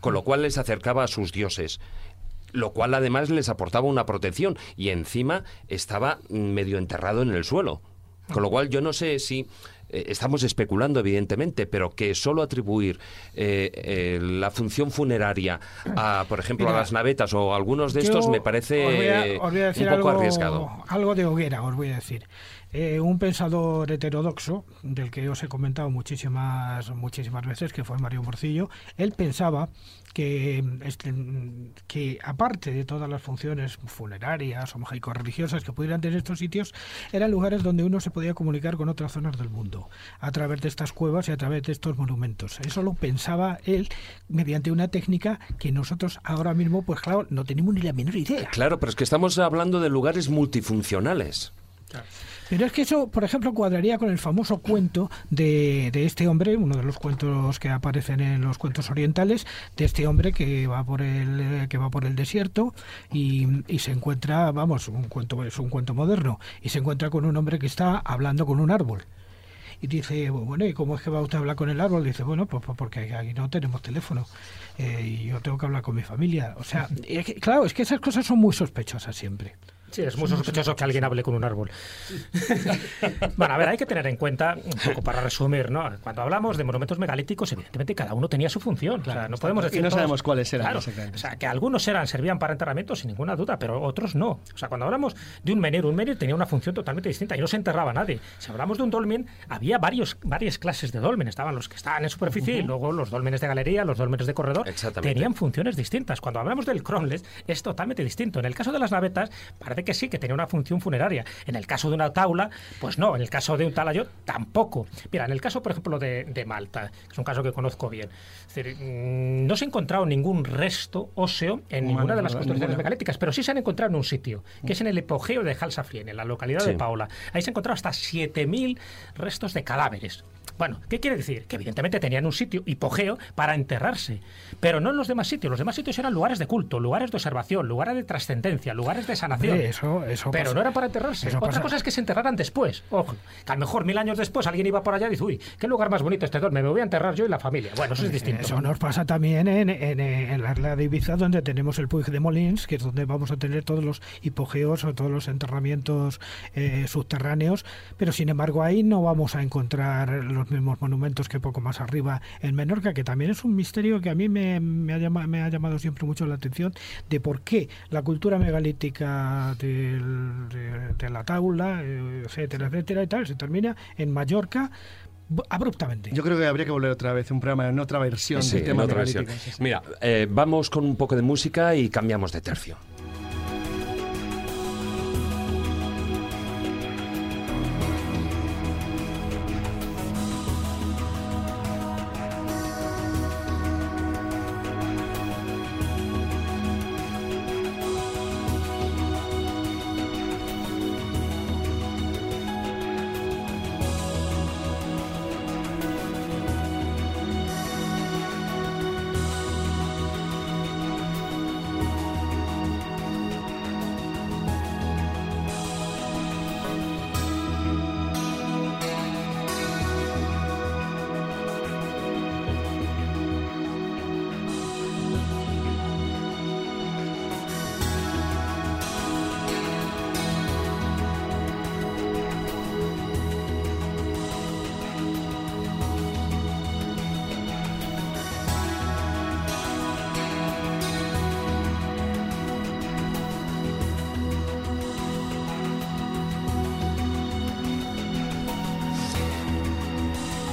con lo cual les acercaba a sus dioses lo cual además les aportaba una protección y encima estaba medio enterrado en el suelo. Con lo cual yo no sé si eh, estamos especulando evidentemente, pero que solo atribuir eh, eh, la función funeraria a, por ejemplo, a las navetas o algunos de estos me parece un poco arriesgado. Algo de hoguera, os voy a decir. Eh, un pensador heterodoxo, del que os he comentado muchísimas, muchísimas veces, que fue Mario Morcillo, él pensaba que, este, que aparte de todas las funciones funerarias o mágico-religiosas que pudieran tener estos sitios, eran lugares donde uno se podía comunicar con otras zonas del mundo, a través de estas cuevas y a través de estos monumentos. Eso lo pensaba él mediante una técnica que nosotros ahora mismo, pues claro, no tenemos ni la menor idea. Claro, pero es que estamos hablando de lugares multifuncionales. Pero es que eso, por ejemplo, cuadraría con el famoso cuento de, de, este hombre, uno de los cuentos que aparecen en los cuentos orientales, de este hombre que va por el que va por el desierto y, y se encuentra, vamos, un cuento es un cuento moderno y se encuentra con un hombre que está hablando con un árbol. Y dice, bueno, ¿y cómo es que va usted a hablar con el árbol? Dice, bueno, pues, pues porque aquí no tenemos teléfono eh, y yo tengo que hablar con mi familia. O sea, claro, es que esas cosas son muy sospechosas siempre. Sí, es muy sospechoso que alguien hable con un árbol. [LAUGHS] bueno, a ver, hay que tener en cuenta, un poco para resumir, ¿no? Cuando hablamos de monumentos megalíticos, evidentemente cada uno tenía su función. o sea, no podemos decir. Y no sabemos cuáles eran. Claro, o sea, que algunos eran, servían para enterramientos sin ninguna duda, pero otros no. O sea, cuando hablamos de un menir, un menir tenía una función totalmente distinta y no se enterraba nadie. Si hablamos de un dolmen, había varios, varias clases de dolmen. Estaban los que estaban en superficie y luego los dolmenes de galería, los dolmenes de corredor. Tenían funciones distintas. Cuando hablamos del cronles, es totalmente distinto. En el caso de las navetas, parece que sí, que tenía una función funeraria. En el caso de una taula, pues no. En el caso de un talayo, tampoco. Mira, en el caso, por ejemplo, de, Malta, que es un caso que conozco bien, mm, no se ha encontrado ningún resto óseo en ninguna de las construcciones megalíticas, pero sí se han encontrado en un sitio, que es en el epogeo de Halsafrien, en la localidad de Paola. Ahí se han encontrado hasta 7.000 restos de cadáveres. Bueno, ¿qué quiere decir? Que evidentemente tenían un sitio hipogeo para enterrarse, pero no en los demás sitios. Los demás sitios eran lugares de culto, lugares de observación, lugares de trascendencia, lugares de sanación. eso, eso pero no era para enterrarse. Otra cosa es que se enterraran después. Ojo, que a lo mejor mil años después alguien iba por allá y dice, uy, qué lugar más bonito este dorme, me voy a enterrar yo y la familia. Bueno, eso es distinto. Eso nos pasa también en, en, la isla de Ibiza, donde tenemos el Puig de Molins, que es donde vamos a tener todos los hipogeos o todos los enterramientos eh, subterráneos, pero sin embargo ahí no vamos a encontrar los mismos monumentos que poco más arriba en Menorca, que también es un misterio que a mí me, me, ha, llamado, me ha llamado siempre mucho la atención de por qué la cultura megalítica de, la taula, eh, etcétera, etcétera y tal, se termina en Mallorca abruptamente. Yo creo que habría que volver otra vez un programa en otra versión del tema otra versión. Mira, eh, vamos con un poco de música y cambiamos de tercio.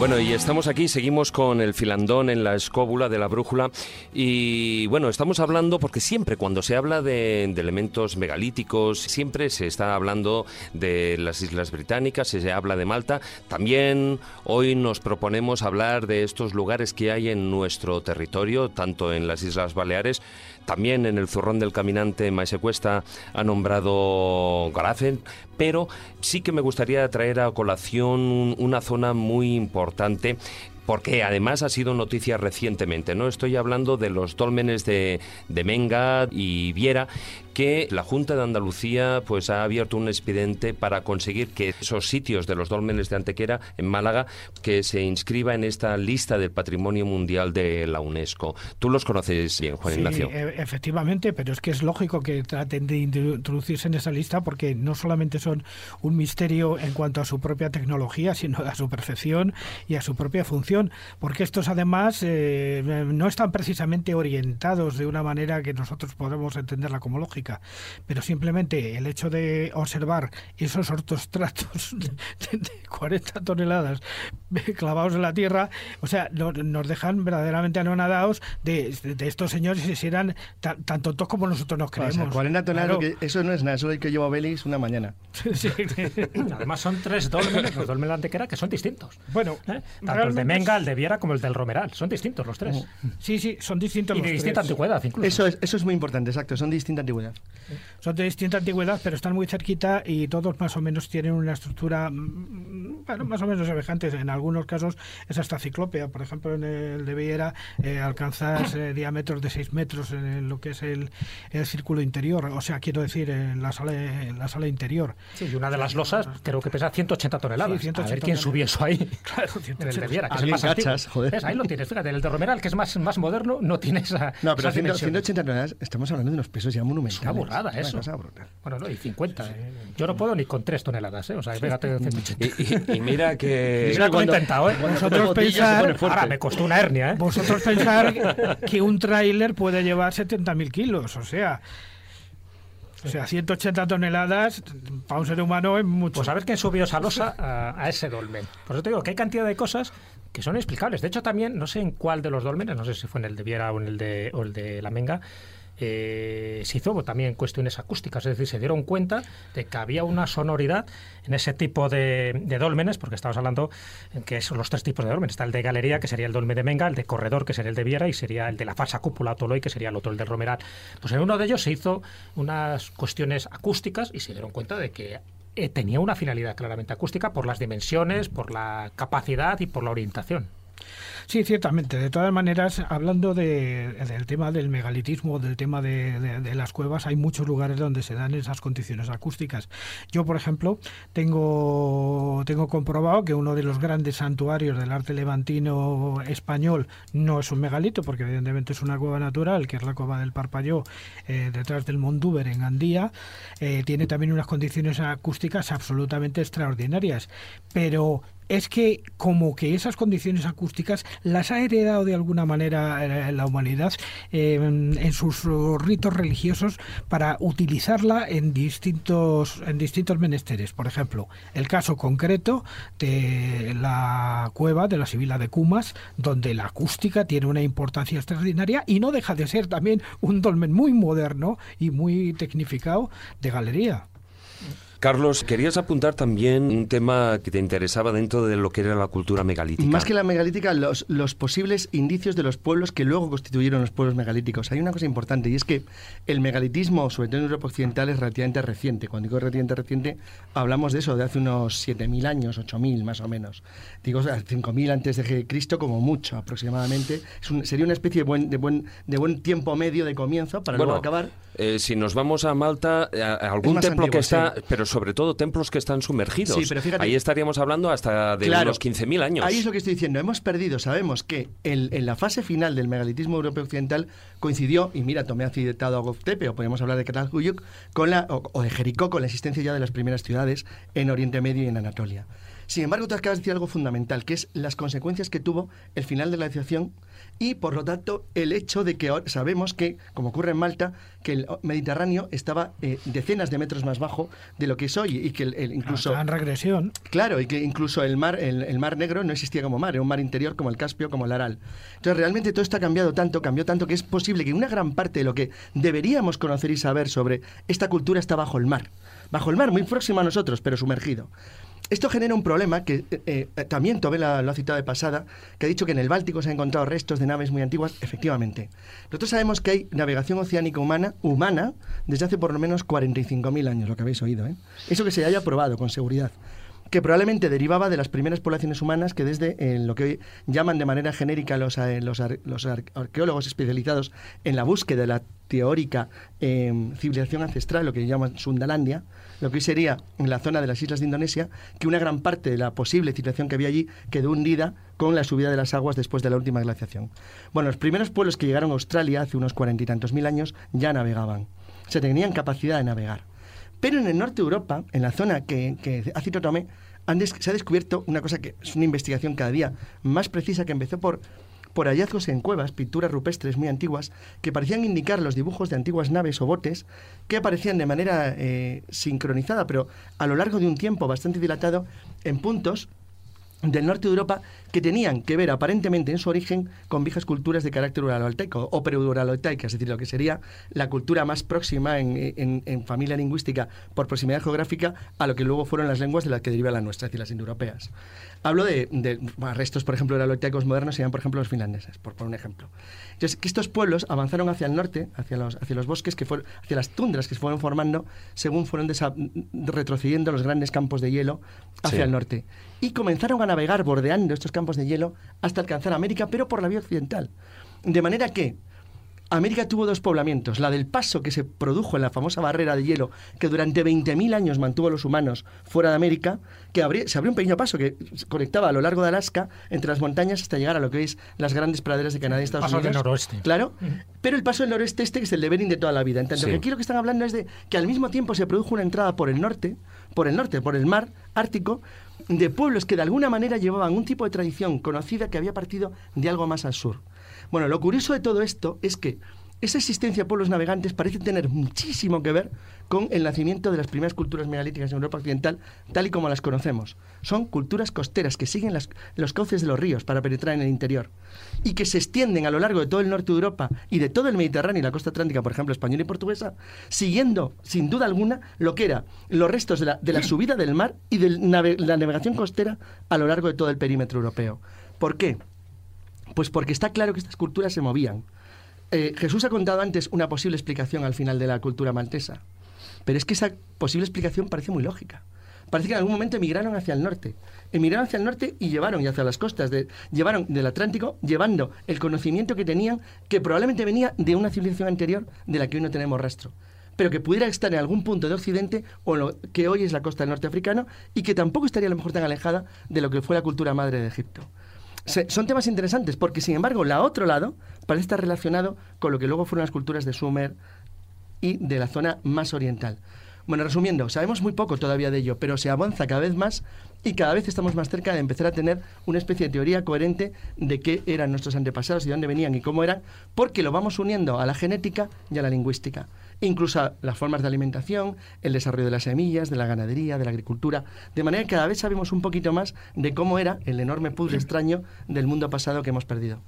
Bueno, y estamos aquí, seguimos con el filandón en la escóbula de la brújula y bueno, estamos hablando porque siempre cuando se habla de, elementos megalíticos, siempre se está hablando de las Islas Británicas, se habla de Malta. También hoy nos proponemos hablar de estos lugares que hay en nuestro territorio, tanto en las Islas Baleares, también en el Zurrón del Caminante Cuesta ha nombrado Garafen, pero sí que me gustaría traer a colación una zona muy importante porque además ha sido noticia recientemente. No estoy hablando de los dólmenes de, de Menga y Viera, que la Junta de Andalucía pues ha abierto un expediente para conseguir que esos sitios de los dólmenes de Antequera en Málaga que se inscriba en esta lista del Patrimonio Mundial de la UNESCO. Tú los conoces bien, Juan sí, Ignacio. e- efectivamente, pero es que es lógico que traten de introducirse en esa lista porque no solamente son un misterio en cuanto a su propia tecnología, sino a su perfección y a su propia función, porque estos además eh, no están precisamente orientados de una manera que nosotros podemos entenderla como lógica, pero simplemente el hecho de observar esos ortostratos [LAUGHS] de, de 40 toneladas clavados en la tierra, o sea, no- nos dejan verdaderamente anonadados de, de estos señores si eran tan, tan tontos como nosotros nos O creemos. sea, 40 toneladas, Claro. que eso no es nada, eso es que llevo a Belis una mañana. [LAUGHS] Sí. Además son tres dólmenes, los dólmenes de Antequera, que son distintos. Bueno, ¿eh? Tanto el de realmente Menga, es- el de Viera como el del Romeral. Son distintos los tres. Sí, sí, son distintos Y los de distinta antigüedad incluso. Eso es, eso es muy importante, exacto, son de distinta antigüedad. Son de distinta antigüedad, pero están muy cerquita y todos más o menos tienen una estructura mm, bueno, más o menos semejante. En algunos casos es hasta ciclópea. Por ejemplo, en el de Viera eh, alcanzas eh, diámetros de 6 metros en lo que es el, el círculo interior. O sea, quiero decir, en la sala, en la sala interior. Sí, y una de las losas creo que pesa 180 toneladas. Sí, 180 a ver quién subió eso ahí. [LAUGHS] Claro, En el de Viera, que Ahí lo tienes. Fíjate, el de Romeral, que es más, más moderno, no tiene esa. No, pero esas 100 dimensiones. 180 toneladas, estamos hablando de unos pesos ya monumentales. Es una burrada Una eso. cosa brutal. Bueno, no, y 50. ¿eh? Yo no puedo ni con 3 toneladas, ¿eh? O sea, fíjate, 180. Y, y- y mira que... [LAUGHS] Mira he intentado, ¿eh? Vosotros pensar, Ahora me costó una hernia, ¿eh? vosotros pensar [LAUGHS] que un tráiler puede llevar 70.000 kilos, o sea... O sea, 180 toneladas para un ser humano es mucho. Pues a ver quién subió esa losa a, a ese dolmen. Por eso te digo que hay cantidad de cosas que son inexplicables. De hecho, también, no sé en cuál de los dolmenes, no sé si fue en el de Viera o en el de, o el de La Menga, eh, se hizo también cuestiones acústicas, es decir, se dieron cuenta de que había una sonoridad en ese tipo de, de dólmenes, porque estamos hablando que son los tres tipos de dolmen. Está el de galería, que sería el dolmen de Menga, el de corredor, que sería el de Viera, y sería el de la falsa cúpula Toloy, que sería el otro, el del Romeral. Pues en uno de ellos se hizo unas cuestiones acústicas y se dieron cuenta de que eh, tenía una finalidad claramente acústica por las dimensiones, por la capacidad y por la orientación. Sí, ciertamente. De todas maneras, hablando de- del tema del megalitismo, del tema de, las cuevas, hay muchos lugares donde se dan esas condiciones acústicas. Yo, por ejemplo, tengo, tengo comprobado que uno de los grandes santuarios del arte levantino español no es un megalito, porque evidentemente es una cueva natural, que es la cueva del Parpalló, eh, detrás del Mondúber en Gandía. Eh, tiene también unas condiciones acústicas absolutamente extraordinarias. Pero es que como que esas condiciones acústicas las ha heredado de alguna manera eh, la humanidad eh, en sus ritos religiosos para utilizarla en distintos en distintos menesteres. Por ejemplo, el caso concreto de la cueva de la Sibila de Cumas, donde la acústica tiene una importancia extraordinaria y no deja de ser también un dolmen muy moderno y muy tecnificado de galería. Carlos, querías apuntar también un tema que te interesaba dentro de lo que era la cultura megalítica. Más que la megalítica, los, los posibles indicios de los pueblos que luego constituyeron los pueblos megalíticos. Hay una cosa importante y es que el megalitismo, sobre todo en Europa Occidental, es relativamente reciente. Cuando digo relativamente reciente, hablamos de eso, de hace unos 7.000 años, 8.000 más o menos. Digo, o sea, 5.000 antes de Cristo como mucho aproximadamente. Es un- sería una especie de buen, de, buen, de buen tiempo medio de comienzo para bueno, luego acabar. eh, si nos vamos a Malta, eh, a- a algún templo que está, sí. pero sobre todo templos que están sumergidos. Sí, pero fíjate- Ahí estaríamos hablando hasta de Claro. unos 15.000 años. Ahí es lo que estoy diciendo. Hemos perdido, sabemos que el- en la fase final del megalitismo europeo occidental coincidió, y mira, tomé citado a Goztepe, o podemos hablar de Catalhuyuk, con la, o, o de Jericó, con la existencia ya de las primeras ciudades en Oriente Medio y en Anatolia. Sin embargo, tú acabas de decir algo fundamental, que es las consecuencias que tuvo el final de la glaciación y, por lo tanto, el hecho de que sabemos que, como ocurre en Malta, que el Mediterráneo estaba eh, decenas de metros más bajo de lo que es hoy y que el- el incluso... En regresión. Claro, y que incluso el mar, el, el mar negro no existía como mar, era un mar interior como el Caspio, como el Aral. Entonces realmente todo esto ha cambiado tanto, cambió tanto que es posible que una gran parte de lo que deberíamos conocer y saber sobre esta cultura está bajo el mar. Bajo el mar, muy próximo a nosotros, pero sumergido. Esto genera un problema que eh, eh, también Tobé la- lo ha citado de pasada, que ha dicho que en el Báltico se han encontrado restos de naves muy antiguas. Efectivamente. Nosotros sabemos que hay navegación oceánica humana, humana desde hace por lo menos 45.000 años, lo que habéis oído. ¿eh? Eso que se haya probado con seguridad. que probablemente derivaba de las primeras poblaciones humanas que desde eh, lo que hoy llaman de manera genérica los, eh, los arqueólogos especializados en la búsqueda de la teórica em, civilización ancestral, lo que llaman Sundalandia, lo que hoy sería en la zona de las islas de Indonesia, que una gran parte de la posible civilización que había allí quedó hundida con la subida de las aguas después de la última glaciación. Bueno, los primeros pueblos que llegaron a Australia hace unos cuarenta y tantos mil años ya navegaban. se tenían capacidad de navegar. Pero en el norte de Europa, en la zona que, que ha citado Tomé, se ha descubierto una cosa que es una investigación cada día más precisa que empezó por, por hallazgos en cuevas, pinturas rupestres muy antiguas, que parecían indicar los dibujos de antiguas naves o botes que aparecían de manera eh, sincronizada, pero a lo largo de un tiempo bastante dilatado, en puntos del norte de Europa que tenían que ver aparentemente en su origen con viejas culturas de carácter uraloaltaico o pseudo-uraloaltaica, es decir, lo que sería la cultura más próxima en, en, familia lingüística por proximidad geográfica a lo que luego fueron las lenguas de las que deriva la nuestra, es decir, las indoeuropeas. Hablo de, restos, por ejemplo, uraloaltaicos modernos, serían, por ejemplo, los finlandeses, por, por un ejemplo. Entonces, que estos pueblos avanzaron hacia el norte, hacia los, hacia los bosques, que fueron, hacia las tundras que se fueron formando según fueron retrocediendo los grandes campos de hielo hacia el norte. Y comenzaron a navegar bordeando estos campos de hielo hasta alcanzar América, pero por la vía occidental. De manera que América tuvo dos poblamientos, la del paso que se produjo en la famosa barrera de hielo que durante 20.000 años mantuvo a los humanos fuera de América, que se abrió un pequeño paso que conectaba a lo largo de Alaska entre las montañas hasta llegar a lo que es las grandes praderas de Canadá y Estados paso Unidos. Del noroeste. Claro, pero el paso del noroeste este que es el de Bering de toda la vida. En tanto que aquí lo que están hablando es de que al mismo tiempo se produjo una entrada por el norte, por el norte, por el mar Ártico, de pueblos que de alguna manera llevaban un tipo de tradición conocida que había partido de algo más al sur. Bueno, lo curioso de todo esto es que esa existencia de pueblos navegantes parece tener muchísimo que ver con el nacimiento de las primeras culturas megalíticas en Europa Occidental, tal y como las conocemos. Son culturas costeras que siguen los cauces de los ríos para penetrar en el interior y que se extienden a lo largo de todo el norte de Europa y de todo el Mediterráneo y la costa atlántica, por ejemplo, española y portuguesa, siguiendo, sin duda alguna, lo que era los restos de la, subida del mar y de la navegación costera a lo largo de todo el perímetro europeo. ¿Por qué? Pues porque está claro que estas culturas se movían eh, Jesús ha contado antes una posible explicación al final de la cultura maltesa, pero es que esa posible explicación parece muy lógica. Parece que en algún momento emigraron hacia el norte. Emigraron hacia el norte y llevaron, y hacia las costas, de, llevaron del Atlántico, llevando el conocimiento que tenían, que probablemente venía de una civilización anterior de la que hoy no tenemos rastro pero que pudiera estar en algún punto de Occidente o lo que hoy es la costa del norte africano y que tampoco estaría a lo mejor tan alejada de lo que fue la cultura madre de Egipto son temas interesantes porque, sin embargo, la otro lado parece estar relacionado con lo que luego fueron las culturas de Sumer y de la zona más oriental. Bueno, resumiendo, sabemos muy poco todavía de ello, pero se avanza cada vez más y cada vez estamos más cerca de empezar a tener una especie de teoría coherente de qué eran nuestros antepasados y dónde venían y cómo eran, porque lo vamos uniendo a la genética y a la lingüística incluso las formas de alimentación, el desarrollo de las semillas, de la ganadería, de la agricultura, de manera que cada vez sabemos un poquito más de cómo era el enorme puzzle extraño del mundo pasado que hemos perdido.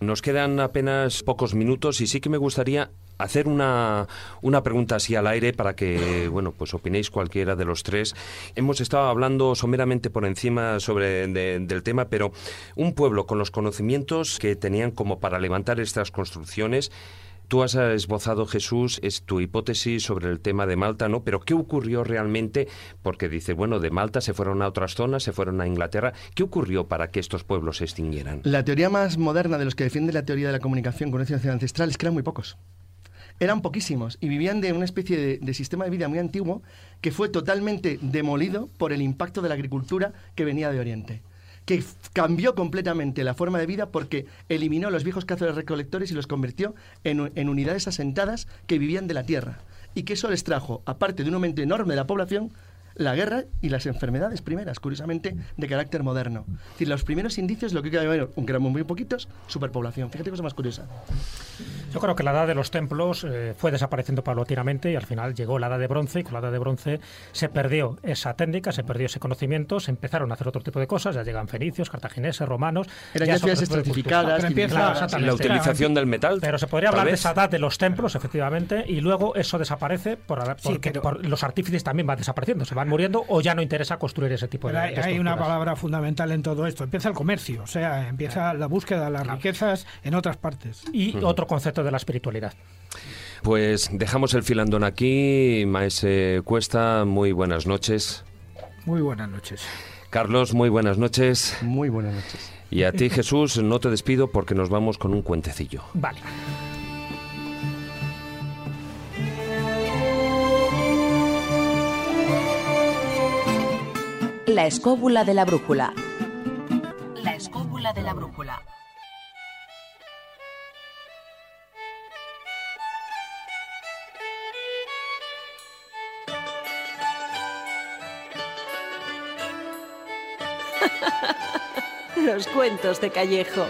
Nos quedan apenas pocos minutos y sí que me gustaría hacer una, una, pregunta así al aire para que, bueno, pues opinéis cualquiera de los tres. Hemos estado hablando someramente por encima sobre del tema, pero un pueblo con los conocimientos que tenían como para levantar estas construcciones Tú has esbozado, Jesús, es tu hipótesis sobre el tema de Malta, ¿no? Pero ¿qué ocurrió realmente? Porque dice, bueno, de Malta se fueron a otras zonas, se fueron a Inglaterra. ¿Qué ocurrió para que estos pueblos se extinguieran? La teoría más moderna de los que defiende la teoría de la comunicación con una ancestral es que eran muy pocos eran poquísimos y vivían de una especie de, sistema de vida muy antiguo que fue totalmente demolido por el impacto de la agricultura que venía de Oriente que cambió completamente la forma de vida porque eliminó los viejos cazadores recolectores y los convirtió en, en unidades asentadas que vivían de la tierra. Y que eso les trajo, aparte de un aumento enorme de la población, la guerra y las enfermedades primeras, curiosamente, de carácter moderno. Es decir, los primeros indicios, lo que queda, aunque eran muy poquitos, superpoblación. Fíjate cosa más curiosa. Yo creo que la edad de los templos eh, fue desapareciendo paulatinamente y al final llegó la edad de bronce y con la edad de bronce se perdió esa técnica, se perdió ese conocimiento, se empezaron a hacer otro tipo de cosas, ya llegan fenicios, cartagineses, romanos. Eran ya, ciudades estratificadas, la utilización del metal. Pero se podría hablar de esa edad de los templos, efectivamente, y luego eso desaparece por, porque los artífices también van desapareciendo, se van muriendo o ya no interesa construir ese tipo de, hay, hay una palabra fundamental en todo esto, empieza el comercio, o sea, empieza la búsqueda de las riquezas en otras partes. Y otro concepto de la espiritualidad. Pues dejamos el filandón aquí. Maese Cuesta, muy buenas noches. Muy buenas noches. Carlos, muy buenas noches. Muy buenas noches. Y a ti, Jesús, no te despido porque nos vamos con un cuentecillo. Vale. La escóbula de la brújula. La escóbula de la brújula. [LAUGHS] Los cuentos de Callejo.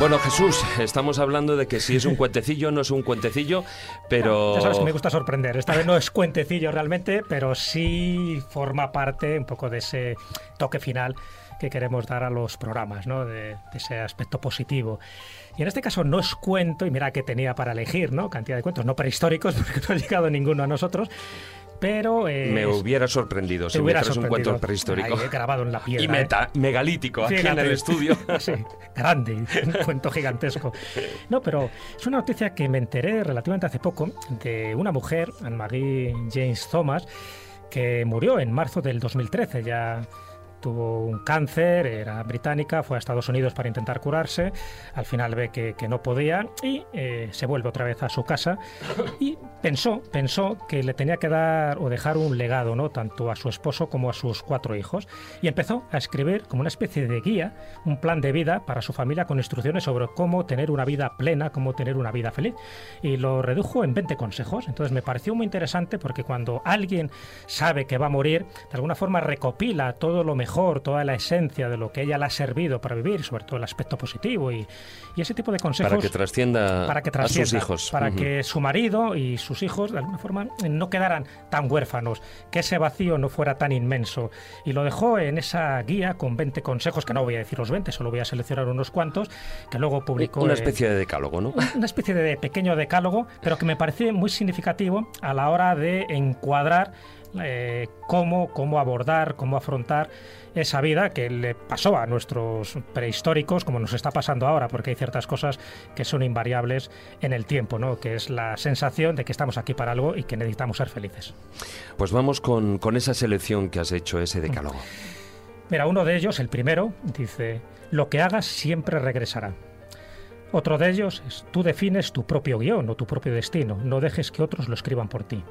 Bueno, Jesús, estamos hablando de que si es un cuentecillo, no es un cuentecillo, pero... Ya sabes que me gusta sorprender. Esta vez no es cuentecillo realmente, pero sí forma parte un poco de ese toque final que queremos dar a los programas, ¿no? de, de ese aspecto positivo. Y en este caso no es cuento, y mira que tenía para elegir, ¿no? Cantidad de cuentos, no prehistóricos, [LAUGHS] porque no ha llegado ninguno a nosotros, pero... eh, Me hubiera sorprendido si me hubiera traes un cuento prehistórico. Eh, grabado en la piedra. Y meta, megalítico, aquí en el estudio. [LAUGHS] sí, grande, un cuento gigantesco. No, pero es una noticia que me enteré relativamente hace poco de una mujer, Anne-Marie James Thomas, que murió en marzo del 2013. Ya tuvo un cáncer, era británica, fue a Estados Unidos para intentar curarse, al final ve que, que no podía y eh, se vuelve otra vez a su casa y pensó, pensó que le tenía que dar o dejar un legado, ¿no? tanto a su esposo como a sus cuatro hijos, y empezó a escribir como una especie de guía, un plan de vida para su familia con instrucciones sobre cómo tener una vida plena, cómo tener una vida feliz, y lo redujo en 20 consejos. Entonces me pareció muy interesante porque cuando alguien sabe que va a morir, de alguna forma recopila todo lo mejor, toda la esencia de lo que ella le ha servido para vivir, sobre todo el aspecto positivo y, y ese tipo de consejos Para que trascienda, para que a sus trascienda, hijos. para Ujú. que su marido y sus hijos de alguna forma no quedaran tan huérfanos, que ese vacío no fuera tan inmenso. Y lo dejó en esa guía con 20 consejos, que no voy a decir los 20, solo voy a seleccionar unos cuantos, que luego publicó... Una especie de decálogo, ¿no? una especie de pequeño decálogo, pero que me pareció muy significativo a la hora de encuadrar eh, cómo, cómo abordar, cómo afrontar esa vida que le pasó a nuestros prehistóricos, como nos está pasando ahora, porque hay ciertas cosas que son invariables en el tiempo, ¿no? que es la sensación de que estamos aquí para algo y que necesitamos ser felices. Pues vamos con, con esa selección que has hecho, ese decálogo. Mira, uno de ellos, el primero, dice, lo que hagas siempre regresará. Otro de ellos es, tú defines tu propio guion o tu propio destino, no dejes que otros lo escriban por ti.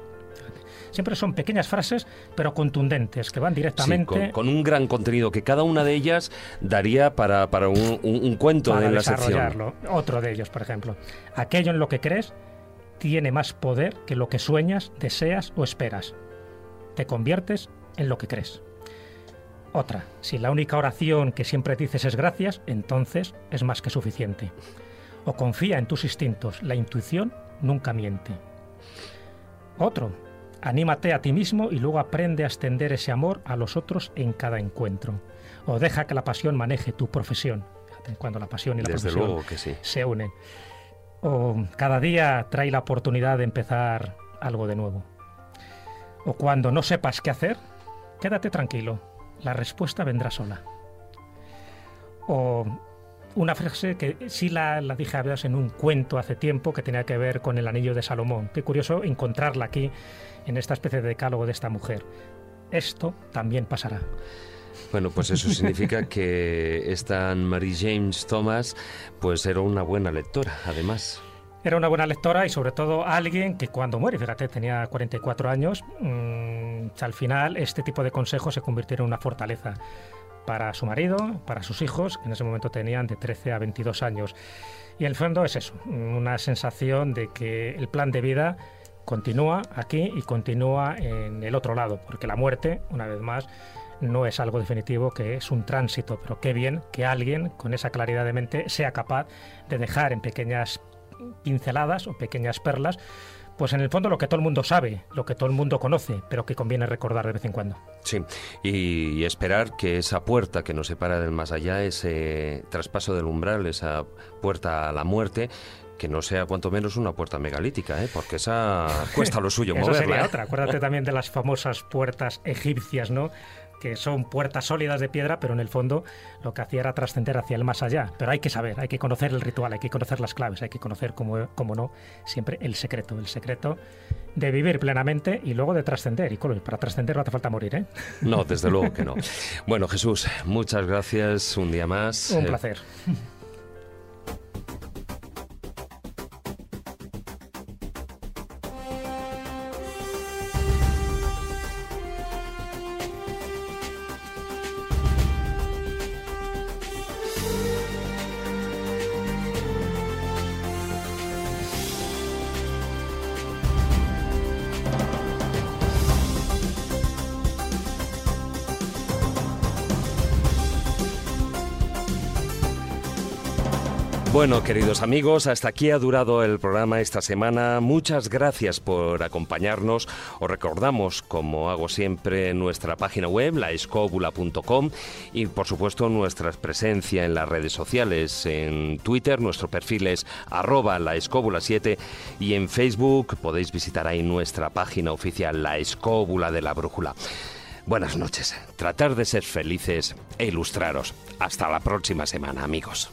Siempre son pequeñas frases, pero contundentes, que van Sí, directamente con, con un gran contenido que cada una de ellas daría para, para un, un- un cuento para en la sección. desarrollarlo. Otro de ellos, por ejemplo, aquello en lo que crees tiene más poder que lo que sueñas, deseas o esperas. Te conviertes en lo que crees. Otra, si la única oración que siempre dices es gracias, entonces es más que suficiente. O confía en tus instintos, la intuición nunca miente. Otro, anímate a ti mismo y luego aprende a extender ese amor a los otros en cada encuentro. O deja que la pasión maneje tu profesión. Cuando la pasión y la Desde profesión luego que sí. se unen. O cada día trae la oportunidad de empezar algo de nuevo. O cuando no sepas qué hacer, quédate tranquilo, la respuesta vendrá sola. O una frase que sí la, la dije hablas en un cuento hace tiempo que tenía que ver con el anillo de Salomón. Qué curioso encontrarla aquí en esta especie de decálogo de esta mujer. Esto también pasará. Bueno, pues eso significa [LAUGHS] que esta Marie James Thomas pues era una buena lectora, además. Era una buena lectora y sobre todo alguien que cuando muere, fíjate, tenía 44 años, mm, al final este tipo de consejos se convirtieron en una fortaleza para su marido, para sus hijos, que en ese momento tenían de 13 a 22 años. Y el fondo es eso, una sensación de que el plan de vida continúa aquí y continúa en el otro lado, porque la muerte, una vez más, no es algo definitivo, que es un tránsito, pero qué bien que alguien con esa claridad de mente sea capaz de dejar en pequeñas pinceladas o pequeñas perlas, pues en el fondo lo que todo el mundo sabe, lo que todo el mundo conoce, pero que conviene recordar de vez en cuando. Sí, y, y esperar que esa puerta que nos separa del más allá, ese traspaso del umbral, esa puerta a la muerte, que no sea cuanto menos una puerta megalítica, ¿eh? porque esa [LAUGHS] cuesta lo suyo Eso moverla. sería ¿eh? otra. Acuérdate también de las famosas puertas egipcias, ¿no? Que son puertas sólidas de piedra, pero en el fondo lo que hacía era trascender hacia el más allá. Pero hay que saber, hay que conocer el ritual, hay que conocer las claves, hay que conocer, como, como no, siempre el secreto, el secreto de vivir plenamente y luego de trascender. Y para trascender no hace falta morir, ¿eh? No, desde luego que no. [LAUGHS] Bueno, Jesús, muchas gracias un día más. Un placer. Bueno, queridos amigos, hasta aquí ha durado el programa esta semana. Muchas gracias por acompañarnos. Os recordamos, como hago siempre, nuestra página web, laescobula.com y, por supuesto, nuestra presencia en las redes sociales. En Twitter, nuestro perfil es arroba laescóbula7 y en Facebook podéis visitar ahí nuestra página oficial, La Escóbula de la Brújula. Buenas noches. Tratar de ser felices e ilustraros. Hasta la próxima semana, amigos.